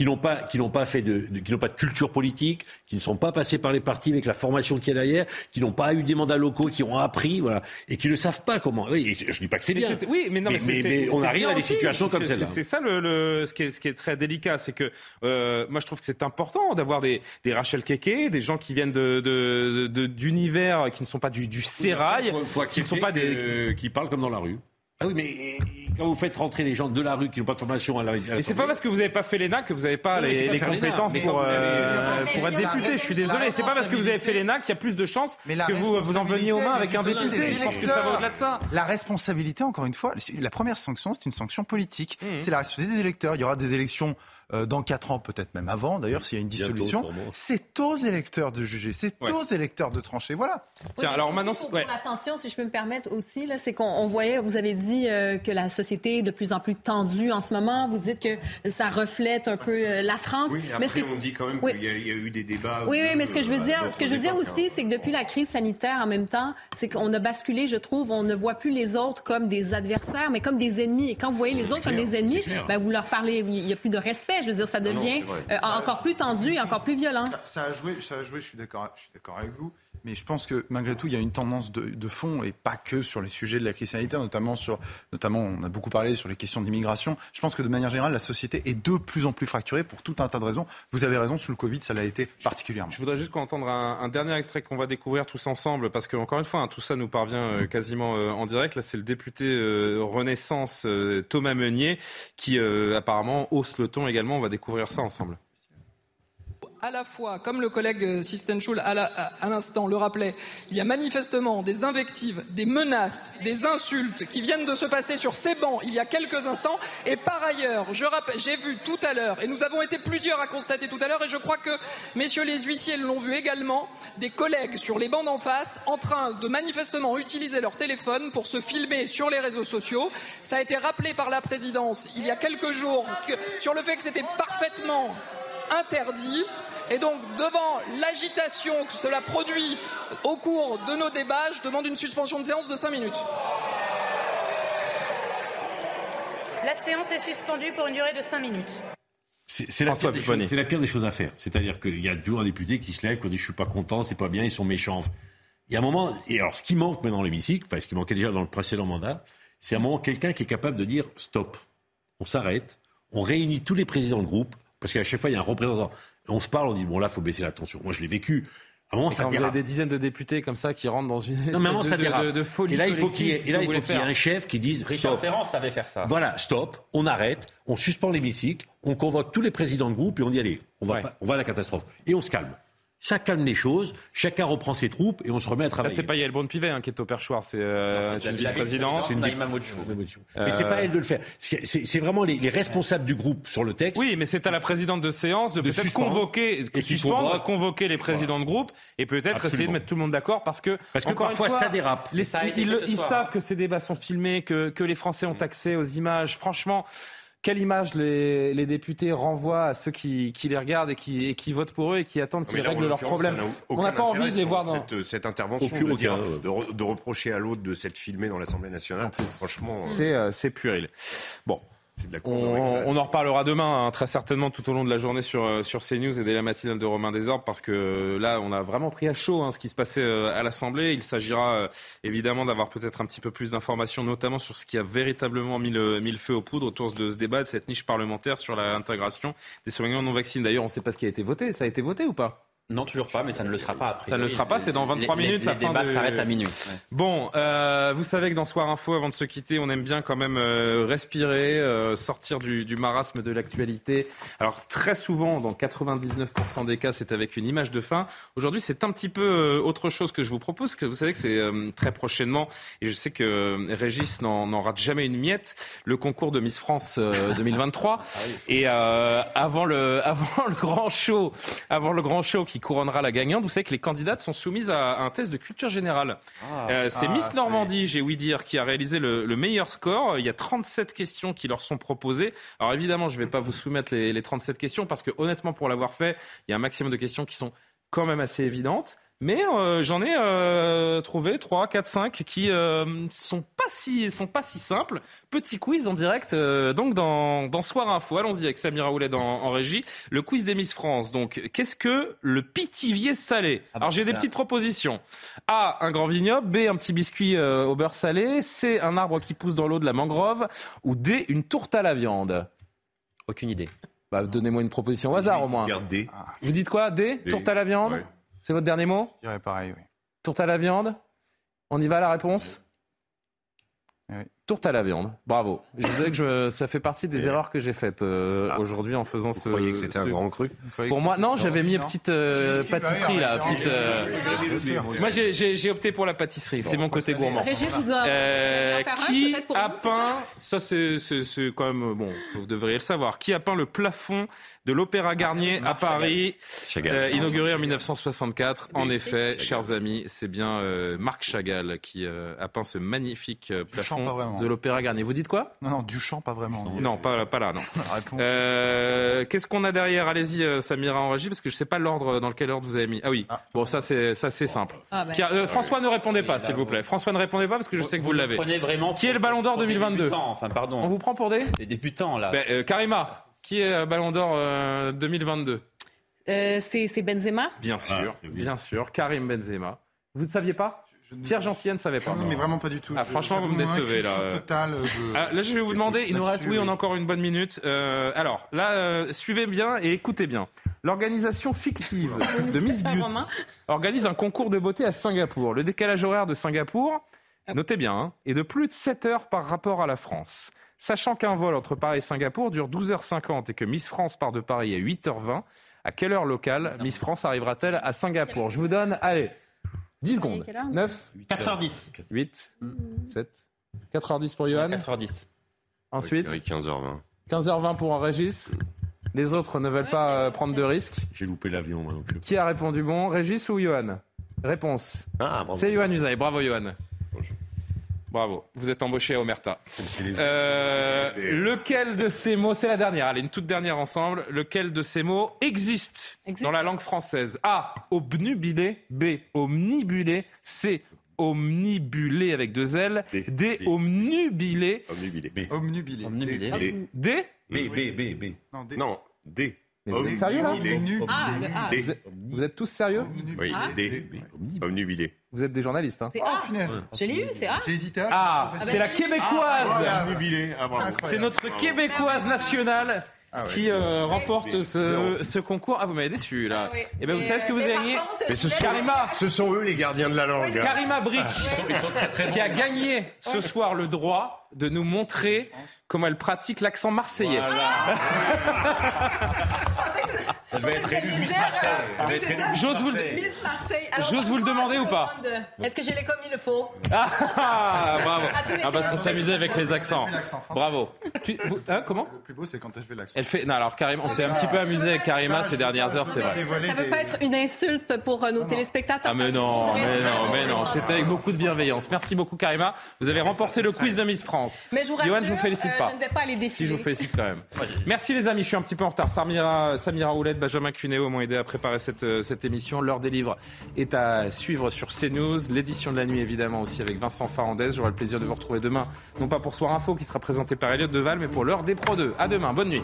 qui n'ont pas, qui n'ont pas fait de, qui n'ont pas de culture politique, qui ne sont pas passés par les partis avec la formation qu'il y a derrière, qui n'ont pas eu des mandats locaux, qui ont appris, voilà, et qui ne savent pas comment. Oui, je dis pas que c'est bien. Oui, mais non, mais, mais, on arrive à des situations comme celle-là. C'est ça le, le, ce, qui est, ce qui est très délicat, c'est que euh, moi je trouve que c'est important d'avoir des, des Rachel Keke, des gens qui viennent de, d'univers de, qui ne sont pas du, du sérail, qui ne sont pas des, qui parlent comme dans la rue. Ah oui, mais quand vous faites rentrer les gens de la rue qui n'ont pas de formation à la Et c'est pas parce que vous n'avez pas fait l'ENA que vous n'avez pas les, compétences pour, euh, pour être député. Je suis désolé. C'est pas parce que vous avez fait l'ENA qu'il y a plus de chances que vous vous en veniez aux mains avec un député. Je pense que ça va au-delà de ça. La responsabilité, encore une fois, la première sanction, c'est une sanction politique. Mmh. C'est la responsabilité des électeurs. Il y aura des élections euh, dans quatre ans, peut-être même avant, d'ailleurs, s'il y a une dissolution. C'est aux électeurs de juger, c'est aux électeurs de trancher. Voilà. Tiens, alors maintenant, pour, l'attention, si je peux me permettre aussi, là, c'est qu'on voyait, vous avez dit euh, que la société est de plus en plus tendue en ce moment. Vous dites que ça reflète un peu euh, la France. Oui, après, mais on dit quand même qu'il y, a eu des débats. Oui, oui, mais ce que je veux dire, ce que je veux dire aussi, c'est que depuis la crise sanitaire, en même temps, c'est qu'on a basculé, je trouve, on ne voit plus les autres comme des adversaires, mais comme des ennemis. Et quand vous voyez les autres comme des ennemis, ben, vous leur parlez, il n'y a plus de respect. Je veux dire, ça devient euh, encore plus tendu et encore plus violent. Ça, a joué, ça a joué, je suis d'accord avec vous. Mais je pense que malgré tout, il y a une tendance de, fond, et pas que sur les sujets de la crise sanitaire, notamment sur, notamment, on a beaucoup parlé sur les questions d'immigration. Je pense que de manière générale, la société est de plus en plus fracturée pour tout un tas de raisons. Vous avez raison, sous le Covid, ça l'a été particulièrement. Je voudrais juste qu'on entende un, dernier extrait qu'on va découvrir tous ensemble, parce que encore une fois, hein, tout ça nous parvient euh, quasiment euh, en direct. Là, c'est le député euh, Renaissance Thomas Meunier qui apparemment hausse le ton également. On va découvrir ça ensemble à la fois, comme le collègue Sistenschul à l'instant le rappelait, il y a manifestement des invectives, des menaces, des insultes qui viennent de se passer sur ces bancs il y a quelques instants. Et par ailleurs, j'ai vu tout à l'heure, et nous avons été plusieurs à constater tout à l'heure, et je crois que messieurs les huissiers l'ont vu également, des collègues sur les bancs d'en face en train de manifestement utiliser leur téléphone pour se filmer sur les réseaux sociaux. Ça a été rappelé par la présidence il y a quelques jours sur le fait que c'était parfaitement interdit. Et donc, devant l'agitation que cela produit au cours de nos débats, je demande une suspension de séance de 5 minutes. La séance est suspendue pour une durée de 5 minutes. C'est la, la, pire des choses à faire. C'est-à-dire qu'il y a toujours un député qui se lève, qui dit Je suis pas content, c'est pas bien, ils sont méchants. Il y a un moment, et alors ce qui manque maintenant dans l'hémicycle, enfin ce qui manquait déjà dans le précédent mandat, c'est un moment quelqu'un qui est capable de dire Stop, on s'arrête, on réunit tous les présidents de groupe, parce qu'à chaque fois il y a un représentant on se parle, on dit bon là, faut baisser la tension. Moi, je l'ai vécu. À un moment, ça quand vous avez des dizaines de députés comme ça qui rentrent dans une non, mais ça de, de, folie Et là, il faut qu'il y ait, un chef qui dise Richard Ferrand savait faire ça. Voilà, stop, on arrête, on suspend l'hémicycle, on convoque tous les présidents de groupe et on dit allez, on va, on va à la catastrophe. Et on se calme ça calme les choses, chacun reprend ses troupes et on se remet à travailler. c'est pas Yael Bonne-Pivet hein, qui est au perchoir, c'est euh, une vice-présidente. C'est une Mais c'est pas elle de le faire. C'est vraiment les, responsables du groupe sur le texte. Oui, mais c'est à la présidente de séance de, peut-être convoquer, et suspendre, convoquer les présidents de groupe et peut-être essayer de mettre tout le monde d'accord parce que parce que parfois ça dérape. ils, savent que ces débats sont filmés, que, que les Français ont accès aux images. Franchement. Quelle image les, les, députés renvoient à ceux qui, qui les regardent et qui, et qui, votent pour eux et qui attendent qu'ils règlent leurs problèmes? On n'a pas envie de les voir dans cette, cette intervention, de, dire, de, de, reprocher à l'autre de s'être filmé dans l'Assemblée nationale. Franchement, c'est euh, pueril. Bon, on, en reparlera demain, hein, très certainement, tout au long de la journée sur, euh, sur CNews et dès la matinale de Romain Desorbes, parce que euh, là, on a vraiment pris à chaud hein, ce qui se passait euh, à l'Assemblée. Il s'agira évidemment d'avoir peut-être un petit peu plus d'informations, notamment sur ce qui a véritablement mis le, mis le feu aux poudres autour de ce débat, de cette niche parlementaire sur l'intégration des soignants non vaccinés. D'ailleurs, on ne sait pas ce qui a été voté. Ça a été voté ou pas? Non, toujours pas, mais ça ne le sera pas après. Ça ne le sera pas, c'est dans 23 minutes. Les, la les fin débats de... s'arrêtent à minuit. Bon, euh, vous savez que dans Soir Info, avant de se quitter, on aime bien quand même euh, respirer, euh, sortir du, du, marasme de l'actualité. Alors très souvent, dans 99% des cas, c'est avec une image de fin. Aujourd'hui, c'est un petit peu autre chose que je vous propose, que vous savez que c'est très prochainement, et je sais que Régis n'en rate jamais une miette, le concours de Miss France 2023. ah. Et avant le, avant le grand show, avant le grand show qui couronnera la gagnante, vous savez que les candidates sont soumises à un test de culture générale. Ah, euh, c'est ah, Miss Normandie, j'ai ouï dire, qui a réalisé le, le, meilleur score. Il y a 37 questions qui leur sont proposées. Alors évidemment, je ne vais pas vous soumettre les, les 37 questions parce que honnêtement, pour l'avoir fait, il y a un maximum de questions qui sont quand même assez évidentes. Mais euh, j'en ai euh, trouvé 3, 4, 5 qui euh, sont pas si sont pas si simples. Petit quiz en direct euh, donc dans, dans Soir Info. Allons-y avec Samira Oulet en, en, régie. Le quiz des Miss France. Donc qu'est-ce que le pitivier salé? Ah bah, Alors j'ai des petites propositions. A un grand vignoble, B un petit biscuit euh, au beurre salé, C un arbre qui pousse dans l'eau de la mangrove ou D une tourte à la viande. Aucune idée. Bah, donnez-moi une proposition au hasard au moins. D. Vous dites quoi? D, D. Tourte à la viande? Ouais. C'est votre dernier mot? Je dirais pareil, oui. Tourte à la viande? On y va la réponse? Oui. Tourte à la viande. Bravo. Je disais que je, ça fait partie des erreurs que j'ai faites euh, ah, aujourd'hui en faisant vous ce. Vous croyez que c'était ce... un grand cru Pour moi, non, j'avais mis une petite euh, pâtisserie là. Petite, euh... Moi, j'ai opté pour la pâtisserie. C'est mon côté gourmand. Euh, qui a peint Ça, c'est quand même bon. Vous devriez le savoir. Qui a peint le plafond de l'Opéra Garnier à Paris, euh, inauguré en 1964. En effet, chers amis, c'est bien euh, Marc Chagall qui euh, a peint ce magnifique plafond de l'Opéra Garnier. Vous dites quoi? Non, non, Duchamp, pas vraiment. Non, non pas, pas là, non. Qu'est-ce qu'on a derrière? Allez-y, Samira en régie, parce que je ne sais pas l'ordre dans lequel ordre vous avez mis. Ah oui, ah. bon, ça c'est ça c'est simple. Ah, bah. Qui, François, ne répondez pas, s'il vous plaît. François, ne répondez pas, parce que je sais que vous, vous l'avez. vraiment Qui est le Ballon d'Or 2022 Enfin, pardon. On vous prend pour des Des débutants, là. Ben, Karima qui est Ballon d'Or euh, 2022 euh, C'est Benzema? Bien sûr, ah, bien sûr. Karim Benzema. Vous ne saviez pas? Pierre Gentillet ne savait pas. Non, mais vraiment pas du tout. Ah, franchement, vous me décevez là. Total, je... ah, là, je vais vous demander. Il nous reste, oui, on a encore une bonne minute. Euh, alors là, euh, suivez bien et écoutez bien. L'organisation fictive de Miss Beauty organise un concours de beauté à Singapour. Le décalage horaire de Singapour, notez bien, hein, est de plus de 7 heures par rapport à la France. Sachant qu'un vol entre Paris et Singapour dure 12h50 et que Miss France part de Paris à 8h20, à quelle heure locale Miss France arrivera-t-elle à Singapour? Je vous donne, allez, 10 secondes. 9 4h10. 8 7 4h10 pour Johan 4h10. Ensuite oui, 15h20. 15h20 pour Régis. Les autres ne veulent Ouais, pas euh, prendre de risques. J'ai loupé l'avion, moi non plus. Qui a répondu bon Régis ou Johan? Réponse. Ah, bravo. C'est Johan Usaï. Bravo Johan. Bravo, vous êtes embauché à Omerta. Euh, lequel de ces mots, c'est la dernière, allez, une toute dernière ensemble, lequel de ces mots existe Existe. dans la langue française? A, obnubilé, B, omnibulé, C, omnibulé avec deux L, D. D, omnubilé, Omnubilé. Omnubilé. Omnubilé. D. D, B, B, B, B. Non, D. Mais vous êtes sérieux là. Ah, le A. Vous êtes, vous êtes tous sérieux Oui, Ah. D. Omnubilé. Vous êtes des journalistes, hein C'est Oh, A. punaise. Je l'ai eu, c'est A. J'ai hésité à. Ah, c'est c'est la québécoise Voilà, Omnubilé. Ah, bravo. C'est notre québécoise nationale Ah ouais. qui euh, remporte ce, ce concours. Ah, vous m'avez déçu là. Ah oui. Et ben vous savez ce que vous mais avez gagné contre, Mais ce sont, Karima. ce sont eux les gardiens de la langue. Karima Brick, qui a gagné ce soir le droit de nous montrer comment elle pratique l'accent marseillais. Elle va être élue Miss Marseille. J'ose vous. Miss Marseille. Alors, vous le demander ou pas Est-ce que je l'ai comme il le faut Ah, bravo. Tous les Ah, parce qu'on s'amusait avec les accents. Bravo. Tu- vous- hein, comment Le plus beau, c'est quand elle fait l'accent. Elle fait. Non, alors Karima, on s'est un petit peu amusé avec Karima ces dernières heures, c'est vrai. Ça ne veut pas être une insulte pour euh, nos téléspectateurs. Ah mais non, mais non, mais non, c'était avec beaucoup de bienveillance. Merci beaucoup Karima. Vous avez remporté le quiz de Miss France. Mais je vous rassure, Johan, je vous félicite euh, pas. je ne vais pas les Si défiler. je vous félicite quand même. Merci les amis, je suis un petit peu en retard. Samira, Samira Oulette, Benjamin Cuneo m'ont aidé à préparer cette, euh, cette émission. L'heure des livres est à suivre sur CNews. L'édition de la nuit évidemment aussi avec Vincent Farandez. J'aurai le plaisir de vous retrouver demain, non pas pour Soir Info qui sera présenté par Elliot Deval, mais pour l'heure des Pro 2. À demain, bonne nuit.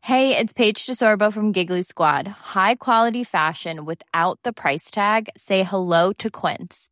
Hey, it's Paige DeSorbo from Giggly Squad. High quality fashion without the price tag? Say hello to Quince.